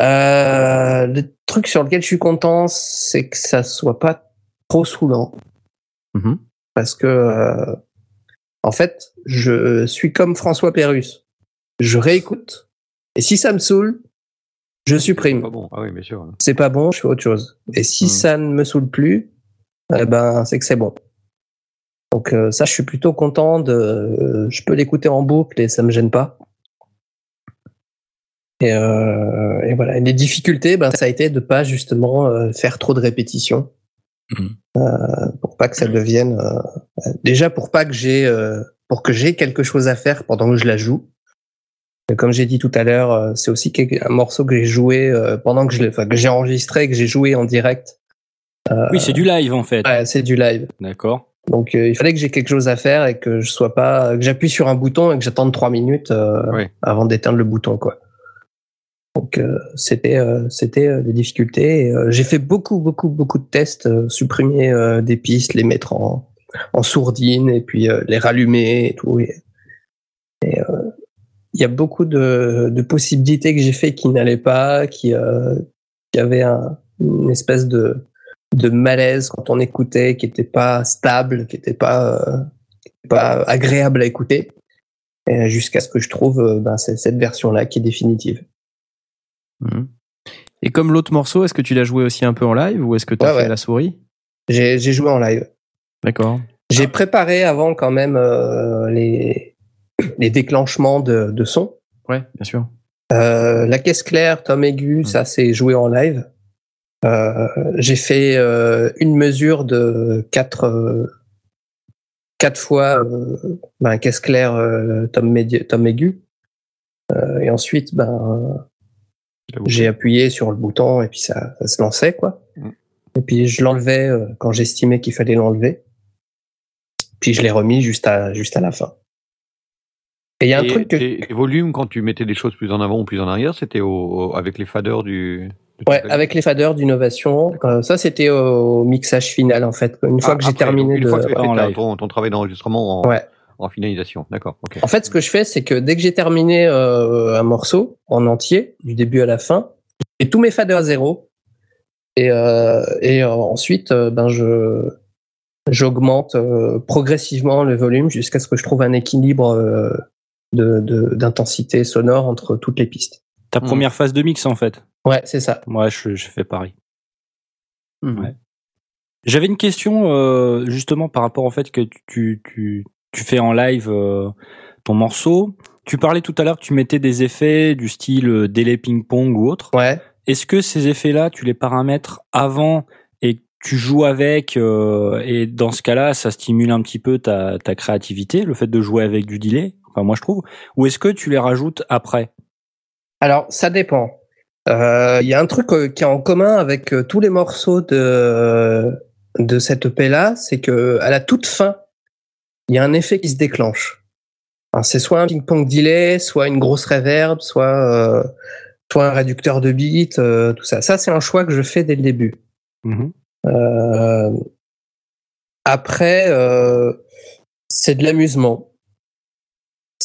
Euh, le truc sur lequel je suis content, c'est que ça soit pas trop saoulant. Mhm. Parce que, euh, en fait, je suis comme François Pérus. Je réécoute. Et si ça me saoule, je supprime. Pas bon. Ah oui, bien sûr. c'est pas bon, je fais autre chose. Et si Hmm. ça ne me saoule plus, eh ben c'est que c'est bon. Donc euh, ça, je suis plutôt content de. euh, je peux l'écouter en boucle et ça me gêne pas. Et, euh, et voilà. Et les difficultés, ben ça a été de pas justement faire trop de répétitions. Euh, pour pas que ça devienne. euh, déjà pour pas que j'ai pour que j'ai quelque chose à faire pendant que je la joue. Comme j'ai dit tout à l'heure, euh, c'est aussi un morceau que j'ai joué euh, pendant que je enfin, que j'ai enregistré, que j'ai joué en direct. Oui, c'est du live, en fait. Ouais, c'est du live. D'accord. Donc euh, il fallait que j'ai quelque chose à faire et que je sois pas, que j'appuie sur un bouton et que j'attende trois minutes euh, Oui. avant d'éteindre le bouton, quoi. Donc euh, c'était euh, c'était euh, des difficultés. Euh, j'ai fait beaucoup beaucoup beaucoup de tests, euh, supprimer euh, des pistes, les mettre en en sourdine et puis euh, les rallumer et tout. Et, et, euh, il y a beaucoup de, de possibilités que j'ai fait qui n'allaient pas, qui euh, qui avaient un, une espèce de de malaise quand on écoutait, qui était pas stable, qui était pas euh, pas agréable à écouter, jusqu'à ce que je trouve euh, ben, cette version là qui est définitive. Mhm. Et comme l'autre morceau, est-ce que tu l'as joué aussi un peu en live ou est-ce que tu as Ouais, fait ouais. la souris? J'ai j'ai joué en live. D'accord. J'ai préparé avant quand même euh, les les déclenchements de, de son. Ouais, bien sûr. Euh, la caisse claire, tom aigu, ça c'est joué en live. Euh, j'ai fait euh, une mesure de quatre euh, quatre fois ben, caisse claire, tom, médi- tom aigu. Euh, et ensuite, ben j'ai appuyé sur le bouton et puis ça, ça se lançait quoi. Mm. Et puis je l'enlevais quand j'estimais qu'il fallait l'enlever. Puis je l'ai remis juste à juste à la fin. Et il y a un Et truc que tes volumes, quand tu mettais des choses plus en avant ou plus en arrière, c'était au, au- avec les faders du. Ouais, avec les faders d'innovation. Euh, ça, c'était au mixage final, en fait. Une fois Ah, que j'ai terminé de... fois que tu as en fait ton, ton travail d'enregistrement en, Ouais. en finalisation. D'accord. ok. En fait, ce que je fais, c'est que dès que j'ai terminé euh, un morceau en entier, du début à la fin, j'ai tous mes faders à zéro. Et, euh, et euh, ensuite, euh, ben je j'augmente euh, progressivement le volume jusqu'à ce que je trouve un équilibre de de- d'intensité sonore entre toutes les pistes. Ta Hmm. première phase de mix, en fait. Ouais, c'est ça. Moi, je, je fais pareil. Ouais. J'avais une question euh, justement par rapport au fait que tu, tu, tu fais en live euh, ton morceau. Tu parlais tout à l'heure que tu mettais des effets du style euh, délai ping-pong ou autre. Ouais. Est-ce que ces effets-là, tu les paramètres avant et que tu joues avec euh, et dans ce cas-là, ça stimule un petit peu ta, ta créativité, le fait de jouer avec du delay? Enfin, moi, je trouve. Ou est-ce que tu les rajoutes après? Alors, ça dépend. Euh, Il y a un truc euh, qui est en commun avec euh, tous les morceaux de de cette EP là, c'est que à la toute fin, il y a un effet qui se déclenche. C'est soit un ping-pong delay, soit une grosse reverb, soit soit un réducteur de beat, tout ça. Ça, c'est un choix que je fais dès le début. Euh, après, c'est de l'amusement.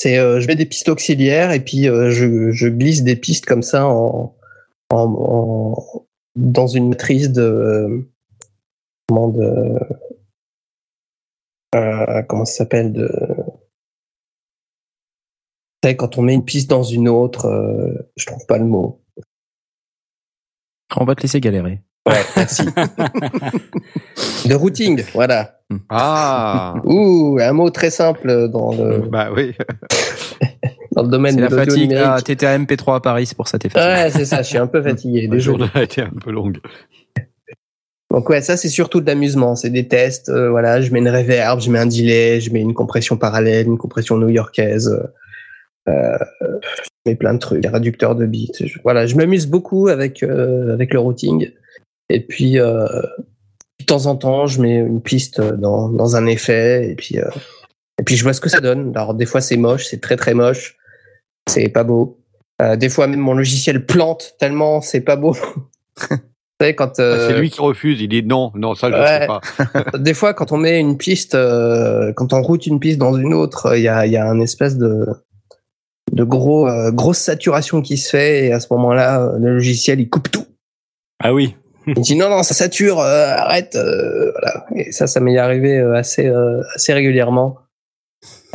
C'est, euh, je mets des pistes auxiliaires et puis euh, je, glisse des pistes comme ça en, en, dans une matrice de comment de euh, comment ça s'appelle de quand on met une piste dans une autre, euh, je trouve pas le mot. On va te laisser galérer. Ouais, merci. de routing, voilà. Ah. Ouh, un mot très simple dans le, bah oui. dans le domaine C'est de la fatigue. Ah, T'étais à MP3 à Paris, c'est pour ça t'es fatigué. Ouais, c'est ça, je suis un peu fatigué. La journée a été un peu longue. Donc ouais, ça c'est surtout de l'amusement, c'est des tests. euh, voilà, je mets une reverb, je mets un delay, je mets une compression parallèle, une compression new-yorkaise, euh, je mets plein de trucs, des réducteurs de beats. Je- voilà, je m'amuse beaucoup avec euh, avec le routing. Et puis euh, de temps en temps, je mets une piste dans dans un effet et puis euh, et puis je vois ce que ça donne. Alors des fois c'est moche, c'est très très moche, c'est pas beau. Euh, des fois même mon logiciel plante tellement c'est pas beau. Vous savez, quand, Ah, C'est lui qui refuse. Il dit non, non, ça je ouais. sais pas. des fois, quand on met une piste, quand on route une piste dans une autre, il y a, y a un espèce de, de gros, euh, grosse saturation qui se fait et à ce moment-là, le logiciel il coupe tout. Ah oui. Il dit non non ça sature, euh, arrête. euh, voilà. Et ça, ça m'est arrivé euh, assez, euh, assez régulièrement.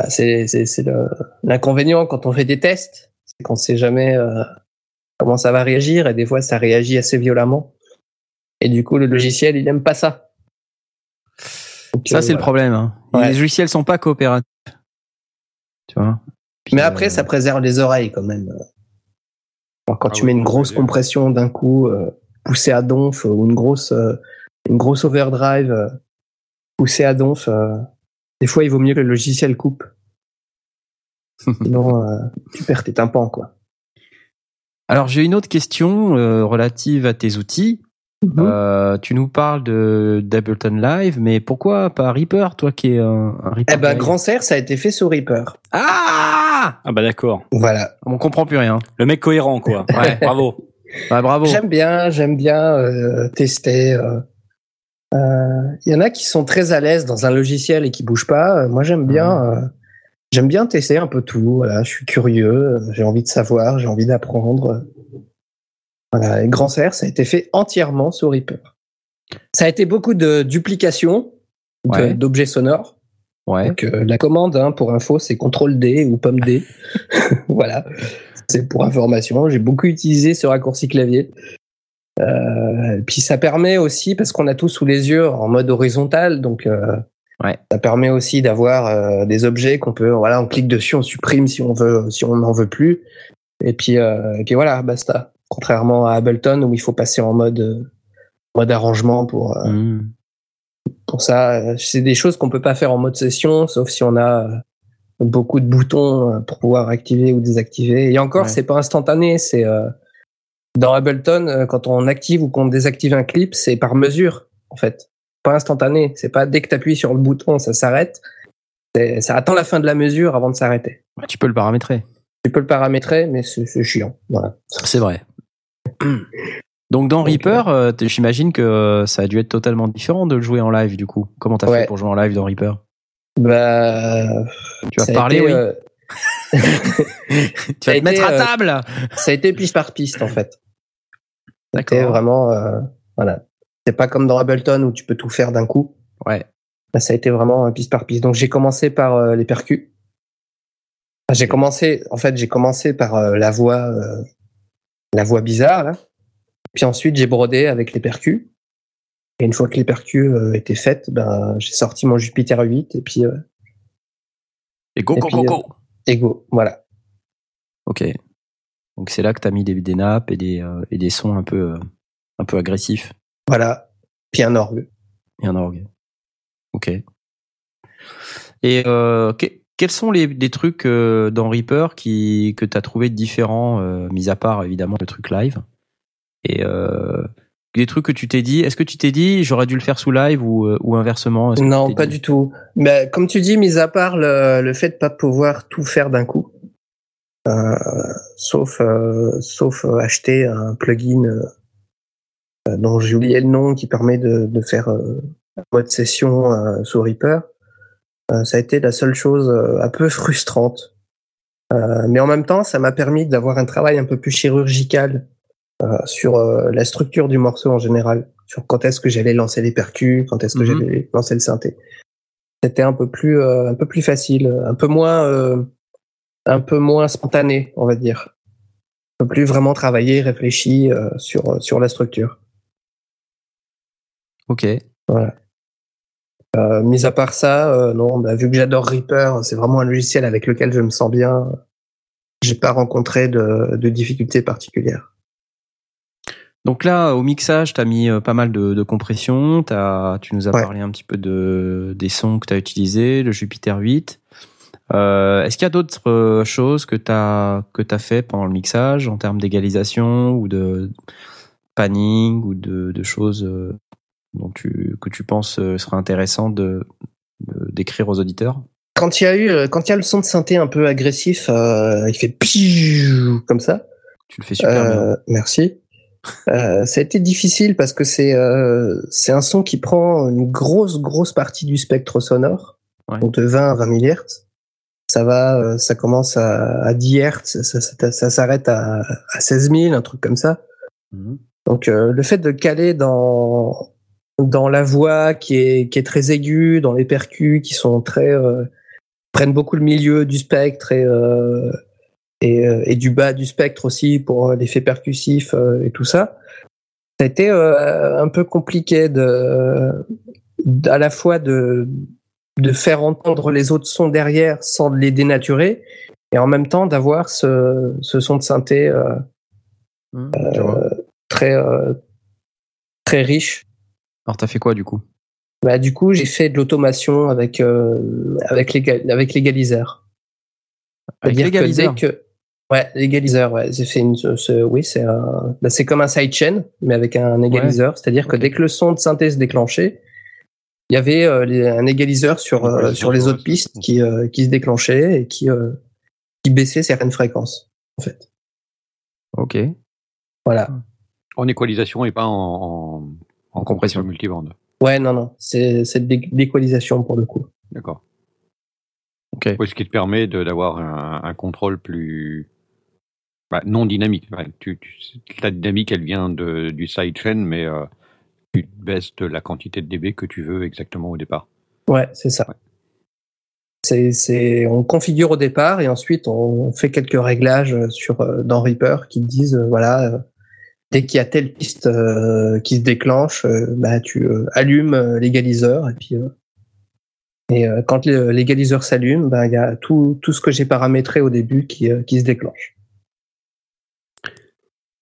C'est, c'est, c'est le- l'inconvénient quand on fait des tests, c'est qu'on sait jamais euh, comment ça va réagir et des fois ça réagit assez violemment. Et du coup, le logiciel il aime pas ça. Donc, Ça, euh, c'est le problème. hein. Ouais. Les logiciels sont pas coopératifs. Tu vois? Puis, Mais euh, après, ça préserve les oreilles quand même. Alors, quand Ah tu oui, mets une grosse compression d'un coup, euh, poussée à donf, ou une grosse, euh, une grosse overdrive euh, poussée à donf, euh, des fois, il vaut mieux que le logiciel coupe. Sinon, euh, tu perds tes tympans, quoi. Alors, j'ai une autre question euh, relative à tes outils. Euh, tu nous parles de d'Ableton Live, mais pourquoi pas Reaper, toi qui es un, un Reaper Eh ben, Grand Serre, ça a été fait sur Reaper. Ah Ah bah d'accord. Voilà. On comprend plus rien. Le mec cohérent, quoi. Ouais. Bravo. Bah, bravo. J'aime bien, j'aime bien euh, tester. euh. Euh, Il y en a qui sont très à l'aise dans un logiciel et qui bougent pas. Moi, j'aime bien, euh, j'aime bien tester un peu tout. Voilà, je suis curieux, j'ai envie de savoir, j'ai envie d'apprendre. Voilà, et Grand Serre, ça a été fait entièrement sur Reaper. Ça a été beaucoup de duplication Ouais. d'objets sonores. Ouais. Donc, euh, la commande, hein, pour info, c'est CTRL D ou pomme D. voilà. C'est pour information. J'ai beaucoup utilisé ce raccourci clavier. Euh, puis ça permet aussi, parce qu'on a tout sous les yeux en mode horizontal, donc euh, Ouais. ça permet aussi d'avoir euh, des objets qu'on peut, voilà, on clique dessus, on supprime si on veut, si on n'en veut plus. Et puis, et puis voilà, basta. Contrairement à Ableton où il faut passer en mode, mode arrangement pour, Mmh. pour ça. C'est des choses qu'on peut pas faire en mode session, sauf si on a beaucoup de boutons euh, pour pouvoir activer ou désactiver. Et encore, Ouais. c'est pas instantané. C'est euh, dans Ableton euh, quand on active ou qu'on désactive un clip, c'est par mesure en fait, pas instantané. C'est pas dès que tu appuies sur le bouton, ça s'arrête. Ça attend la fin de la mesure avant de s'arrêter. Tu peux le paramétrer. Tu peux le paramétrer, mais c'est chiant. Voilà. C'est vrai. Donc dans Donc, Reaper, euh, j'imagine que ça a dû être totalement différent de le jouer en live du coup. Comment t'as Ouais. fait pour jouer en live dans Reaper? Bah, Tu vas parler, été, oui. euh, Tu vas te mettre à euh, table ça a été piste par piste en fait. C'était D'accord. vraiment, euh, voilà. C'est pas comme dans Ableton où tu peux tout faire d'un coup. Ouais. Là, ça a été vraiment piste par piste. Donc j'ai commencé par les percus. Enfin, j'ai commencé, en fait, j'ai commencé par la voix, la voix bizarre là. Puis ensuite j'ai brodé avec les percus. Et une fois que les percus euh, étaient faites, ben j'ai sorti mon Jupiter 8 et puis euh, Et go, Et go, puis, go, euh, go et go. Voilà. Ok. Donc c'est là que t'as mis des, des nappes et des, euh, et des sons un peu, euh, un peu agressifs Voilà. Puis un orgue. et un orgue. Ok. Et euh, que- quels sont les, des trucs euh, dans Reaper qui, que t'as trouvé différents, euh, mis à part évidemment le truc live? Et euh, des trucs que tu t'es dit, est-ce que tu t'es dit j'aurais dû le faire sous live ou, euh, ou inversement Non, pas du tout. Mais comme tu dis, mis à part le, le fait de pas pouvoir tout faire d'un coup, euh, sauf euh, sauf acheter un plugin euh, dont j'ai oublié le nom qui permet de, de faire mode session sous Reaper, ça a été la seule chose un peu frustrante. Mais en même temps, ça m'a permis d'avoir un travail un peu plus chirurgical sur euh, la structure du morceau en général, sur quand est-ce que j'allais lancer les percus, quand est-ce que Mhm. j'allais lancer le synthé. C'était un peu plus euh, un peu plus facile, un peu moins euh, un peu moins spontané, on va dire. Un peu plus vraiment travaillé, réfléchi euh, sur sur la structure. Ok. Euh, mis à part ça, euh, non, bah, vu que j'adore Reaper, c'est vraiment un logiciel avec lequel je me sens bien. J'ai pas rencontré de, de difficultés particulières. Donc là, au mixage, tu as mis euh, pas mal de, de compression. Tu nous as Ouais. parlé un petit peu de, des sons que tu as utilisés, le Jupiter 8. Euh, Est-ce qu'il y a d'autres euh, choses que tu as, que as fait pendant le mixage en termes d'égalisation ou de panning ou de, de choses dont tu, que tu penses serait intéressant de d'écrire aux auditeurs? Quand il y a eu, quand il y a le son de synthé un peu agressif, euh, il fait comme ça. Tu le fais super bien. Merci. Euh, ça a été difficile parce que c'est euh, c'est un son qui prend une grosse grosse partie du spectre sonore, Ouais. donc de 20 à 20 millihertz. Ça va, euh, ça commence à, à 10 hertz, ça, ça, ça s'arrête à, à 16 000, un truc comme ça. Mhm. Donc le fait de caler dans dans la voix qui est qui est très aiguë, dans les percus qui sont très prennent beaucoup le milieu du spectre et et, euh, et du bas du spectre aussi pour euh, l'effet percussif euh, et tout ça. Ça a été euh, un peu compliqué de à la fois de de faire entendre les autres sons derrière sans les dénaturer et en même temps d'avoir ce, ce son de synthé euh, vois. très euh, très riche. Alors t'as fait quoi du coup? Bah, du coup, j'ai fait de l'automation avec euh, avec l'égal- avec l'égaliseur. Avec l'égaliseur dès que ouais, l'égaliseur, ouais, fait une ce- oui, c'est un bah, c'est comme un sidechain mais avec un égaliseur, c'est-à-dire que dès que le son de synthèse se déclenchait, il y avait euh, les- un égaliseur sur euh, sur les autres pistes qui euh, qui se déclenchait et qui euh, qui baissait certaines fréquences en fait. Ok. Voilà. En équalisation et pas en, en, en compression. multibande. Ouais, non non, c'est c'est l'équalisation pour le coup. D'accord. Ok. Oui, ce qui te permet de- d'avoir un, un contrôle plus bah, non dynamique. Ouais, tu, tu- la dynamique, elle vient de, du sidechain, mais euh, tu baisses de la quantité de dB que tu veux exactement au départ. Ouais, c'est ça. Ouais. C'est, c'est, on configure au départ et ensuite on fait quelques réglages sur euh, dans Reaper qui disent euh, voilà dès qu'il y a telle piste euh, qui se déclenche, euh, bah tu allumes l'égaliseur et puis et quand l'égaliseur s'allume, bah il y a tout tout ce que j'ai paramétré au début qui qui se déclenche.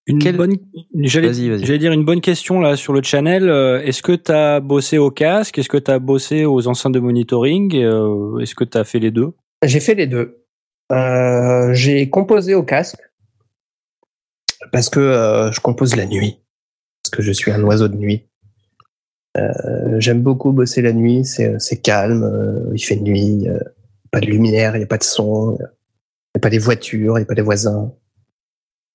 Une Quel- bonne, j'allais, Vas-y, vas-y. j'allais dire une bonne question là sur le channel. Euh, Est-ce que tu as bossé au casque? Est-ce que tu as bossé aux enceintes de monitoring? Euh, Est-ce que tu as fait les deux? J'ai fait les deux. Euh, j'ai composé au casque parce que euh, je compose la nuit, parce que je suis un oiseau de nuit. Euh, J'aime beaucoup bosser la nuit, c'est c'est calme, euh, il fait nuit, euh, pas de lumière, il n'y a pas de son, il n'y a pas des voitures, il n'y a pas des voisins.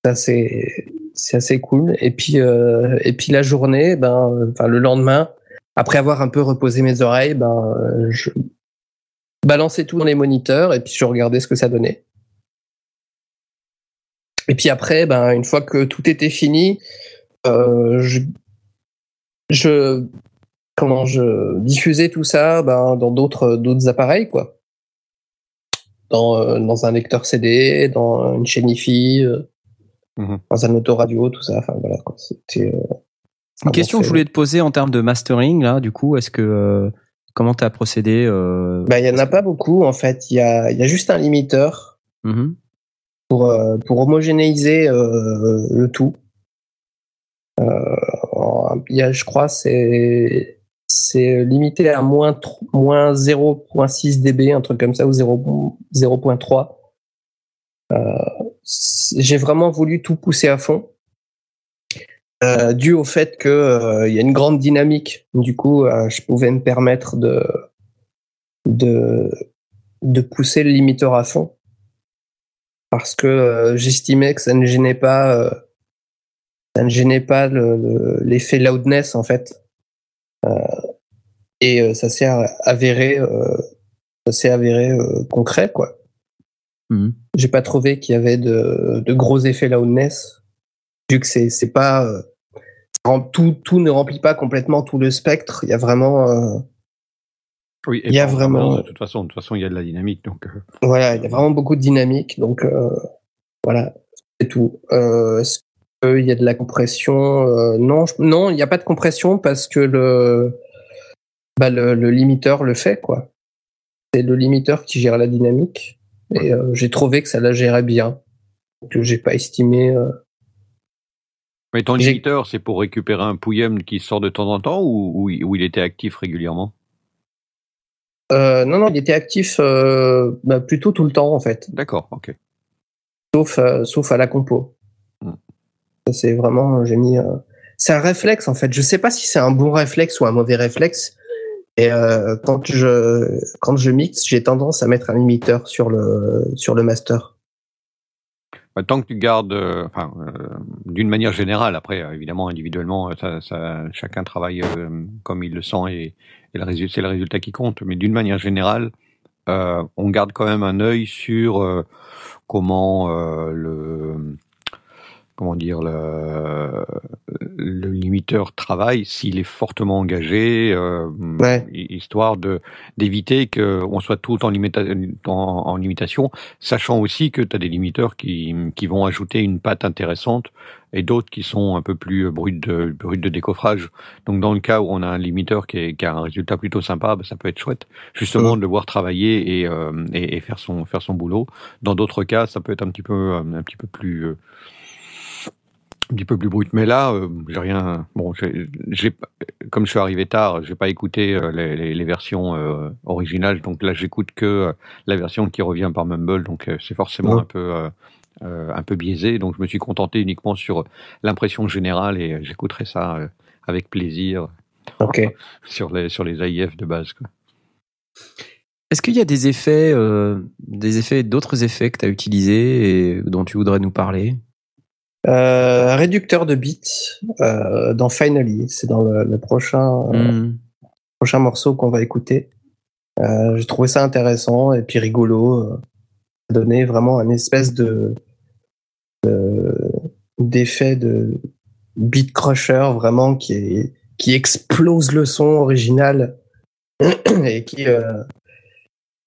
Ça c'est c'est assez cool. Et puis, euh, et puis la journée, ben, enfin le lendemain, après avoir un peu reposé mes oreilles, ben, je balançais tout dans les moniteurs et puis je regardais ce que ça donnait. Et puis après, ben, une fois que tout était fini, euh, je, comment je diffusais tout ça ben, dans d'autres d'autres appareils, quoi. Dans, euh, dans un lecteur CD, dans une chaîne IFI, euh, Mhm. dans un autoradio, tout ça. Enfin voilà, quoi. C'était. euh, Une question que je voulais te poser en termes de mastering, là, du coup, est-ce que euh, comment t'as procédé euh, Bah, il y en a pas beaucoup en fait. Il y a, il y a juste un limiteur mhm. pour euh, pour homogénéiser euh, le tout. Euh, il y a, je crois, c'est c'est limité à moins moins 0.6 dB, un truc comme ça, ou 0 0.3. Euh, J'ai vraiment voulu tout pousser à fond. Euh, dû au fait que euh, il y a une grande dynamique. Du coup, euh, je pouvais me permettre de de pousser le limiteur à fond parce que euh, j'estimais que ça ne gênait pas euh, ça ne gênait pas le- le- l'effet loudness en fait Euh, et euh, ça s'est avéré euh, ça s'est avéré euh, concret quoi Mhm. j'ai pas trouvé qu'il y avait de, de gros effets loudness vu que c'est c'est pas euh, tout tout ne remplit pas complètement tout le spectre il y a vraiment euh, Oui, et Il y a vraiment- De toute façon, de toute façon, il y a de la dynamique, donc. euh, Voilà, il y a vraiment beaucoup de dynamique, donc euh, voilà, c'est tout. Euh, Est-ce qu'il y a de la compression Euh, Non, je- non, il n'y a pas de compression parce que le, bah, le, le limiteur le fait, quoi. C'est le limiteur qui gère la dynamique, et euh, j'ai trouvé que ça la gérait bien. Que j'ai pas estimé. euh, Mais ton limiteur, c'est pour récupérer un pouillem qui sort de temps en temps ou, ou il ou il était actif régulièrement? Euh, non, non, il était actif euh, bah, plutôt tout le temps en fait. D'accord, ok. sauf euh, sauf à la compo. Mm. Ça, C'est vraiment j'ai mis. euh, C'est un réflexe en fait. Je sais pas si c'est un bon réflexe ou un mauvais réflexe. Et euh, quand je quand je mixe, j'ai tendance à mettre un limiteur sur le sur le master. Bah, tant que tu gardes, euh, enfin, euh, d'une manière générale, après, évidemment, individuellement, ça, chacun travaille comme il le sent et, c'est le résultat qui compte. Mais d'une manière générale, on garde quand même un œil sur comment le comment dire le, le limiteur travaille s'il est fortement engagé euh, Ouais. histoire de d'éviter que on soit tout en, limita en, en limitation sachant aussi que tu as des limiteurs qui, qui vont ajouter une patte intéressante et d'autres qui sont un peu plus bruts de, bruts de décoffrage. Donc dans le cas où on a un limiteur qui, est, qui a un résultat plutôt sympa, bah, ça peut être chouette justement de le voir travailler et, euh, et, et faire son faire son boulot. Dans d'autres cas, ça peut être un petit peu un petit peu plus euh, un petit peu plus brut. Mais là, euh, j'ai rien. Bon, j'ai, comme je suis arrivé tard, j'ai pas écouté euh, les, les, les versions euh, originales. Donc là, j'écoute que euh, la version qui revient par Mumble. Donc euh, c'est forcément Ouais. un peu euh, euh, un peu biaisé. Donc je me suis contenté uniquement sur l'impression générale et j'écouterai ça euh, avec plaisir Ok. sur les sur les AIF de base. Quoi. Est-ce qu'il y a des effets, euh, des effets, d'autres effets que tu as utilisés et dont tu voudrais nous parler? Euh, réducteur de bits euh, dans Finally, c'est dans le, le prochain euh, Hmm. prochain morceau qu'on va écouter. J'ai trouvé ça intéressant et puis rigolo. Donnait vraiment une espèce de de- d'effet de beat crusher vraiment qui est qui explose le son original et qui euh,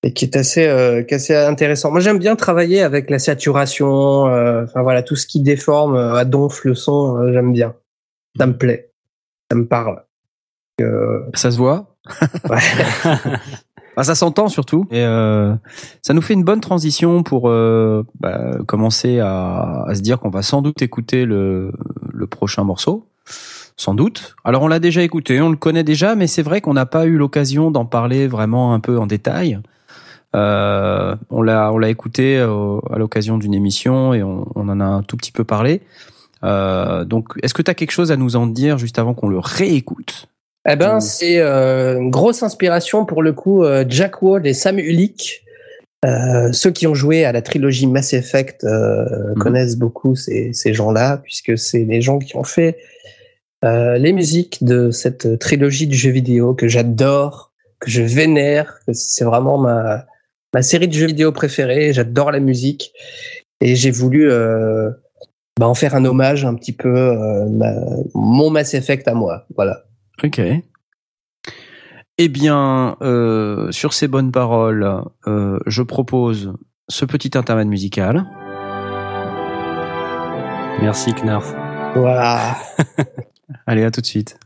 et qui est assez euh, qui est assez intéressant. Moi j'aime bien travailler avec la saturation, euh, enfin voilà tout ce qui déforme euh, à donf le son, euh, j'aime bien. Ça me plaît, ça me parle. Euh, Ça se voit. Ah, ça s'entend surtout. Et euh, ça nous fait une bonne transition pour euh, bah, commencer à, à se dire qu'on va sans doute écouter le, le prochain morceau. Sans doute. Alors on l'a déjà écouté, on le connaît déjà, mais c'est vrai qu'on n'a pas eu l'occasion d'en parler vraiment un peu en détail. Euh, on l'a on l'a écouté euh, à l'occasion d'une émission et on, on en a un tout petit peu parlé. Euh, donc est-ce que tu as quelque chose à nous en dire juste avant qu'on le réécoute? Eh ben, c'est euh, une grosse inspiration pour le coup. Jack Wall et Sam Ulick ceux qui ont joué à la trilogie Mass Effect Mhm. connaissent beaucoup ces, ces gens-là, puisque c'est les gens qui ont fait les musiques de cette trilogie de jeux vidéo que j'adore, que je vénère, que c'est vraiment ma, ma série de jeux vidéo préférée. J'adore la musique et j'ai voulu euh, bah, en faire un hommage un petit peu euh, ma- mon Mass Effect à moi. Voilà. Ok. Eh bien, euh, sur ces bonnes paroles, euh, je propose ce petit intermède musical. Merci Knarf. Voilà. Allez, à tout de suite.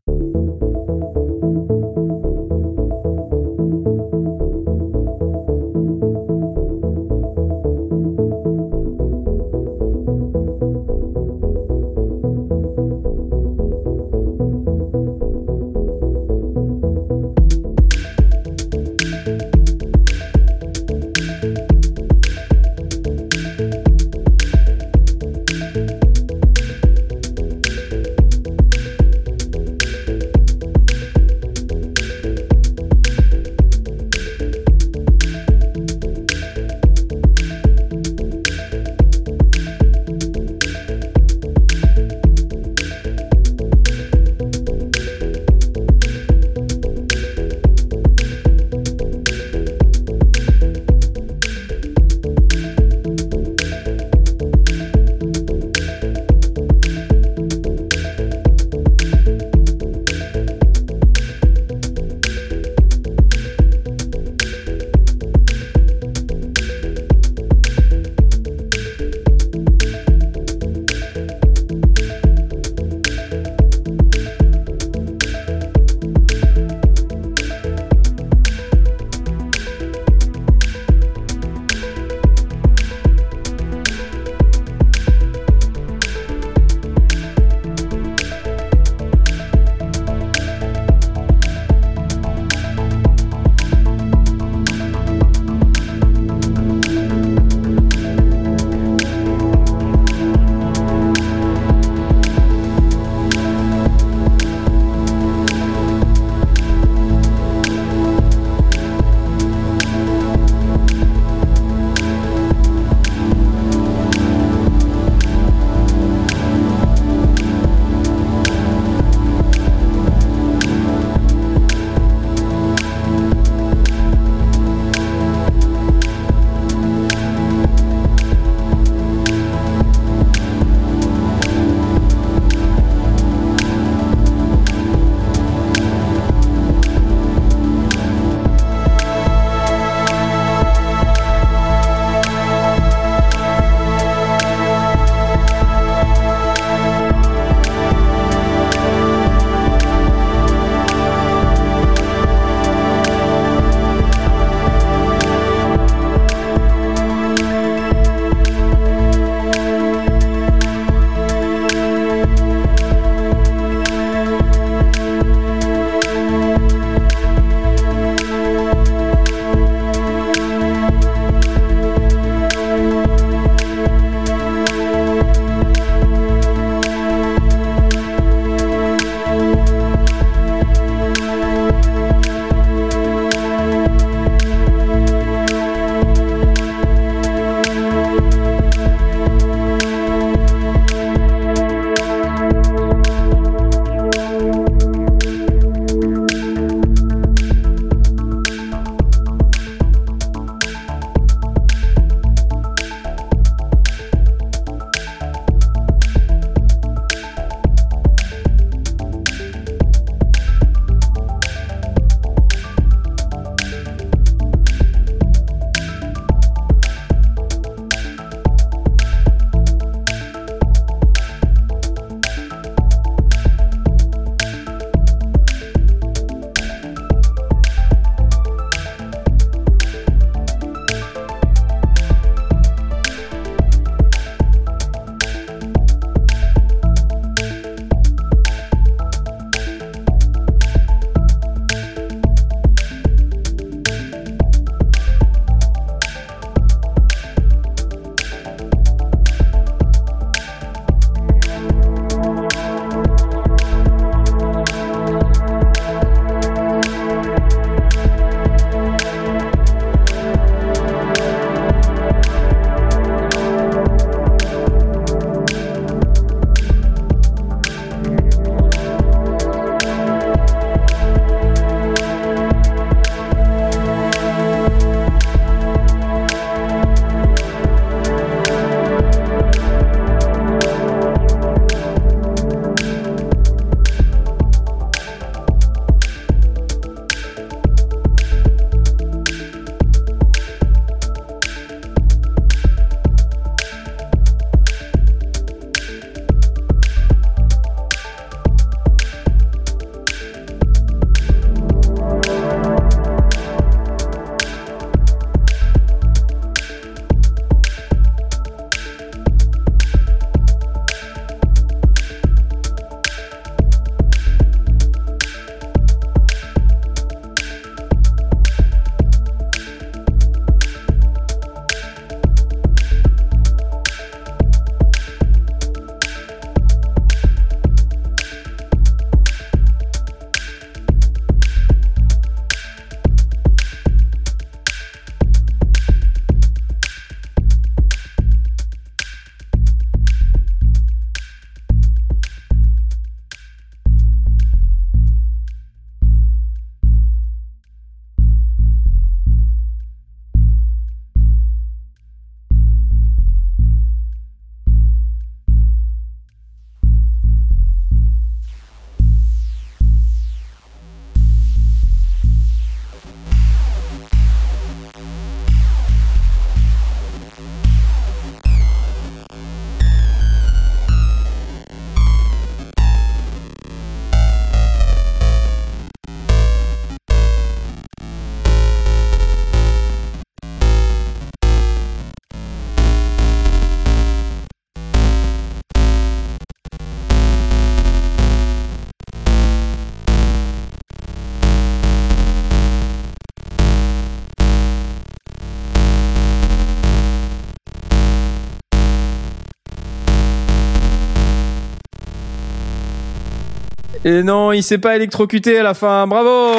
Et non, il s'est pas électrocuté à la fin. Bravo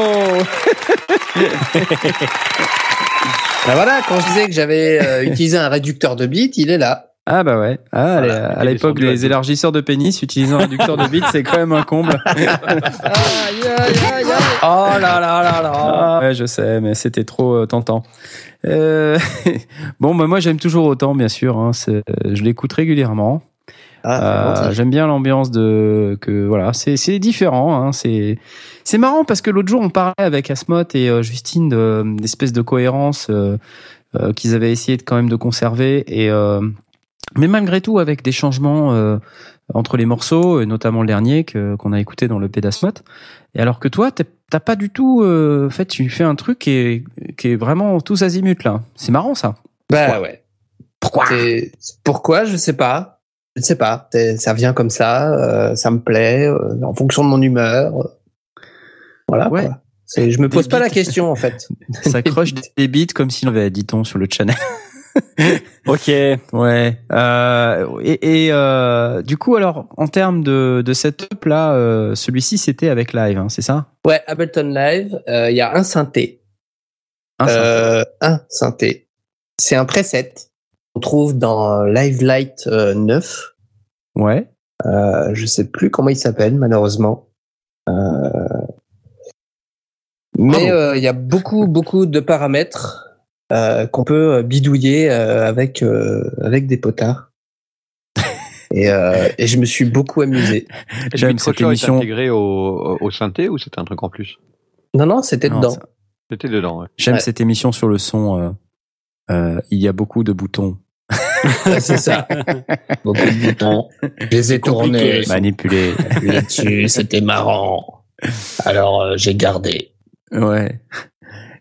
Ben voilà, quand je disais que j'avais euh, utilisé un réducteur de bits, il est là. Ah bah ouais. Ah, Voilà. à l'époque, les élargisseurs de pénis utilisant un réducteur de bits, c'est quand même un comble. Oh là là là là. Ah, ouais, je sais, mais c'était trop euh, tentant. Euh, bon, bah, moi, j'aime toujours autant, bien sûr. Hein, je l'écoute régulièrement. Ah, Euh. J'aime bien l'ambiance de que voilà, c'est c'est différent. Hein, c'est c'est marrant parce que l'autre jour on parlait avec Asmot et euh, Justine de- d'espèce de cohérence euh, euh, qu'ils avaient essayé de quand même de conserver et euh, mais malgré tout avec des changements euh, entre les morceaux, et notamment le dernier que qu'on a écouté dans le d'Asmot. Et alors que toi t'as pas du tout, euh, en fait, tu fais un truc qui est qui est vraiment tous azimuts là. C'est marrant ça. Bah ouais. Pourquoi? Pourquoi? Je sais pas. Je ne sais pas. Ça vient comme ça. euh, ça me plaît euh, en fonction de mon humeur. euh. Voilà. Ouais. quoi. C'est- Je me pose Des pas la question en fait. Ça croche des beats comme s'il en avait, dit-on sur le channel. Ok. Ouais. Euh, et et euh, du coup, alors, en termes de, de setup, là, euh, celui-ci, c'était avec live, hein, c'est ça? Ouais, Ableton Live, euh, il y a un synthé. Un synthé. Euh, un synthé. C'est un preset. On trouve dans Live Light euh, 9. Ouais. Euh, je sais plus comment il s'appelle, malheureusement. Euh, Mais euh, il y a beaucoup, beaucoup de paramètres euh, qu'on peut euh, bidouiller euh, avec, euh, avec des potards. et, euh, et je me suis beaucoup amusé. J'aime cette est émission. intégré au, au synthé ou c'était un truc en plus? Non, non, c'était dedans. ça- C'était dedans, ouais. J'aime Ouais. cette émission sur le son. euh, euh, il y a beaucoup de boutons C'est ça. beaucoup de boutons. Je les ai tournés. manipulés. là-dessus, c'était marrant. Alors euh, j'ai gardé. ouais.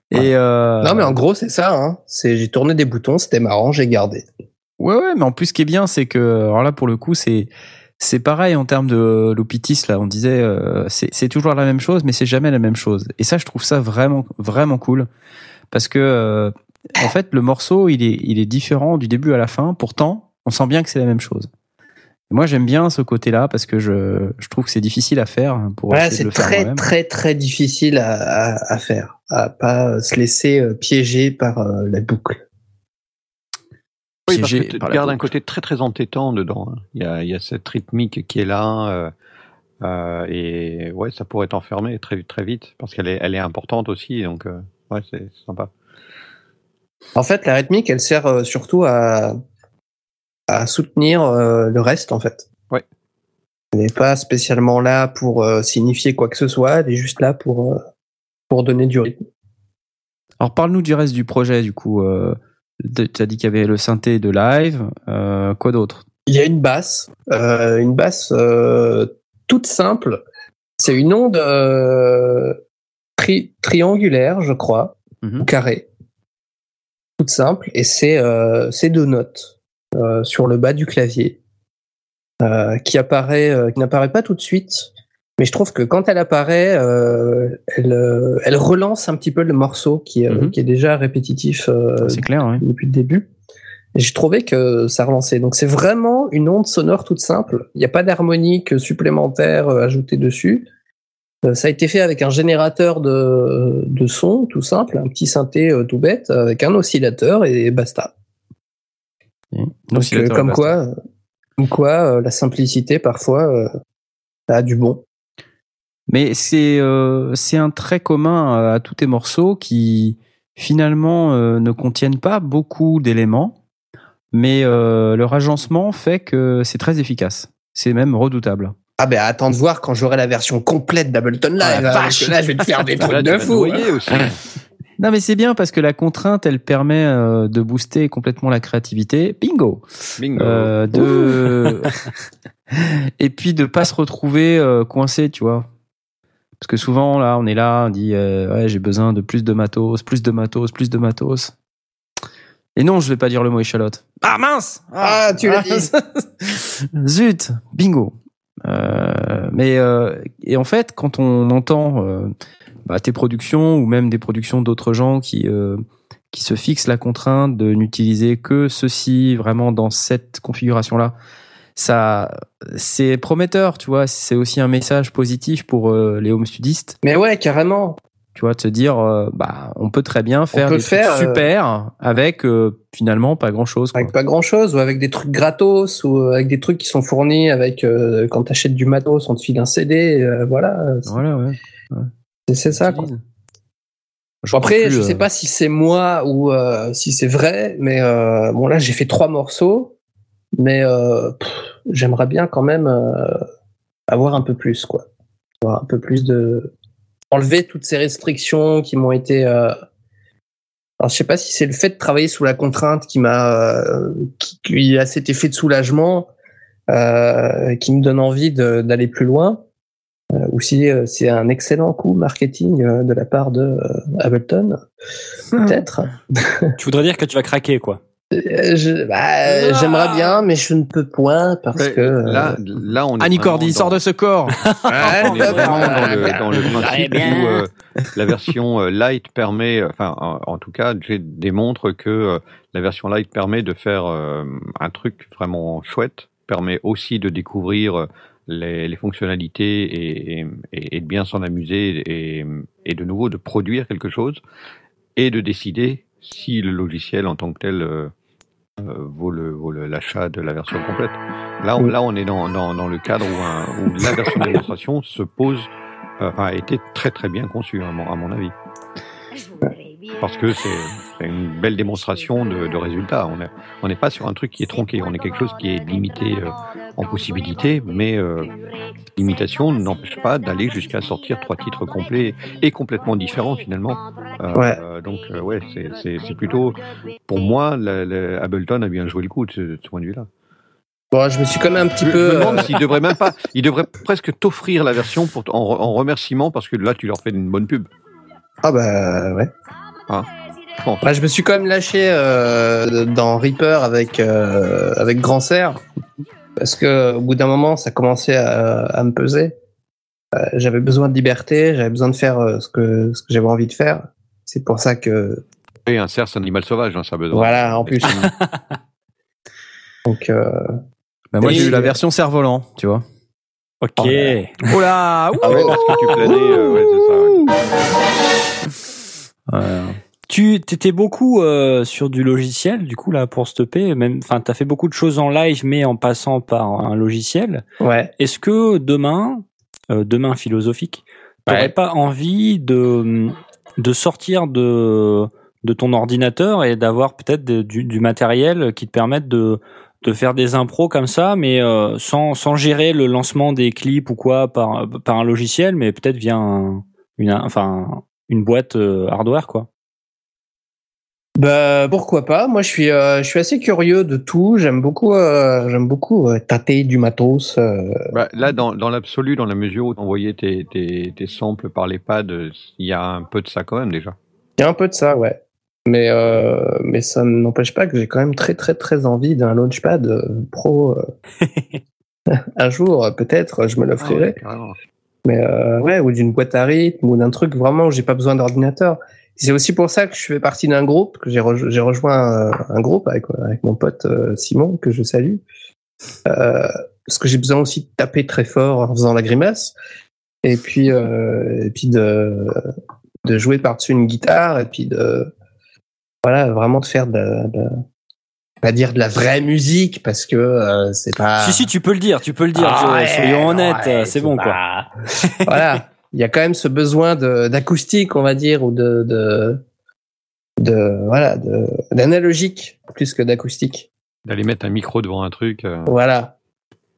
Et euh, Non mais en gros c'est ça. Hein. C'est j'ai tourné des boutons, c'était marrant, j'ai gardé. Ouais, ouais, mais en plus, ce qui est bien, c'est que, alors là, pour le coup, c'est, c'est pareil en termes de l'opitis, là, on disait, euh, c'est, c'est toujours la même chose, mais c'est jamais la même chose. Et ça, je trouve ça vraiment, vraiment cool. Parce que, euh, en fait, le morceau, il est, il est différent du début à la fin. Pourtant, on sent bien que c'est la même chose. Et moi, j'aime bien ce côté-là parce que je, je trouve que c'est difficile à faire pour Voilà, c'est très très très difficile à, à, à faire, à pas se laisser euh, piéger par euh, la boucle. Oui, parce que tu gardes un côté très très entêtant dedans. hein. Il y a, il y a cette rythmique qui est là. euh, euh, et ouais, ça pourrait t'enfermer très très vite parce qu'elle est, elle est importante aussi. Donc euh, ouais, c'est c'est sympa. En fait, la rythmique, elle sert euh, surtout à à soutenir euh, le reste en fait. Ouais. Elle n'est pas spécialement là pour euh, signifier quoi que ce soit, elle est juste là pour euh, pour donner du rythme. Alors, parle-nous du reste du projet, du coup. Tu as dit qu'il y avait le synthé de live. Quoi d'autre? Il y a une basse, une basse toute simple. C'est une onde tri- triangulaire, je crois, Mhm. ou carrée, toute simple, et c'est euh, c'est deux notes euh, sur le bas du clavier euh, qui apparaît, qui n'apparaît pas tout de suite. Mais je trouve que quand elle apparaît, euh, elle, euh, elle relance un petit peu le morceau qui, euh, Mhm. qui est déjà répétitif C'est clair, depuis le début. Et j'ai trouvé que ça relançait. Donc c'est vraiment une onde sonore toute simple. Il n'y a pas d'harmonique supplémentaire ajoutée dessus. Euh, ça a été fait avec un générateur de, de son tout simple, un petit synthé euh, tout bête, avec un oscillateur et basta. Donc, euh, comme, basta. quoi, comme quoi, euh, la simplicité parfois euh, a du bon. Mais c'est c'est un trait commun à tous tes morceaux qui finalement ne contiennent pas beaucoup d'éléments, mais leur agencement fait que c'est très efficace. C'est même redoutable. Ah ben attends de voir quand j'aurai la version complète d'Ableton Live. Ah, là, je vais te faire des trucs de fou. hein. aussi. Non mais c'est bien parce que la contrainte elle permet euh, de booster complètement la créativité. Bingo. Bingo. Euh, de et puis de pas se retrouver euh, coincé, tu vois. Parce que souvent là, on est là, on dit euh, ouais, j'ai besoin de plus de matos, plus de matos, plus de matos. Et non, je vais pas dire le mot échalote. Ah mince Ah, tu l'as dit. Zut, bingo. Euh, mais euh, et en fait, quand on entend euh, bah, tes productions ou même des productions d'autres gens qui qui se fixent la contrainte de n'utiliser que ceci vraiment dans cette configuration-là, ça, c'est prometteur, tu vois. C'est aussi un message positif pour les home studistes. Mais ouais, carrément. Tu vois, de se dire, euh, bah, on peut très bien faire des faire, trucs super avec euh, finalement pas grand chose. Avec pas grand chose, ou avec des trucs gratos, ou avec des trucs qui sont fournis avec euh, quand t'achètes du matos, on te file un CD, euh, voilà. C'est- Voilà, ouais. C'est c'est ça, quoi. Je après, plus, je sais euh, pas si c'est moi ou euh, si c'est vrai, mais euh, bon là j'ai fait trois morceaux, mais euh, j'aimerais bien quand même euh, avoir un peu plus, quoi. Avoir un peu plus de enlever toutes ces restrictions qui m'ont été. euh, Alors je sais pas si c'est le fait de travailler sous la contrainte qui m'a, euh, qui, qui a cet effet de soulagement, euh, qui me donne envie de- d'aller plus loin. Euh, ou si euh, c'est un excellent coup marketing euh, de la part de euh, Ableton, peut-être. Tu voudrais dire que tu vas craquer, quoi. Euh, je- bah, J'aimerais bien, mais je ne peux point parce Ouais, que euh, là, là, on est Annie Cordy, dans- sort de ce corps. on est vraiment dans le, dans le Allez, principe bien. où euh, la version euh, light permet, enfin, en, en tout cas, j'ai démontre que euh, la version light permet de faire euh, un truc vraiment chouette, permet aussi de découvrir les, les fonctionnalités et, et, et de bien s'en amuser et, et de nouveau de produire quelque chose et de décider si le logiciel en tant que tel vaut le- vaut le- l'achat de la version complète. Là, on, là, on est dans, dans, dans le cadre où, un- où la version de démonstration se pose, euh, a été très très bien conçue, à mon, à mon avis. Parce que c'est une belle démonstration de, de résultats. On est- on n'est pas sur un truc qui est tronqué, on est quelque chose qui est limité euh, en possibilités, mais euh, limitation n'empêche pas d'aller jusqu'à sortir trois titres complets et complètement différents finalement. Euh, Ouais. donc euh, ouais, c'est- plutôt, pour moi, la- la- Ableton a bien joué le coup de ce, de ce point de vue-là. bon, je me suis quand même un petit Je peu. me demande euh, s'il devrait même pas, il devrait presque t'offrir la version pour en, en remerciement parce que là tu leur fais une bonne pub. Ah bah ouais. Je pense. Bah, je me suis quand même lâché euh, dans Reaper avec euh, avec Grand Serre parce que au bout d'un moment ça commençait à, à me peser. Euh, j'avais besoin de liberté, j'avais besoin de faire euh, ce que ce que j'avais envie de faire. C'est pour ça que Et un cerf, c'est un animal sauvage, hein, ça a besoin. voilà en plus. Donc euh, Bah, moi, j'ai eu la version cerf-volant, tu vois. Ok. Oh là Oh là Ah ouais, parce que tu planais, euh, ouais, c'est ça. ouais. Tu étais beaucoup euh, sur du logiciel, du coup là pour stopper, même, enfin t'as fait beaucoup de choses en live, mais en passant par un logiciel. ouais. Est-ce que demain, euh, demain philosophique, t'aurais Ouais. pas envie de de sortir de de ton ordinateur et d'avoir peut-être du, du matériel qui te permette de de faire des impros comme ça, mais euh, sans sans gérer le lancement des clips ou quoi par par un logiciel, mais peut-être via un, une enfin une boîte euh, hardware quoi. Bah pourquoi pas. Moi je suis euh, je suis assez curieux de tout. J'aime beaucoup euh, j'aime beaucoup euh, tâter du matos. euh, Bah, là, dans, dans l'absolu, dans la mesure où tu envoyais tes, tes, tes samples par les pads, il y a un peu de ça quand même déjà. Il y a un peu de ça, ouais. Mais, euh, mais ça n'empêche pas que j'ai quand même très très très envie d'un launchpad euh, pro. euh. un jour, peut-être, je me l'offrirai. Mais euh, ouais, ou d'une boîte à rythme ou d'un truc vraiment où j'ai pas besoin d'ordinateur. C'est aussi pour ça que je fais partie d'un groupe, que j'ai rejo- j'ai rejoint un groupe avec, avec mon pote euh, Simon, que je salue. Euh, parce que j'ai besoin aussi de taper très fort en faisant la grimace. Et puis, et puis de, de jouer par-dessus une guitare. Et puis de, voilà, vraiment de faire de, de pas dire de la vraie musique parce que euh, c'est pas. Si si, tu peux le dire, tu peux le dire. Ah ouais, soyons honnêtes, ouais, c'est bon quoi. voilà, il y a quand même ce besoin de d'acoustique, on va dire, ou de de, de voilà, de d'analogique plus que d'acoustique. D'aller mettre un micro devant un truc. euh, Voilà,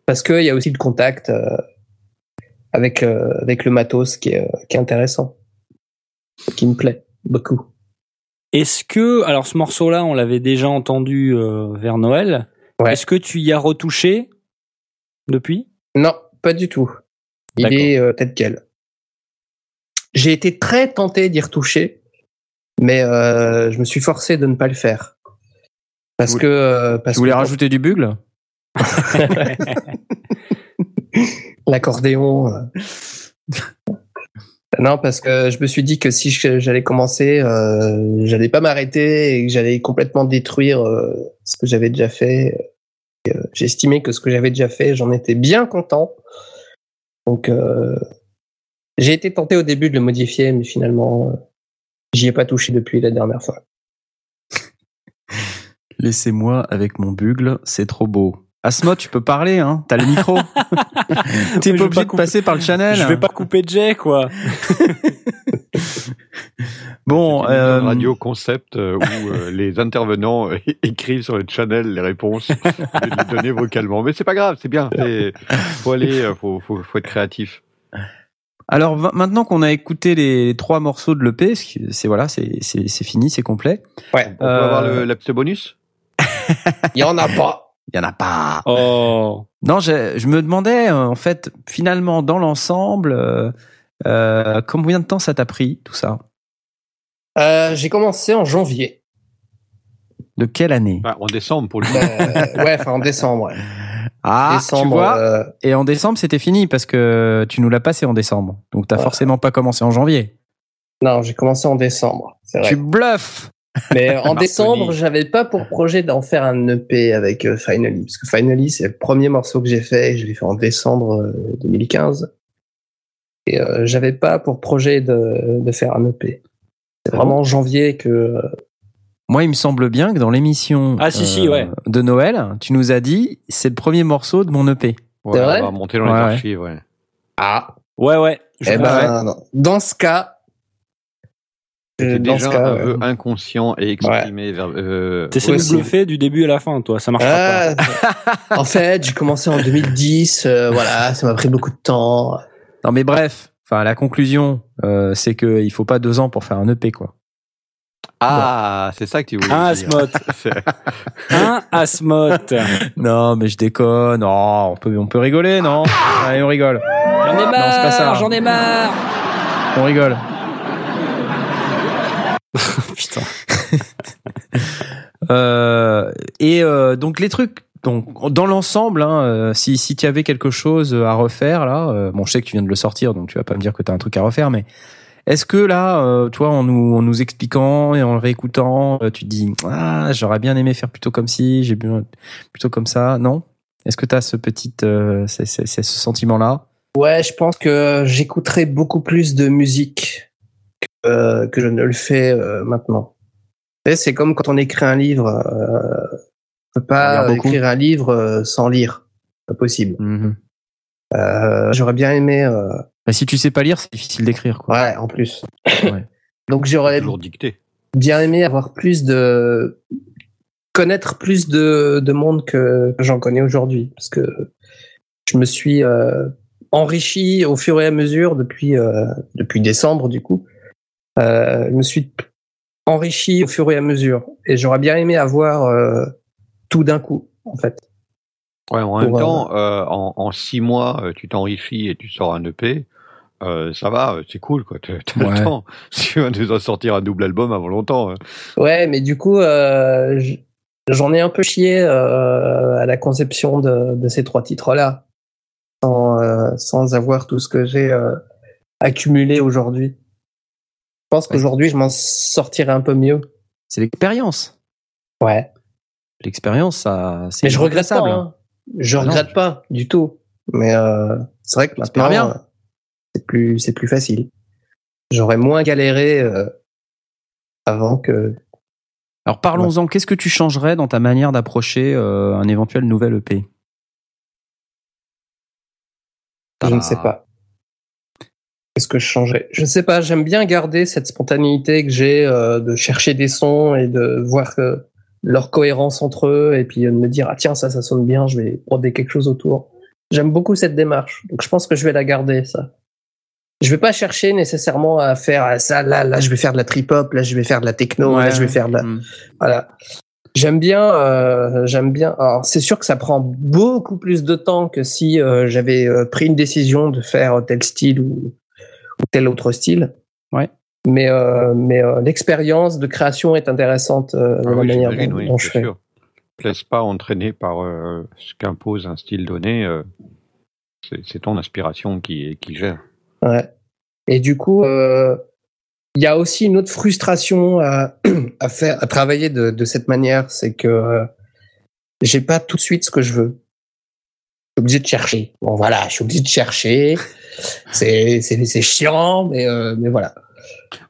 parce qu'il y a aussi le contact euh, avec euh, avec le matos qui est euh, qui est intéressant, qui me plaît beaucoup. Est-ce que, alors ce morceau-là, on l'avait déjà entendu euh, vers Noël. Ouais. Est-ce que tu y as retouché depuis? Non, pas du tout. Il est euh, tel quel. J'ai été très tenté d'y retoucher, mais euh, je me suis forcé de ne pas le faire. Parce Vous- que euh, parce Tu voulais que rajouter du bugle? L'accordéon. non, parce que je me suis dit que si j'allais commencer, euh, j'allais pas m'arrêter et que j'allais complètement détruire euh, ce que j'avais déjà fait. Euh, estimé que ce que j'avais déjà fait, j'en étais bien content. Donc, j'ai été tenté au début de le modifier, mais finalement, j'y ai pas touché depuis la dernière fois. Laissez-moi avec mon bugle, c'est trop beau. Asmo, tu peux parler, hein T'as le micro. T'es pas obligé pas de passer par le channel. Je vais pas couper Jay, quoi. Bon, euh, radio concept euh, où euh, les intervenants euh, écrivent sur le channel les réponses et les donner vocalement. Mais c'est pas grave, c'est bien. Faut aller, faut, faut, faut être créatif. alors maintenant qu'on a écouté les trois morceaux de l'EP, c'est voilà, c'est c'est c'est fini, c'est complet. Ouais. On peut Euh, avoir le bonus? Il y en a pas. Il y en a pas. Oh. Non, je, je me demandais euh, en fait finalement dans l'ensemble euh, euh, combien de temps ça t'a pris tout ça? Euh, j'ai commencé en janvier. De quelle année? Enfin, En décembre pour le Euh, ouais, enfin en décembre. ouais. Ah, décembre. tu vois. euh, Et en décembre, c'était fini parce que tu nous l'as passé en décembre. Donc t'as Ouais. forcément pas commencé en janvier. non, j'ai commencé en décembre. Vrai. Tu bluffes. Mais en décembre, j'avais pas pour projet d'en faire un EP avec euh, Finally, parce que Finally, c'est le premier morceau que j'ai fait, et je l'ai fait en décembre euh, 2015. Et euh, j'avais pas pour projet de, de faire un EP. C'est Ah vraiment en janvier que. euh, Moi, il me semble bien que dans l'émission Ah, si, si, ouais. de Noël, tu nous as dit c'est le premier morceau de mon EP. Ouais, C'est vrai on va monter dans Ouais, les ouais. archives. Ouais. Ah, Ouais, ouais. Je eh ben, non. dans ce cas. Euh, C'était dans déjà ce cas, un vœu inconscient et exprimé vers. Euh, T'essaies Ouais, de bluffer du début à la fin, toi. Ça marchera pas. Ah, en fait, j'ai commencé en 2010. euh, voilà, ça m'a pris beaucoup de temps. Non, mais bref. Enfin, la conclusion, euh, c'est que il faut pas deux ans pour faire un EP, quoi. Ah, c'est ça que tu voulais Un dire. Un Asmoth. Non, mais je déconne. Non, on peut, on peut rigoler, non? Allez, on rigole. J'en ai pas marre, j'en ai marre. On rigole. Putain. Euh, et euh, donc les trucs, donc dans l'ensemble, hein, euh, si si tu avais quelque chose à refaire là, euh, bon, je sais que tu viens de le sortir, donc tu vas pas me dire que tu as un truc à refaire, mais est-ce que là, euh, toi, en nous en nous expliquant et en le réécoutant, tu te dis ah j'aurais bien aimé faire plutôt comme si, j'ai bien plutôt comme ça, non? Est-ce que tu as ce petit, c'est- c'est- c'est ce sentiment là Ouais, je pense que j'écouterai beaucoup plus de musique. que, euh, que je ne le fais euh, maintenant. C'est comme quand on écrit un livre. Euh, on peut pas écrire un livre euh, sans lire. Pas possible. Euh, J'aurais bien aimé. euh, Bah, si tu sais pas lire, c'est difficile d'écrire, ouais, en plus. Ouais. Donc j'aurais bien aimé avoir plus de connaître plus de, de monde que, que j'en connais aujourd'hui parce que je me suis euh, enrichi au fur et à mesure depuis euh, depuis décembre du coup euh, je me suis enrichi au fur et à mesure et j'aurais bien aimé avoir euh, tout d'un coup en fait Ouais, en même euh, temps, euh, en, en six mois, euh, tu t'enrichis et tu sors un EP. Euh, ça va, euh, c'est cool, quoi. T'as Ouais. le temps. Si tu vas déjà sortir un double album avant longtemps. hein. ouais mais du coup euh, j'en ai un peu chié euh, à la conception de, de ces trois titres là sans, euh, sans avoir tout ce que j'ai euh, accumulé aujourd'hui. Je pense Ouais. qu'aujourd'hui, je m'en sortirai un peu mieux. C'est l'expérience. Ouais. L'expérience, ça, c'est Mais je regrette pas. irremplaçable. hein. Je Ah non, regrette pas du tout. Mais euh, c'est vrai que maintenant, bien. euh, c'est plus, c'est plus facile. J'aurais moins galéré euh, avant que. Alors parlons-en, qu'est-ce que tu changerais dans ta manière d'approcher euh, un éventuel nouvel EP Je ne sais pas. Qu'est-ce que je changerais Je ne sais pas. J'aime bien garder cette spontanéité que j'ai euh, de chercher des sons et de voir leur cohérence entre eux et puis de me dire ah tiens ça ça sonne bien, je vais broder quelque chose autour. J'aime beaucoup cette démarche. Donc je pense que je vais la garder ça. Je vais pas chercher nécessairement à faire ah, ça là là je vais faire de la trip hop, là je vais faire de la techno, là je vais faire de la Hmm. voilà. J'aime bien, euh, j'aime bien. Alors c'est sûr que ça prend beaucoup plus de temps que si euh, j'avais euh, pris une décision de faire tel style ou tel autre style. Ouais. Mais euh, mais euh, l'expérience de création est intéressante euh, de Ah la oui, manière dont, oui, dont je fais. sûr. Te laisse pas entraîner par euh, ce qu'impose un style donné. euh, c'est ton inspiration qui, qui gère. Ouais. Et du coup, euh, il y a aussi une autre frustration à, à faire, à travailler de, de cette manière, c'est que euh, j'ai pas tout de suite ce que je veux. Je suis obligé de chercher. Bon voilà, je suis obligé de chercher. C'est c'est c'est chiant, mais euh, mais voilà.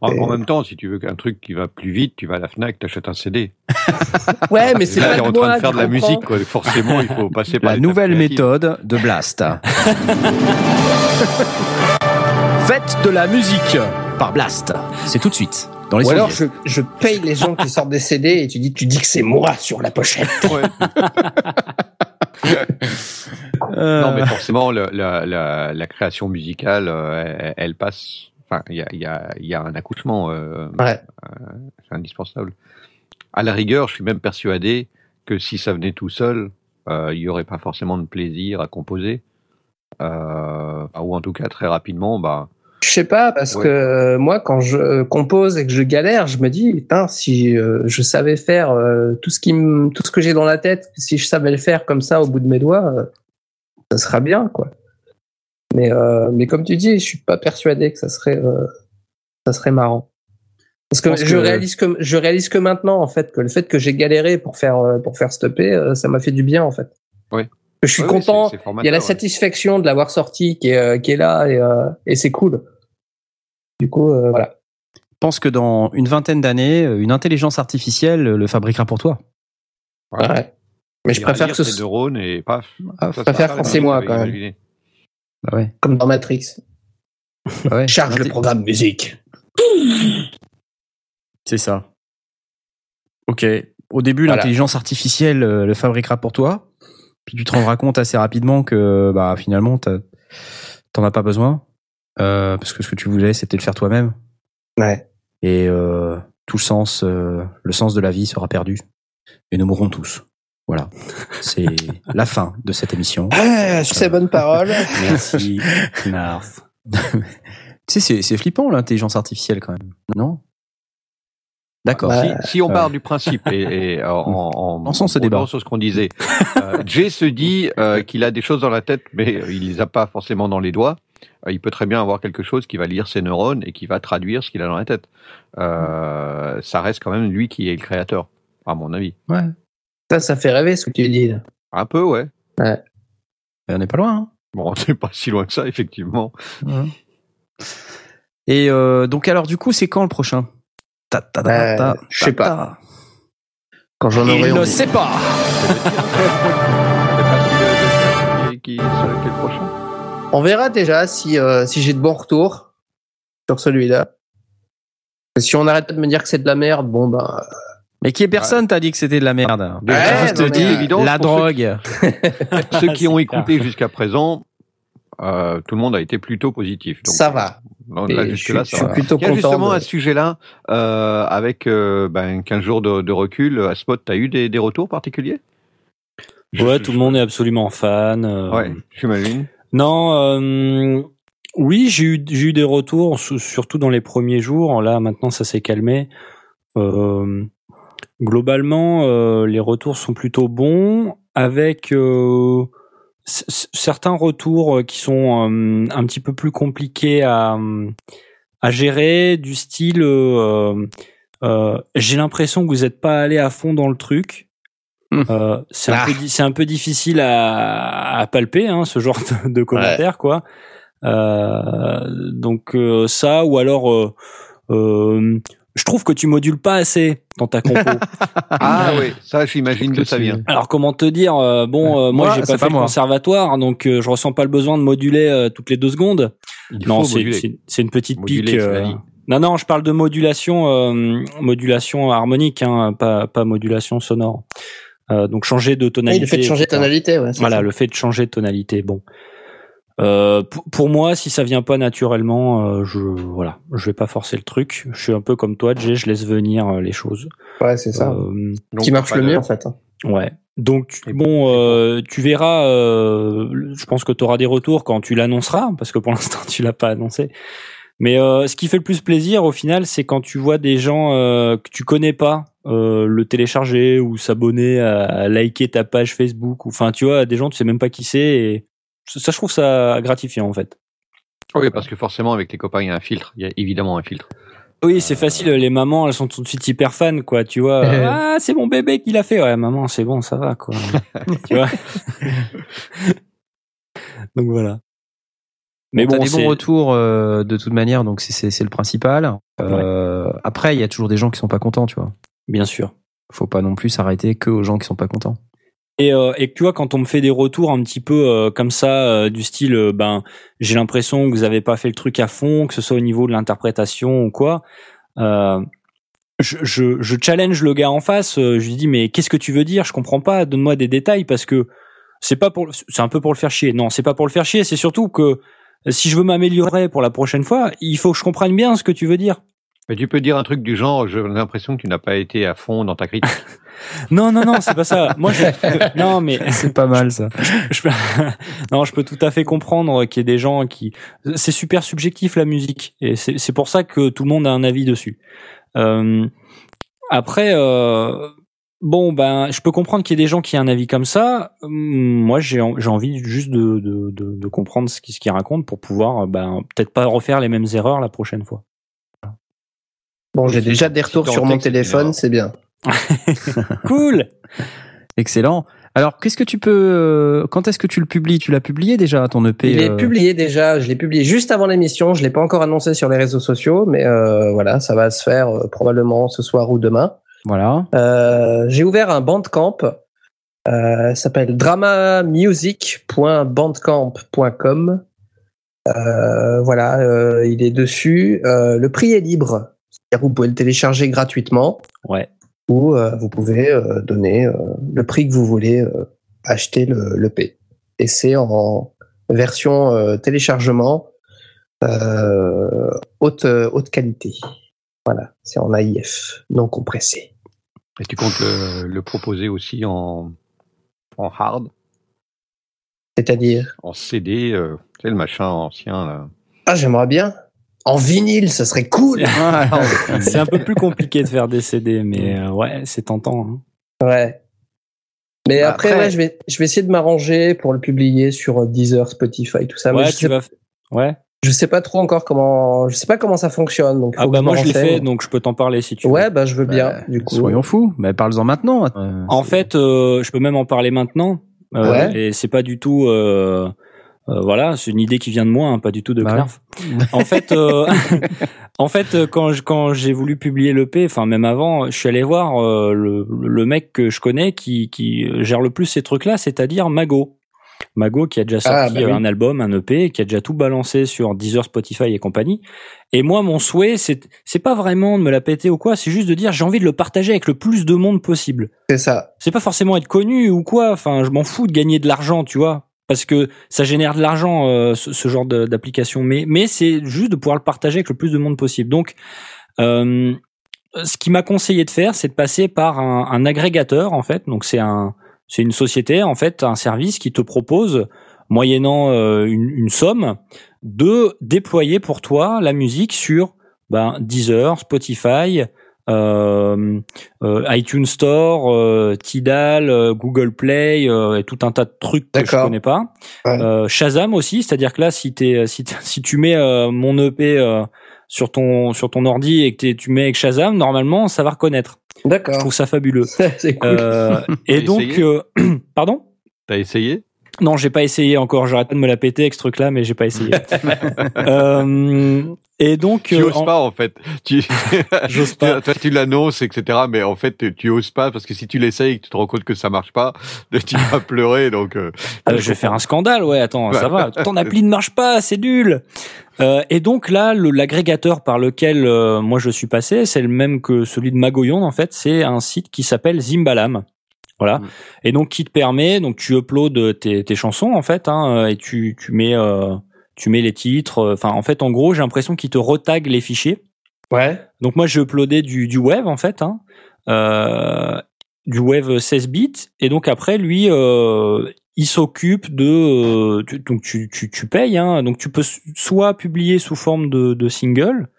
En, même temps, si tu veux un truc qui va plus vite, tu vas à la Fnac, t'achètes un CD. Ouais, mais c'est là, pas t'es en de train moi, de faire de la comprends musique, quoi. Forcément, il faut passer par La nouvelle méthode de Blast. Faites de la musique par Blast. C'est tout de suite dans les Ou alors je, je paye les gens qui sortent des CD et tu dis tu dis que c'est moi sur la pochette. Ouais. Euh, Non, mais forcément, le- la, la, la création musicale, euh, elle, elle passe. Enfin, il y a, il y, a, il y a un accouchement, euh, Ouais. c'est indispensable. À la rigueur, je suis même persuadé que si ça venait tout seul, euh, il y aurait pas forcément de plaisir à composer. Euh, ou en tout cas, très rapidement, bah, Je sais pas parce Ouais. que moi quand je compose et que je galère, je me dis putain si euh, je savais faire euh, tout ce qui tout ce que j'ai dans la tête, si je savais le faire comme ça au bout de mes doigts, euh, ça sera bien quoi. Mais euh, mais comme tu dis, je suis pas persuadé que ça serait euh, ça serait marrant. Parce que je que- réalise que je réalise que maintenant en fait que le fait que j'ai galéré pour faire euh, pour faire stopper, ça m'a fait du bien en fait. Ouais. Je suis content. Il y a la ouais. satisfaction de l'avoir sorti qui est, qui est là et, et c'est cool. Du coup, euh, voilà. Je pense que dans une vingtaine d'années, une intelligence artificielle le fabriquera pour toi. Ouais. Ouais. Mais je préfère que ce neurones et paf. Ah, ça préfère musique, moi, quand même. Bah ouais. comme dans Matrix. Bah ouais. Charge le programme musique. C'est ça. Ok. Au début, Voilà. l'intelligence artificielle euh, le fabriquera pour toi. Puis tu te rendras compte assez rapidement que bah finalement t'en as pas besoin Euh, parce que ce que tu voulais c'était le faire toi-même Ouais. et euh, tout le sens euh, le sens de la vie sera perdu et nous mourrons tous. Voilà. C'est la fin de cette émission. Ah, sur ces bonnes paroles. Merci, Knarf. tu sais c'est c'est flippant l'intelligence artificielle quand même. Non? D'accord. Bah, Si, si on part du principe et, et en, en, Lançons ce en débat. revenant sur ce qu'on disait, euh, Jay se dit euh, qu'il a des choses dans la tête, mais il les a pas forcément dans les doigts. Euh, il peut très bien avoir quelque chose qui va lire ses neurones et qui va traduire ce qu'il a dans la tête. Euh, ça reste quand même lui qui est le créateur, à mon avis. Ouais. Ça, ça fait rêver ce que tu dis. là. Un peu, ouais. On n'est pas loin. hein. Bon, c'est pas si loin que ça, effectivement. Et euh, donc alors du coup c'est quand le prochain? Ta, ta, ta, Euh, ta, je sais pas. Quand j'en aurai Il ne sait pas. On verra déjà si, euh, si j'ai de bons retours sur celui-là. Si on arrête de me dire que c'est de la merde, bon ben. Mais qui est personne t'a dit que c'était de la merde. Juste non, mais- dit évidence la ceux drogue. Ceux qui ont écouté jusqu'à présent, euh, tout le monde a été plutôt positif. Donc, ça va. donc Et là, je suis, là, je ça suis va. plutôt Tiens, content. justement, de- à ce sujet-là, euh, avec euh, ben, 15 jours de, de recul, à Spot, tu as eu des, des retours particuliers? Je- Ouais, je- tout le monde est absolument fan. euh, Ouais, j'imagine. Non, euh, oui, j'ai eu, j'ai eu des retours, surtout dans les premiers jours. Là, maintenant, ça s'est calmé. Euh, globalement, euh, les retours sont plutôt bons, avec euh, certains retours euh, qui sont un petit peu plus compliqués à, à gérer, du style. j'ai l'impression que vous n'êtes pas allé à fond dans le truc. Euh, c'est un Ah. c'est un peu difficile à, à palper hein, ce genre de, de commentaires quoi. Euh, donc euh, ça ou alors je trouve que tu modules pas assez dans ta compo. Ah oui, ça, j'imagine que ça vient. alors comment te dire euh, bon euh, moi, Moi, j'ai pas pas fait le moi. conservatoire donc euh, je ressens pas le besoin de moduler euh, toutes les deux secondes. Il Non, c'est une petite Moduler, pique. euh. Non, non, je parle de modulation, euh, modulation harmonique, hein, pas, pas modulation sonore. Euh, donc changer de Oui, tonalité. le fait de changer de tonalité, ouais. Voilà, ça. le fait de changer de tonalité. Bon, euh, pour, moi, si ça vient pas naturellement, euh, je voilà, je vais pas forcer le truc. Je suis un peu comme toi, Jay, je laisse venir euh, les choses. Ouais, c'est ça. Euh, Donc, qui marche le mieux, en fait. hein. Ouais. Donc bon, euh, tu verras. euh, je pense que tu auras des retours quand tu l'annonceras, parce que pour l'instant tu l'as pas annoncé. Mais euh, ce qui fait le plus plaisir au final, c'est quand tu vois des gens euh, que tu connais pas euh, le télécharger ou s'abonner à, à liker ta page Facebook. Ou enfin, tu vois, des gens tu sais même pas qui c'est. Et ça, je trouve ça gratifiant en fait. Oui, parce que forcément, avec les copains, il y a un filtre. Il y a évidemment un filtre. Oui, c'est facile. Les mamans, elles sont tout de suite hyper fans, quoi. Tu vois, ah, c'est mon bébé qui l'a fait. Ouais, maman, c'est bon, ça va, quoi. tu vois. donc voilà. Mais bon, des bons retours euh, de toute manière, donc c'est le principal. Euh, Après, il y a toujours des gens qui sont pas contents, tu vois. Bien sûr. Faut pas non plus s'arrêter que aux gens qui sont pas contents. Et, euh, et tu vois, quand on me fait des retours un petit peu euh, comme ça, euh, du style, euh, ben, j'ai l'impression que vous avez pas fait le truc à fond, que ce soit au niveau de l'interprétation ou quoi. je, je, je, challenge le gars en face. je lui dis, mais qu'est-ce que tu veux dire? Je comprends pas. Donne-moi des détails parce que c'est pas pour, c'est un peu pour le faire chier. Non, c'est pas pour le faire chier. C'est surtout que si je veux m'améliorer pour la prochaine fois, il faut que je comprenne bien ce que tu veux dire. Mais tu peux dire un truc du genre, j'ai l'impression que tu n'as pas été à fond dans ta critique. non, non, non, c'est pas ça. Moi, je... non, mais c'est pas mal ça. Je, non, je peux tout à fait comprendre qu'il y ait des gens qui, c'est super subjectif la musique, et c'est pour ça que tout le monde a un avis dessus. Euh... Après, euh... bon, ben, je peux comprendre qu'il y ait des gens qui aient un avis comme ça. Moi, j'ai envie juste de, de, de, de comprendre ce qu'ils ce racontent pour pouvoir, ben, peut-être pas refaire les mêmes erreurs la prochaine fois. Bon, j'ai déjà des retours sur mon téléphone, c'est bien. cool. Excellent. Alors, qu'est-ce que tu peux euh, Quand est-ce que tu le publies? Tu l'as publié déjà ton EP Il est euh? publié déjà. Je l'ai publié juste avant l'émission. Je l'ai pas encore annoncé sur les réseaux sociaux, mais euh, voilà, ça va se faire probablement ce soir ou demain. Voilà. j'ai ouvert un bandcamp. Euh, s'appelle dramamusic.bandcamp.com. voilà, il est dessus. le prix est libre vous pouvez le télécharger gratuitement. Ouais. Ou euh, vous pouvez euh, donner euh, le prix que vous voulez acheter le, le P. Et c'est en version téléchargement haute, haute qualité. Voilà, c'est en AIF, non compressé. Et tu comptes le, le proposer aussi en, en hard? C'est-à-dire? En CD, c'est le machin ancien là. Ah, j'aimerais bien en vinyle, ça serait cool. c'est un peu plus compliqué de faire des CD, mais euh, ouais, c'est tentant. Hein. Ouais. Mais bah, après, ouais, je vais, je vais essayer de m'arranger pour le publier sur Deezer, Spotify, tout ça. Ouais, je tu sais, vas... ouais. Je sais pas trop encore comment, je sais pas comment ça fonctionne. Donc ah bah moi je l'ai fait, donc je peux t'en parler si tu veux. Ouais, bah je veux bien. Bah, du coup. Soyons fous. Mais parle-en maintenant. Euh, en fait, euh, je peux même en parler maintenant. ouais. Et c'est pas du tout. Euh, euh, voilà, c'est une idée qui vient de moi, hein, pas du tout de bah en fait, euh, en fait, euh, quand quand j'ai voulu publier l'EP, enfin même avant, je suis allé voir le, le mec que je connais qui qui gère le plus ces trucs-là, c'est-à-dire Mago. Mago qui a déjà ah, sorti bah un album, un EP, qui a déjà tout balancé sur Deezer, Spotify et compagnie. Et moi, mon souhait, c'est c'est pas vraiment de me la péter ou quoi, c'est juste de dire j'ai envie de le partager avec le plus de monde possible. C'est ça. C'est pas forcément être connu ou quoi. Enfin, je m'en fous de gagner de l'argent, tu vois parce que ça génère de l'argent euh, ce, genre d'application. Mais mais c'est juste de pouvoir le partager avec le plus de monde possible. Donc euh, ce qui m'a conseillé de faire c'est de passer par un, un agrégateur en fait. Donc c'est un c'est une société en fait un service qui te propose moyennant euh, une, une, somme de déployer pour toi la musique sur ben, Deezer, Spotify, iTunes Store, euh, Tidal, Google Play et tout un tas de trucs que je connais pas. Shazam aussi, c'est-à-dire que là, si, t'es, si, si tu mets mon EP sur ton sur ton ordi et que tu mets avec Shazam, normalement, ça va reconnaître. D'accord. Je trouve ça fabuleux. C'est cool. et donc, pardon? T'as essayé? Non, j'ai pas essayé encore. J'arrête de me la péter avec ce truc-là, mais j'ai pas essayé. euh, et donc, tu oses pas en fait. Tu, j'ose pas. Toi, tu l'annonces, etc. Mais en fait, tu oses pas parce que si tu l'essayes, et que tu te rends compte que ça marche pas, tu vas pleurer. Donc, euh, euh, je vais faire un scandale. Ouais, attends, ça va. Ton appli ne marche pas, c'est nul. Euh, et donc là, l'agrégateur par lequel euh, moi je suis passé, c'est le même que celui de Magoyon en fait. C'est un site qui s'appelle Zimbalam. Voilà. Mm. Et donc qui te permet, donc tu uploads tes, tes chansons en fait, hein, et tu, tu mets euh, tu mets les titres. Enfin, en fait, en gros, j'ai l'impression qu'il te retague les fichiers. Ouais. Donc moi, j'ai uploadé du, du web en fait, hein, euh, du web 16 bits, et donc après, lui, euh, il s'occupe de, euh, donc tu, tu, tu payes, hein, donc tu peux soit publier sous forme de, de single,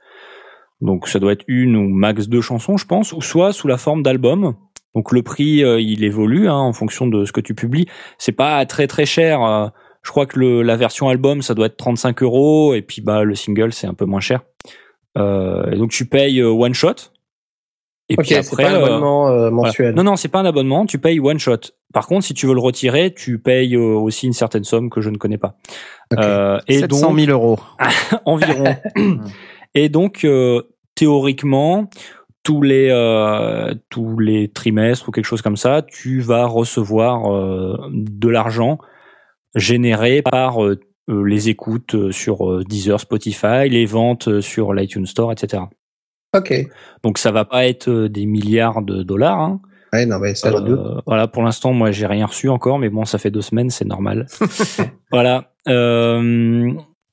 donc ça doit être une ou max deux chansons, je pense, ou soit sous la forme d'album. Donc le prix, euh, il évolue hein, en fonction de ce que tu publies. C'est pas très très cher. Euh, je crois que le, la version album, ça doit être 35 euros, et puis bah le single, c'est un peu moins cher. Euh, et donc tu payes euh, one shot. Et Ok, puis c'est après, pas un abonnement euh, voilà. mensuel. Non, non, c'est pas un abonnement, tu payes one shot. Par contre, si tu veux le retirer, tu payes euh, aussi une certaine somme que je ne connais pas. Euh, et 700 donc, 000 euros. environ. et donc, euh, théoriquement, tous les euh, tous les trimestres ou quelque chose comme ça, tu vas recevoir euh, de l'argent généré par euh, les écoutes sur Deezer, Spotify, les ventes sur l'iTunes Store, etc. Ok. Donc ça va pas être des milliards de dollars. Hein. Ouais, non, mais ça, voilà, pour l'instant, moi, j'ai rien reçu encore, mais bon, ça fait deux semaines, c'est normal. voilà. Euh,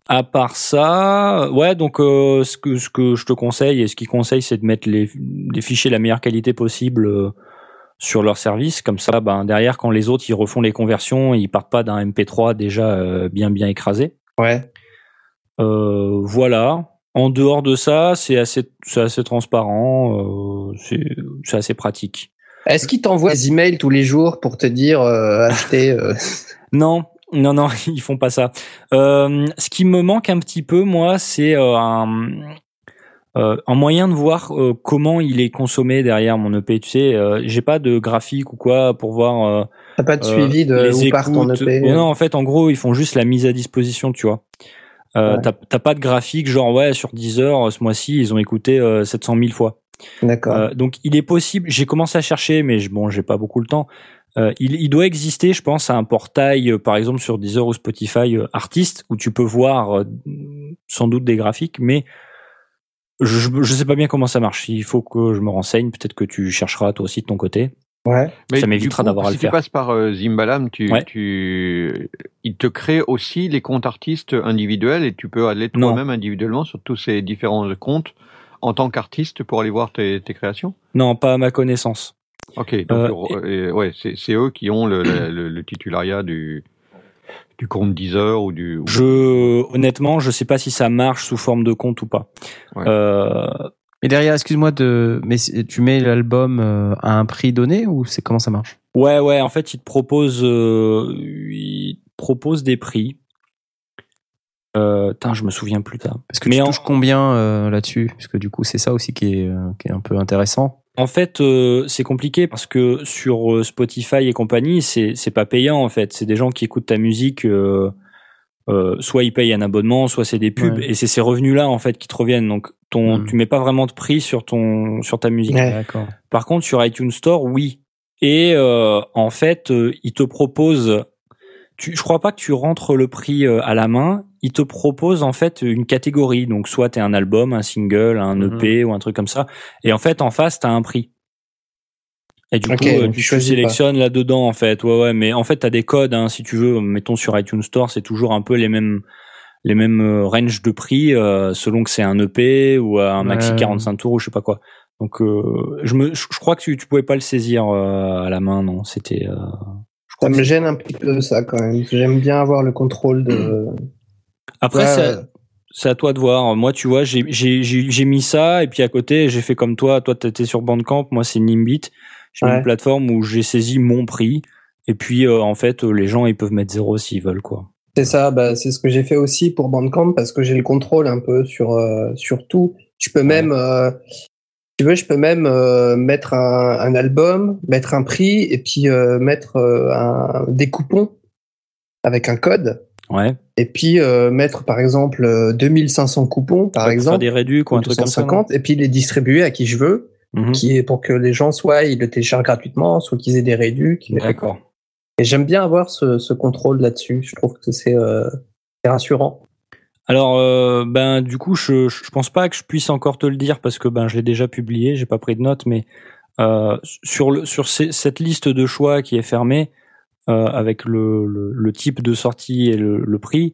à part ça, ouais, donc euh, ce que ce que je te conseille et ce qu'ils conseillent, c'est de mettre les, les fichiers de la meilleure qualité possible euh, sur leur service. Comme ça, ben derrière, quand les autres ils refont les conversions, ils partent pas d'un MP3 déjà euh, bien bien écrasé. Ouais. Euh, voilà. En dehors de ça, c'est assez, c'est assez transparent, euh, c'est, c'est assez pratique. Est-ce qu'ils t'envoient des emails tous les jours pour te dire euh, acheter euh, Non, non, non, ils font pas ça. Euh, ce qui me manque un petit peu, moi, c'est euh, un, euh, un moyen de voir euh, comment il est consommé derrière mon EP. Tu sais, euh, j'ai pas de graphique ou quoi pour voir. euh, T'as pas de suivi de où part ton. EP Ouais, Non, en fait, en gros, ils font juste la mise à disposition, tu vois. Euh, Ouais. t'as, t'as pas de graphique, genre ouais, sur Deezer, ce mois-ci, ils ont écouté euh, 700 000 fois. D'accord. Euh, donc, il est possible. J'ai commencé à chercher, mais je- bon, j'ai pas beaucoup le temps. Euh, il, il doit exister, je pense, un portail, euh, par exemple sur Deezer ou Spotify, euh, artiste, où tu peux voir euh, sans doute des graphiques, mais je, je je sais pas bien comment ça marche. Il faut que je me renseigne. Peut-être que tu chercheras toi aussi de ton côté. ouais. Mais Ça m'évitera d'avoir à si le tu faire. passes par euh, Zimbalam, tu, Ouais. tu, il te crée aussi les comptes artistes individuels et tu peux aller toi-même individuellement sur tous ces différents comptes en tant qu'artiste pour aller voir tes, tes créations? Non, pas à ma connaissance. Ok, donc Euh, et- ouais, c'est c'est eux qui ont le, le, le- le titulariat du du compte Deezer ou du. ou- Je, honnêtement, je sais pas si ça marche sous forme de compte ou pas. Ouais. Euh, Mais derrière, excuse-moi de, mais tu mets l'album euh, à un prix donné ou c'est comment ça marche? Ouais, ouais. En fait, ils te proposent, euh, ils te proposent des prix. Euh, tain, je me souviens plus tard. Parce que Mais tu en- touches combien euh, là-dessus? Parce que du coup, c'est ça aussi qui est, euh, qui est un peu intéressant. En fait, euh, c'est compliqué parce que sur Spotify et compagnie, c'est c'est pas payant en fait. C'est des gens qui écoutent ta musique. euh, euh, soit ils payent un abonnement, soit c'est des pubs, Ouais. et c'est ces revenus-là en fait qui te reviennent. Donc, ton, Hmm. tu mets pas vraiment de prix sur ton sur ta musique. Ouais. D'accord. Par contre, sur iTunes Store, oui. Et euh, en fait, euh, il te propose. Tu, je crois pas que tu rentres le prix euh, à la main. Il te propose en fait une catégorie. Donc, soit t'es un album, un single, un Mhm. EP ou un truc comme ça. Et en fait, en face, t'as un prix. Et du coup, euh, tu, sélectionnes là-dedans en fait. Ouais, ouais. Mais en fait, t'as des codes. Hein, si tu veux, mettons sur iTunes Store, c'est toujours un peu les mêmes les mêmes euh, ranges de prix euh, selon que c'est un EP ou un maxi Ouais. 45 tours ou je sais pas quoi. Donc euh, je me je je crois que tu, tu pouvais pas le saisir euh, à la main non, c'était euh, Ça me gêne un petit peu ça quand même. J'aime bien avoir le contrôle de. Après Ouais, c'est c'est à toi de voir. Moi tu vois, j'ai j'ai j'ai j'ai mis ça et puis à côté, j'ai fait comme toi, toi t'étais sur Bandcamp, moi c'est Nimbit. J'ai Ouais. une plateforme où j'ai saisi mon prix et puis euh, en fait euh, les gens ils peuvent mettre zéro s'ils veulent quoi. C'est ça, bah, c'est ce que j'ai fait aussi pour Bandcamp parce que j'ai le contrôle un peu sur, euh, sur tout. Je peux même, euh, tu veux, je peux même euh, mettre un, un album, mettre un prix et puis euh, mettre euh, un, des coupons avec un code. Ouais. Et puis mettre par exemple euh, 2500 coupons par faire exemple, des réduits ou un truc comme ça. non 250, et puis les distribuer à qui je veux, Mhm. qui est pour que les gens soit ils le téléchargent gratuitement, soit qu'ils aient des réduits. D'accord. Et j'aime bien avoir ce, ce contrôle là-dessus. Je trouve que c'est rassurant. Alors, euh, ben du coup, je, je pense pas que je puisse encore te le dire parce que ben je l'ai déjà publié, j'ai pas pris de notes, mais euh, sur le sur cette liste de choix qui est fermée euh, avec le, le, le type de sortie et le, le prix,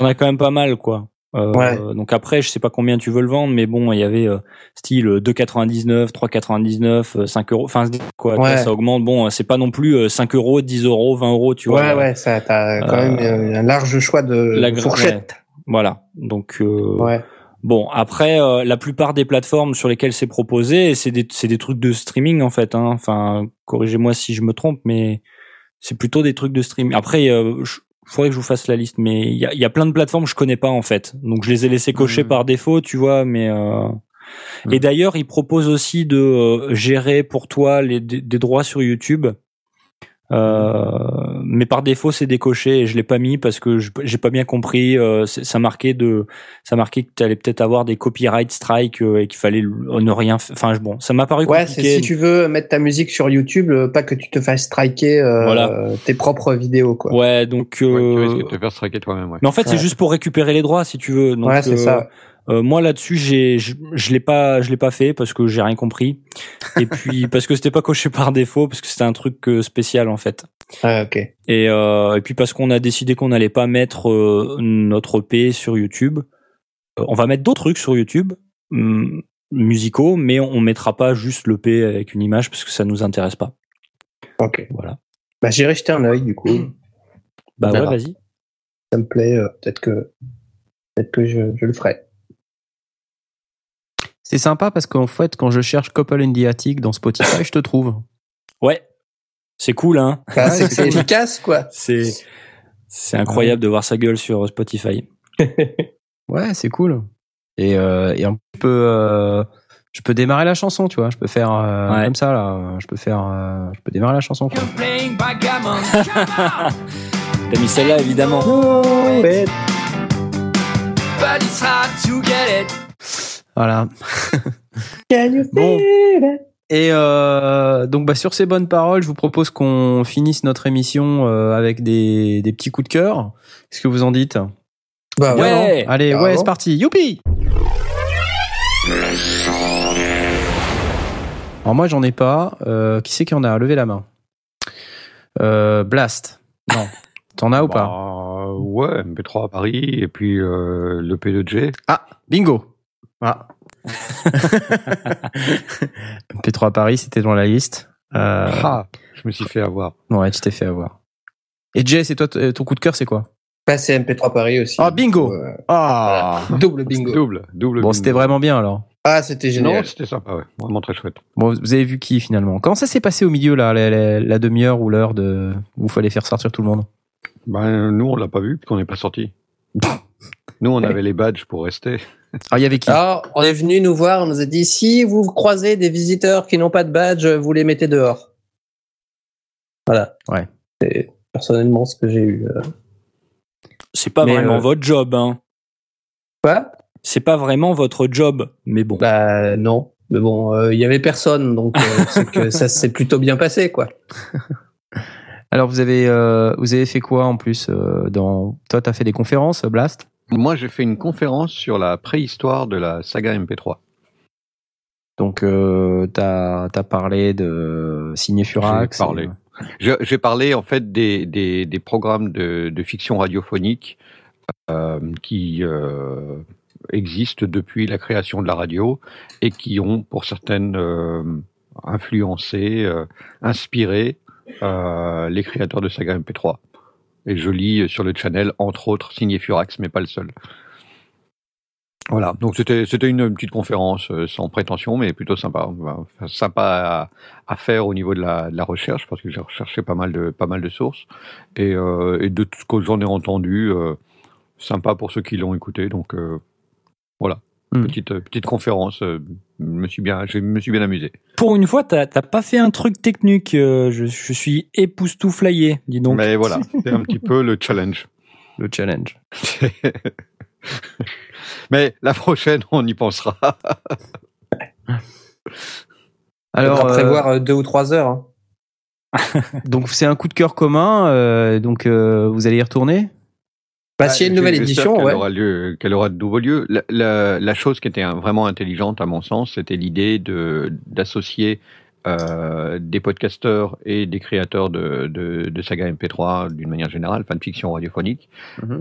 on a quand même pas mal quoi. Euh, Ouais. Donc après, je sais pas combien tu veux le vendre, mais bon, il y avait euh, style 2,99, 3,99, euh, 5 euros. Enfin, quoi, Ouais. ça augmente. Bon, c'est pas non plus euh, 5 euros, 10 euros, 20 euros, tu vois. ouais, ouais, ça, t'as quand même un large choix de, la fourchettes. Voilà. Donc, euh, Ouais. Bon, après, euh, la plupart des plateformes sur lesquelles c'est proposé, c'est des, c'est des trucs de streaming en fait. Hein. Enfin, corrigez-moi si je me trompe, mais c'est plutôt des trucs de streaming. Après, euh, je- faudrait que je vous fasse la liste, mais il y a, y a plein de plateformes que je connais pas en fait, donc je les ai laissées cocher Mhm. par défaut, tu vois, mais. Euh... Et d'ailleurs, il propose aussi de euh, gérer pour toi les, des, des droits sur YouTube. Euh, mais par défaut c'est décoché et je l'ai pas mis parce que j'ai pas bien compris euh, ça marquait de ça marquait que tu allais peut-être avoir des copyright strikes euh, et qu'il fallait le- ne rien enfin bon ça m'a paru Ouais, c'est compliqué si tu veux mettre ta musique sur YouTube, euh, pas que tu te fasses striker euh, Voilà. tes propres vidéos, quoi. ouais donc Ouais, tu euh, risques de te faire striker toi-même, ouais. mais en fait c'est juste pour récupérer les droits si tu veux donc ouais, c'est euh, ça. Euh, moi là-dessus, j'ai je, je l'ai pas je l'ai pas fait parce que j'ai rien compris et puis parce que c'était pas coché par défaut parce que c'était un truc euh, spécial en fait. Ah, ok. Et euh, et puis parce qu'on a décidé qu'on n'allait pas mettre euh, notre EP sur YouTube. On va mettre d'autres trucs sur YouTube hum, musicaux mais on, mettra pas juste l'EP avec une image parce que ça nous intéresse pas. Ok. Voilà. Bah, j'irai jeter un œil, du coup. Bah ouais, vas-y. Ça me plaît, peut-être que, peut-être que je, je le ferai. C'est sympa parce qu'en fait, quand je cherche Couple in the Attic dans Spotify, je te trouve. Ouais. C'est cool hein. Bah, c'est efficace, quoi. C'est c'est incroyable de voir sa gueule sur Spotify. Ouais, c'est cool. Et, euh, et on peut, euh, je peux démarrer la chanson, tu vois. Je peux faire euh, Ouais. comme ça là. Je peux faire, euh, je peux démarrer la chanson. Quoi. T'as mis celle-là évidemment. Voilà. Can you Bon. feel it? Et euh, donc, bah, sur ces bonnes paroles, je vous propose qu'on finisse notre émission euh, avec des, des petits coups de cœur. Qu'est-ce que vous en dites? Bah, ouais. Ouais. Allez, ouais, c'est parti. Youpi Alors moi, j'en ai pas. Euh, qui c'est qui en a? Levez la main. Euh, Blast. Non. T'en as ou pas? Bah, Ouais, MP3 à Paris, et puis euh, le P2G. Ah, bingo. Ah. P3 à Paris, c'était dans la liste. Euh, Ah, je me suis fait avoir. ouais, tu t'es fait avoir. Et Jay, c'est toi, t- ton coup de cœur, c'est quoi? Bah, c'est MP3 Paris aussi. Ah, bingo. Euh, Ah. Double bingo. Double, double. Bon, c'était vraiment bien alors. Ah, c'était Non, génial. c'était sympa, ouais. Vraiment très chouette. Bon, vous avez vu qui finalement? Comment ça s'est passé au milieu là, la, la- la demi-heure ou l'heure de où il fallait faire sortir tout le monde? Ben, nous, on l'a pas vu, puisqu'on n'est pas sorti. Nous, on avait les badges pour rester. Ah, il y avait qui? Alors, on est venu nous voir, on nous a dit si vous croisez des visiteurs qui n'ont pas de badge, vous les mettez dehors. Voilà. Ouais. C'est personnellement ce que j'ai eu. euh. C'est pas Mais, vraiment euh, votre job hein. Quoi? C'est pas vraiment votre job, mais bon. Bah non. Mais bon, euh, il y avait personne, donc euh, c'est que ça s'est plutôt bien passé, quoi. Alors vous avez euh, vous avez fait quoi en plus euh, dans Toi, t'as fait des conférences, Blast? Moi, j'ai fait une conférence sur la préhistoire de la saga MP3. Donc euh, t'as as parlé de Signé Furax. J'ai parlé. et- parlé en fait des, des, des programmes de, de fiction radiophonique euh, qui euh, existent depuis la création de la radio et qui ont pour certaines euh, influencé, euh, inspiré euh, les créateurs de saga MP3. Et je lis sur le channel entre autres signé Furax, mais pas le seul. Voilà, donc c'était une petite conférence euh, sans prétention, mais plutôt sympa, sympa à, faire au niveau de la, recherche parce que j'ai recherché pas mal de pas mal de sources et, euh, de tout ce que j'en ai entendu, euh, sympa pour ceux qui l'ont écouté. Donc petite euh, petite conférence, euh, je me suis bien, je me suis bien amusé. Pour une fois, t'as t'as pas fait un truc technique. euh, je, je suis époustouflaillé, dis donc. Mais voilà, c'est un petit peu le challenge. Le challenge. Mais la prochaine, on y pensera. Alors euh, prévoir euh, deux ou trois heures. hein. donc c'est un coup de cœur commun. euh, donc euh, vous allez y retourner? Bah, s'il y a une nouvelle édition, qu'elle ouais. aura lieu, qu'elle aura de nouveau lieu. La, la- la chose qui était vraiment intelligente à mon sens, c'était l'idée de d'associer euh, des podcasteurs et des créateurs de, de, de saga MP3 d'une manière générale, fan fiction radiophonique,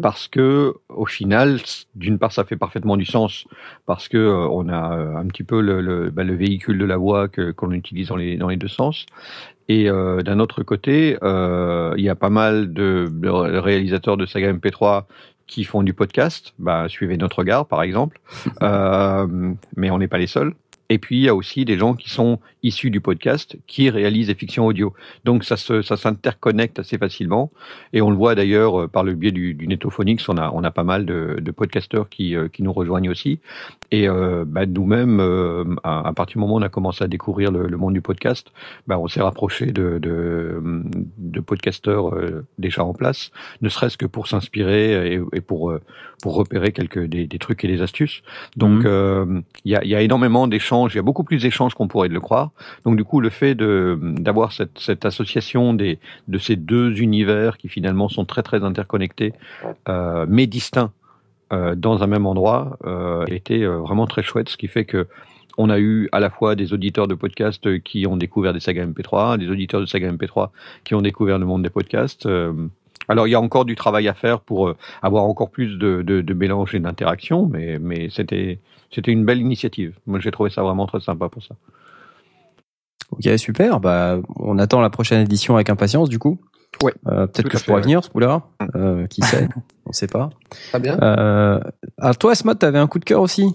parce que au final, d'une part, ça fait parfaitement du sens parce que euh, on a euh, un petit peu le, le, bah, le véhicule de la voix que qu'on utilise dans les dans les deux sens. Et euh, d'un autre côté, euh, il y a pas mal de, de réalisateurs de saga MP3 qui font du podcast. Bah, suivez notre regard, par exemple. Euh, mais on n'est pas les seuls. Et puis il y a aussi des gens qui sont issus du podcast qui réalisent des fictions audio. Donc ça se, ça s'interconnecte assez facilement. Et on le voit d'ailleurs euh, par le biais du, du Netophonics, on a, on a pas mal de, de podcasteurs qui, euh, qui nous rejoignent aussi. Et euh, bah, nous-mêmes, euh, à, à, partir du moment où on a commencé à découvrir le, le monde du podcast, bah, on s'est rapproché de, de, de podcasteurs euh, déjà en place, ne serait-ce que pour s'inspirer et, et, pour, pour repérer quelques des, des, trucs et des astuces. Donc mmh. il y, a, y a énormément d'échanges, il y a beaucoup plus d'échanges qu'on pourrait le croire. Donc du coup, le fait d'avoir cette, cette association des de ces deux univers qui finalement sont très très interconnectés, euh, mais distincts euh, dans un même endroit, euh, était euh, vraiment très chouette. Ce qui fait que on a eu à la fois des auditeurs de podcasts qui ont découvert des sagas MP3, des auditeurs de sagas MP3 qui ont découvert le monde des podcasts. Alors il y a encore du travail à faire pour euh, avoir encore plus de, de, de mélange et d'interaction, mais, mais c'était c'était une belle initiative. Moi j'ai trouvé ça vraiment très sympa pour ça. Ok, super. Bah, on attend la prochaine édition avec impatience, du coup. Ouais. Euh, Peut-être que je pourrais venir, ce coup-là. Euh, qui sait On sait pas. Très bien. Euh, alors toi, Smot, t'avais un coup de cœur aussi?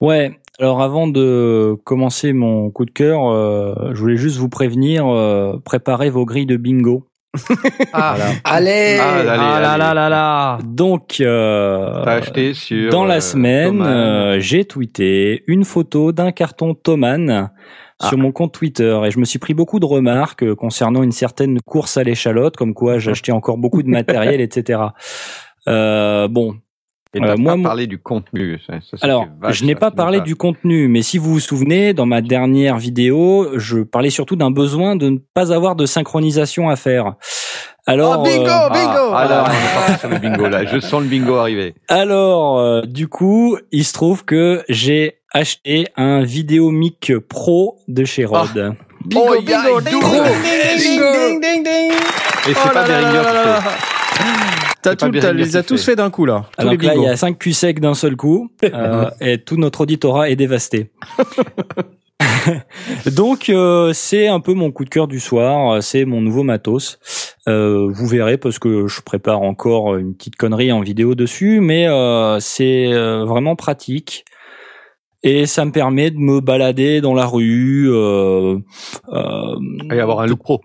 Ouais. Alors avant de commencer mon coup de cœur, euh, je voulais juste vous prévenir, euh, préparez vos grilles de bingo. Ah, voilà. allez, ah, allez, ah là là là là Donc, euh, acheté sur dans la semaine, euh, j'ai tweeté une photo d'un carton Thomann sur ah. mon compte Twitter et je me suis pris beaucoup de remarques concernant une certaine course à l'échalote, comme quoi j'achetais encore beaucoup de matériel, etc. Euh, bon. Et euh, moi, pas parlé du contenu. Ça, ça, alors, vache, je n'ai pas parlé du contenu, mais si vous vous souvenez, dans ma dernière vidéo, je parlais surtout d'un besoin de ne pas avoir de synchronisation à faire. Alors, oh, bingo, euh, bingo. Ah, on est parti sur le bingo là. Je sens le bingo arriver. Alors, euh, du coup, il se trouve que j'ai acheté un Vidéomic Pro de chez Rode. Ah. Bingo, oh, bingo, ding, ding, ding, ding, ding, Et c'est oh pas Behringer qui fait. T'as tout, les a tous fait d'un coup là. Alors là, il y a 5 culs secs d'un seul coup, euh, et tout notre auditorat est dévasté. Donc euh, c'est un peu mon coup de cœur du soir, c'est mon nouveau matos. Euh, vous verrez parce que je prépare encore une petite connerie en vidéo dessus, mais euh, c'est vraiment pratique. Et ça me permet de me balader dans la rue. Euh, et avoir un look pro.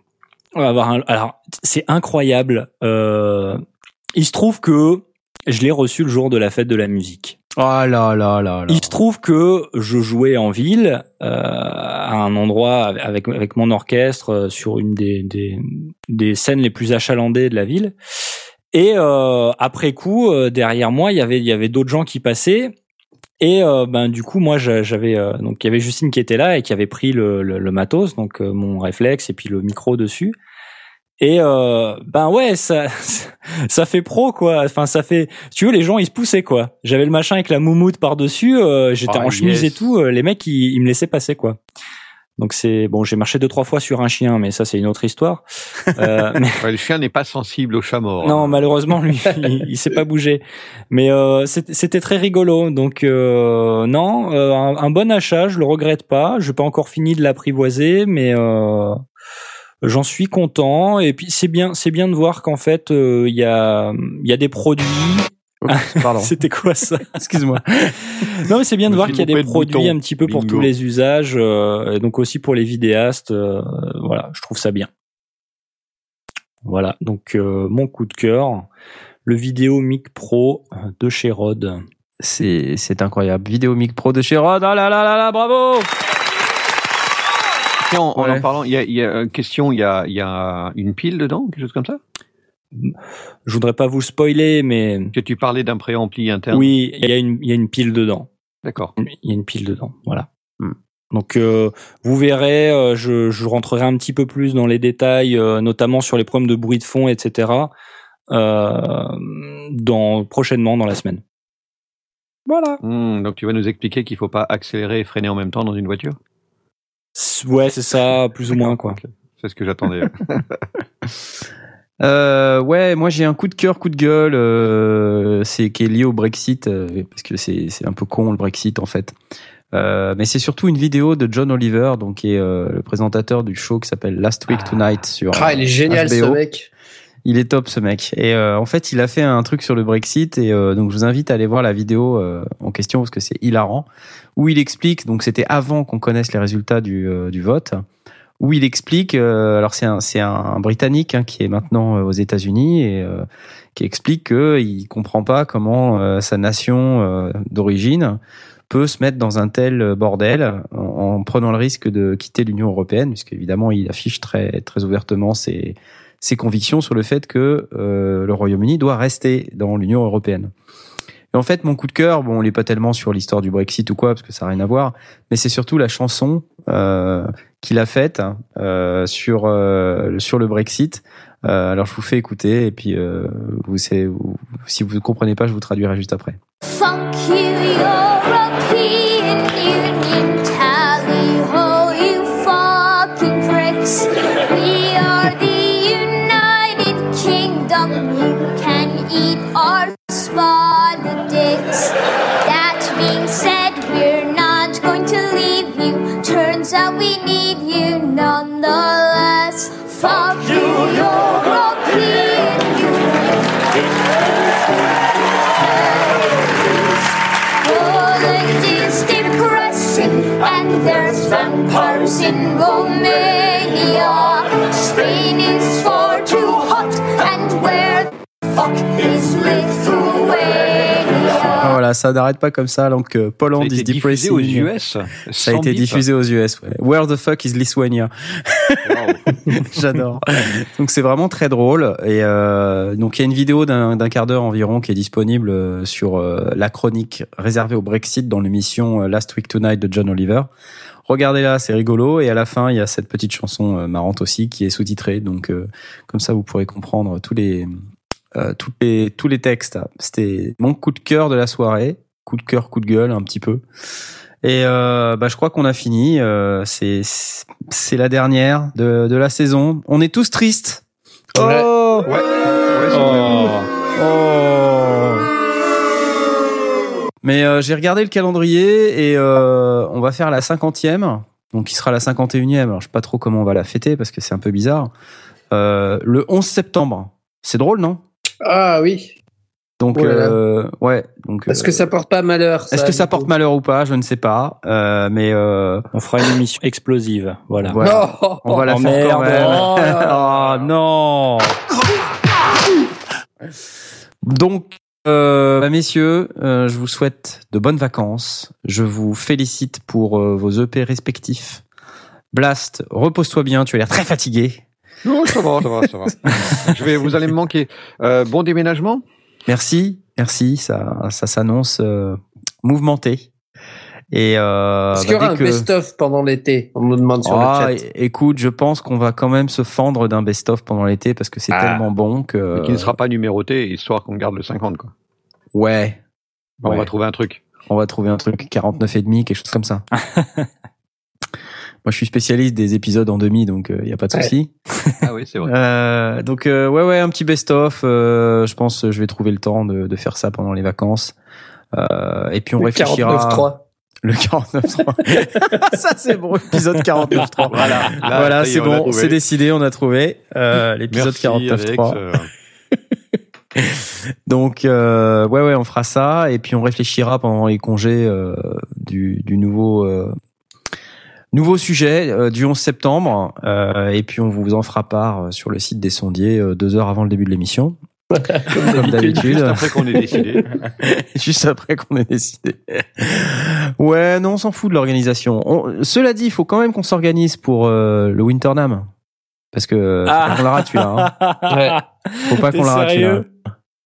Avoir un, alors c'est incroyable. Euh, il se trouve que je l'ai reçu le jour de la fête de la musique. Oh là là là là. Il se trouve que je jouais en ville euh, à un endroit avec avec mon orchestre euh, sur une des des, des scènes les plus achalandées de la ville. Et euh, après coup, derrière moi, il y avait il y avait d'autres gens qui passaient. Et euh, ben du coup, moi, j'avais euh, donc il y avait Justine qui était là et qui avait pris le, le, le matos, donc mon réflexe et puis le micro dessus. Et euh, ben ouais, ça ça fait pro quoi. Enfin ça fait. Tu veux les gens ils se poussaient quoi. J'avais le machin avec la moumoute par dessus. Euh, J'étais oh, en chemise yes. et tout. Euh, les mecs ils, ils, me laissaient passer quoi. Donc c'est bon. J'ai marché deux trois fois sur un chien, mais ça c'est une autre histoire. Euh, mais... ouais, le chien n'est pas sensible au chat mort. Non, hein. malheureusement lui il, il s'est pas bougé. Mais euh, c'était très rigolo. Donc euh, non, un, un, bon achat. Je le regrette pas. Je n'ai pas encore fini de l'apprivoiser, mais j'en suis content et puis c'est bien c'est bien de voir qu'en fait il euh, y a il y a des produits Pardon. C'était quoi ça? Excuse-moi. non, mais c'est bien de voir qu'il y a des produits bouton. un petit peu pour Bingo. tous les usages, euh, donc aussi pour les vidéastes. Euh, voilà, je trouve ça bien. Voilà, donc euh, mon coup de cœur, le Vidéo Mic Pro de chez Rode. C'est c'est incroyable. Vidéo Mic Pro de chez Rode. Ah là là là là, bravo en, ouais. en, parlant, il y a, y a une question, il y a, y a une pile dedans, quelque chose comme ça? Je voudrais pas vous spoiler, mais que tu parlais d'un préampli interne. Oui, il y a une, il y a une pile dedans. D'accord. Il y a une pile dedans, voilà. Hmm. Donc euh, vous verrez, euh, je, je, rentrerai un petit peu plus dans les détails, euh, notamment sur les problèmes de bruit de fond, etc. Euh, dans prochainement dans la semaine. Voilà. Mmh, donc tu vas nous expliquer qu'il faut pas accélérer et freiner en même temps dans une voiture? Ouais, c'est ça, plus ou moins, quoi. C'est ce que j'attendais. euh, ouais, moi j'ai un coup de cœur, coup de gueule, euh, c'est qui est lié au Brexit, euh, parce que c'est c'est un peu con le Brexit en fait. Euh, mais c'est surtout une vidéo de John Oliver, donc qui est euh, le présentateur du show qui s'appelle Last Week Tonight sur. Ah, il est génial HBO. ce mec. Il est top ce mec. Et euh, en fait, il a fait un truc sur le Brexit et euh, donc je vous invite à aller voir la vidéo euh, en question parce que c'est hilarant où il explique. Donc c'était avant qu'on connaisse les résultats du, euh, du vote. Où il explique. euh, alors c'est un c'est un Britannique hein, qui est maintenant euh, aux États-Unis et qui explique que il comprend pas comment sa nation d'origine peut se mettre dans un tel bordel en, en prenant le risque de quitter l'Union européenne, puisque évidemment il affiche très très ouvertement ses ses convictions sur le fait que euh, le Royaume-Uni doit rester dans l'Union européenne. Et en fait, mon coup de cœur, bon, on n'est pas tellement sur l'histoire du Brexit ou quoi, parce que ça n'a rien à voir, mais c'est surtout la chanson euh, qu'il a faite euh, sur sur le Brexit. Alors je vous fais écouter et puis vous, savez- si vous ne comprenez pas, je vous traduirai juste après. Fuck you, Union, tally ho, you fucking. In Romania. Spain is far too hot, and where the fuck is Lithuania? Ah, voilà, ça n'arrête pas comme ça, donc euh, Ça a Poland été is diffusé depressing. aux US. Ça a été diffusé aux US. Ouais. Where the fuck is Lithuania? J'adore. Donc c'est vraiment très drôle et euh, donc il y a une vidéo d'un quart d'heure environ qui est disponible euh, sur euh, la chronique réservée au Brexit dans l'émission Last Week Tonight de John Oliver. Regardez-la, c'est rigolo et à la fin il y a cette petite chanson euh, marrante aussi qui est sous-titrée donc euh, comme ça vous pourrez comprendre tous les euh, tous les tous les textes. C'était mon coup de cœur de la soirée, coup de cœur, coup de gueule un petit peu. Et euh, bah, je crois qu'on a fini. Euh, c'est c'est la dernière de, de la saison. On est tous tristes. Oh, Ouais, ouais, vrai. oh. Mais euh, j'ai regardé le calendrier et euh, on va faire la cinquantième, donc qui sera la 51e. Alors je sais pas trop comment on va la fêter parce que c'est un peu bizarre. Euh, le 11 septembre. C'est drôle, non? Ah oui. Donc Oh là là. euh, ouais. Donc Est-ce euh, que ça porte pas malheur est-ce que ça porte malheur ou pas? Je ne sais pas. Euh, mais euh, On fera une émission explosive. Voilà. voilà. Non On va la Oh, faire quand merde. même. Oh oh non. Donc, euh, bah, messieurs, euh, je vous souhaite de bonnes vacances. Je vous félicite pour euh, vos EP respectifs. Blast, repose-toi bien. Tu as l'air très fatigué. Non, ça va, ça va, ça va. Je vais, vous allez me manquer. Euh, bon déménagement Merci, merci. Ça, ça s'annonce euh, mouvementé. Et euh, Est-ce bah, qu'il y aura un que- best-of pendant l'été On nous demande sur Ah, le chat. écoute, je pense qu'on va quand même se fendre d'un best-of pendant l'été parce que c'est Ah. tellement bon que. mais qui ne sera pas numéroté, histoire qu'on garde le 50, quoi. Ouais. On Ouais. va trouver un truc. On va trouver un truc 49 et demi, quelque chose comme ça. Moi, je suis spécialiste des épisodes en demi, donc il y a pas de Ouais. souci. Ah oui, c'est vrai. Euh, donc euh, ouais, ouais, un petit best-of. euh, je pense, que je vais trouver le temps de, de faire ça pendant les vacances. Euh, et puis on Le réfléchira. 49.3. Le 49.3. ça c'est bon, épisode 49.3. Voilà, Là, voilà, c'est bon, c'est décidé, on a trouvé euh, l'épisode Merci, 49.3. Alex. Euh, Donc euh, ouais ouais on fera ça et puis on réfléchira pendant les congés euh, du, du nouveau euh, nouveau sujet euh, du 11 septembre euh, et puis on vous en fera part sur le site des sondiers euh, deux heures avant le début de l'émission comme d'habitude Juste après qu'on ait décidé. juste après qu'on ait décidé ouais non on s'en fout de l'organisation On- cela dit il faut quand même qu'on s'organise pour euh, le Winternam parce que faut Ah. pas qu'on la rate celui-là hein. Ouais. Faut pas qu'on la rate celui-là.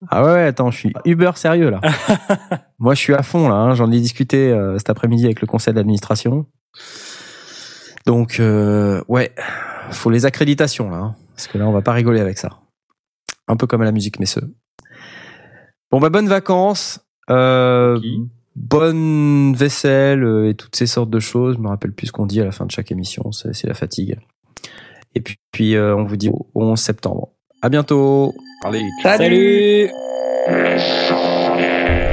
Ah ouais, ouais, attends, je suis uber sérieux là. Moi, je suis à fond là. hein. J'en ai discuté euh, cet après-midi avec le conseil d'administration. Donc, euh, ouais, faut les accréditations là, hein. parce que là, on va pas rigoler avec ça. Un peu comme à la musique messieurs. Bon bah bonnes vacances, euh, bonne vaisselle euh, et toutes ces sortes de choses. Je me rappelle plus ce qu'on dit à la fin de chaque émission, c'est c'est la fatigue. Et puis, puis euh, on vous dit au 11 septembre. À bientôt. Allez, Salut Salut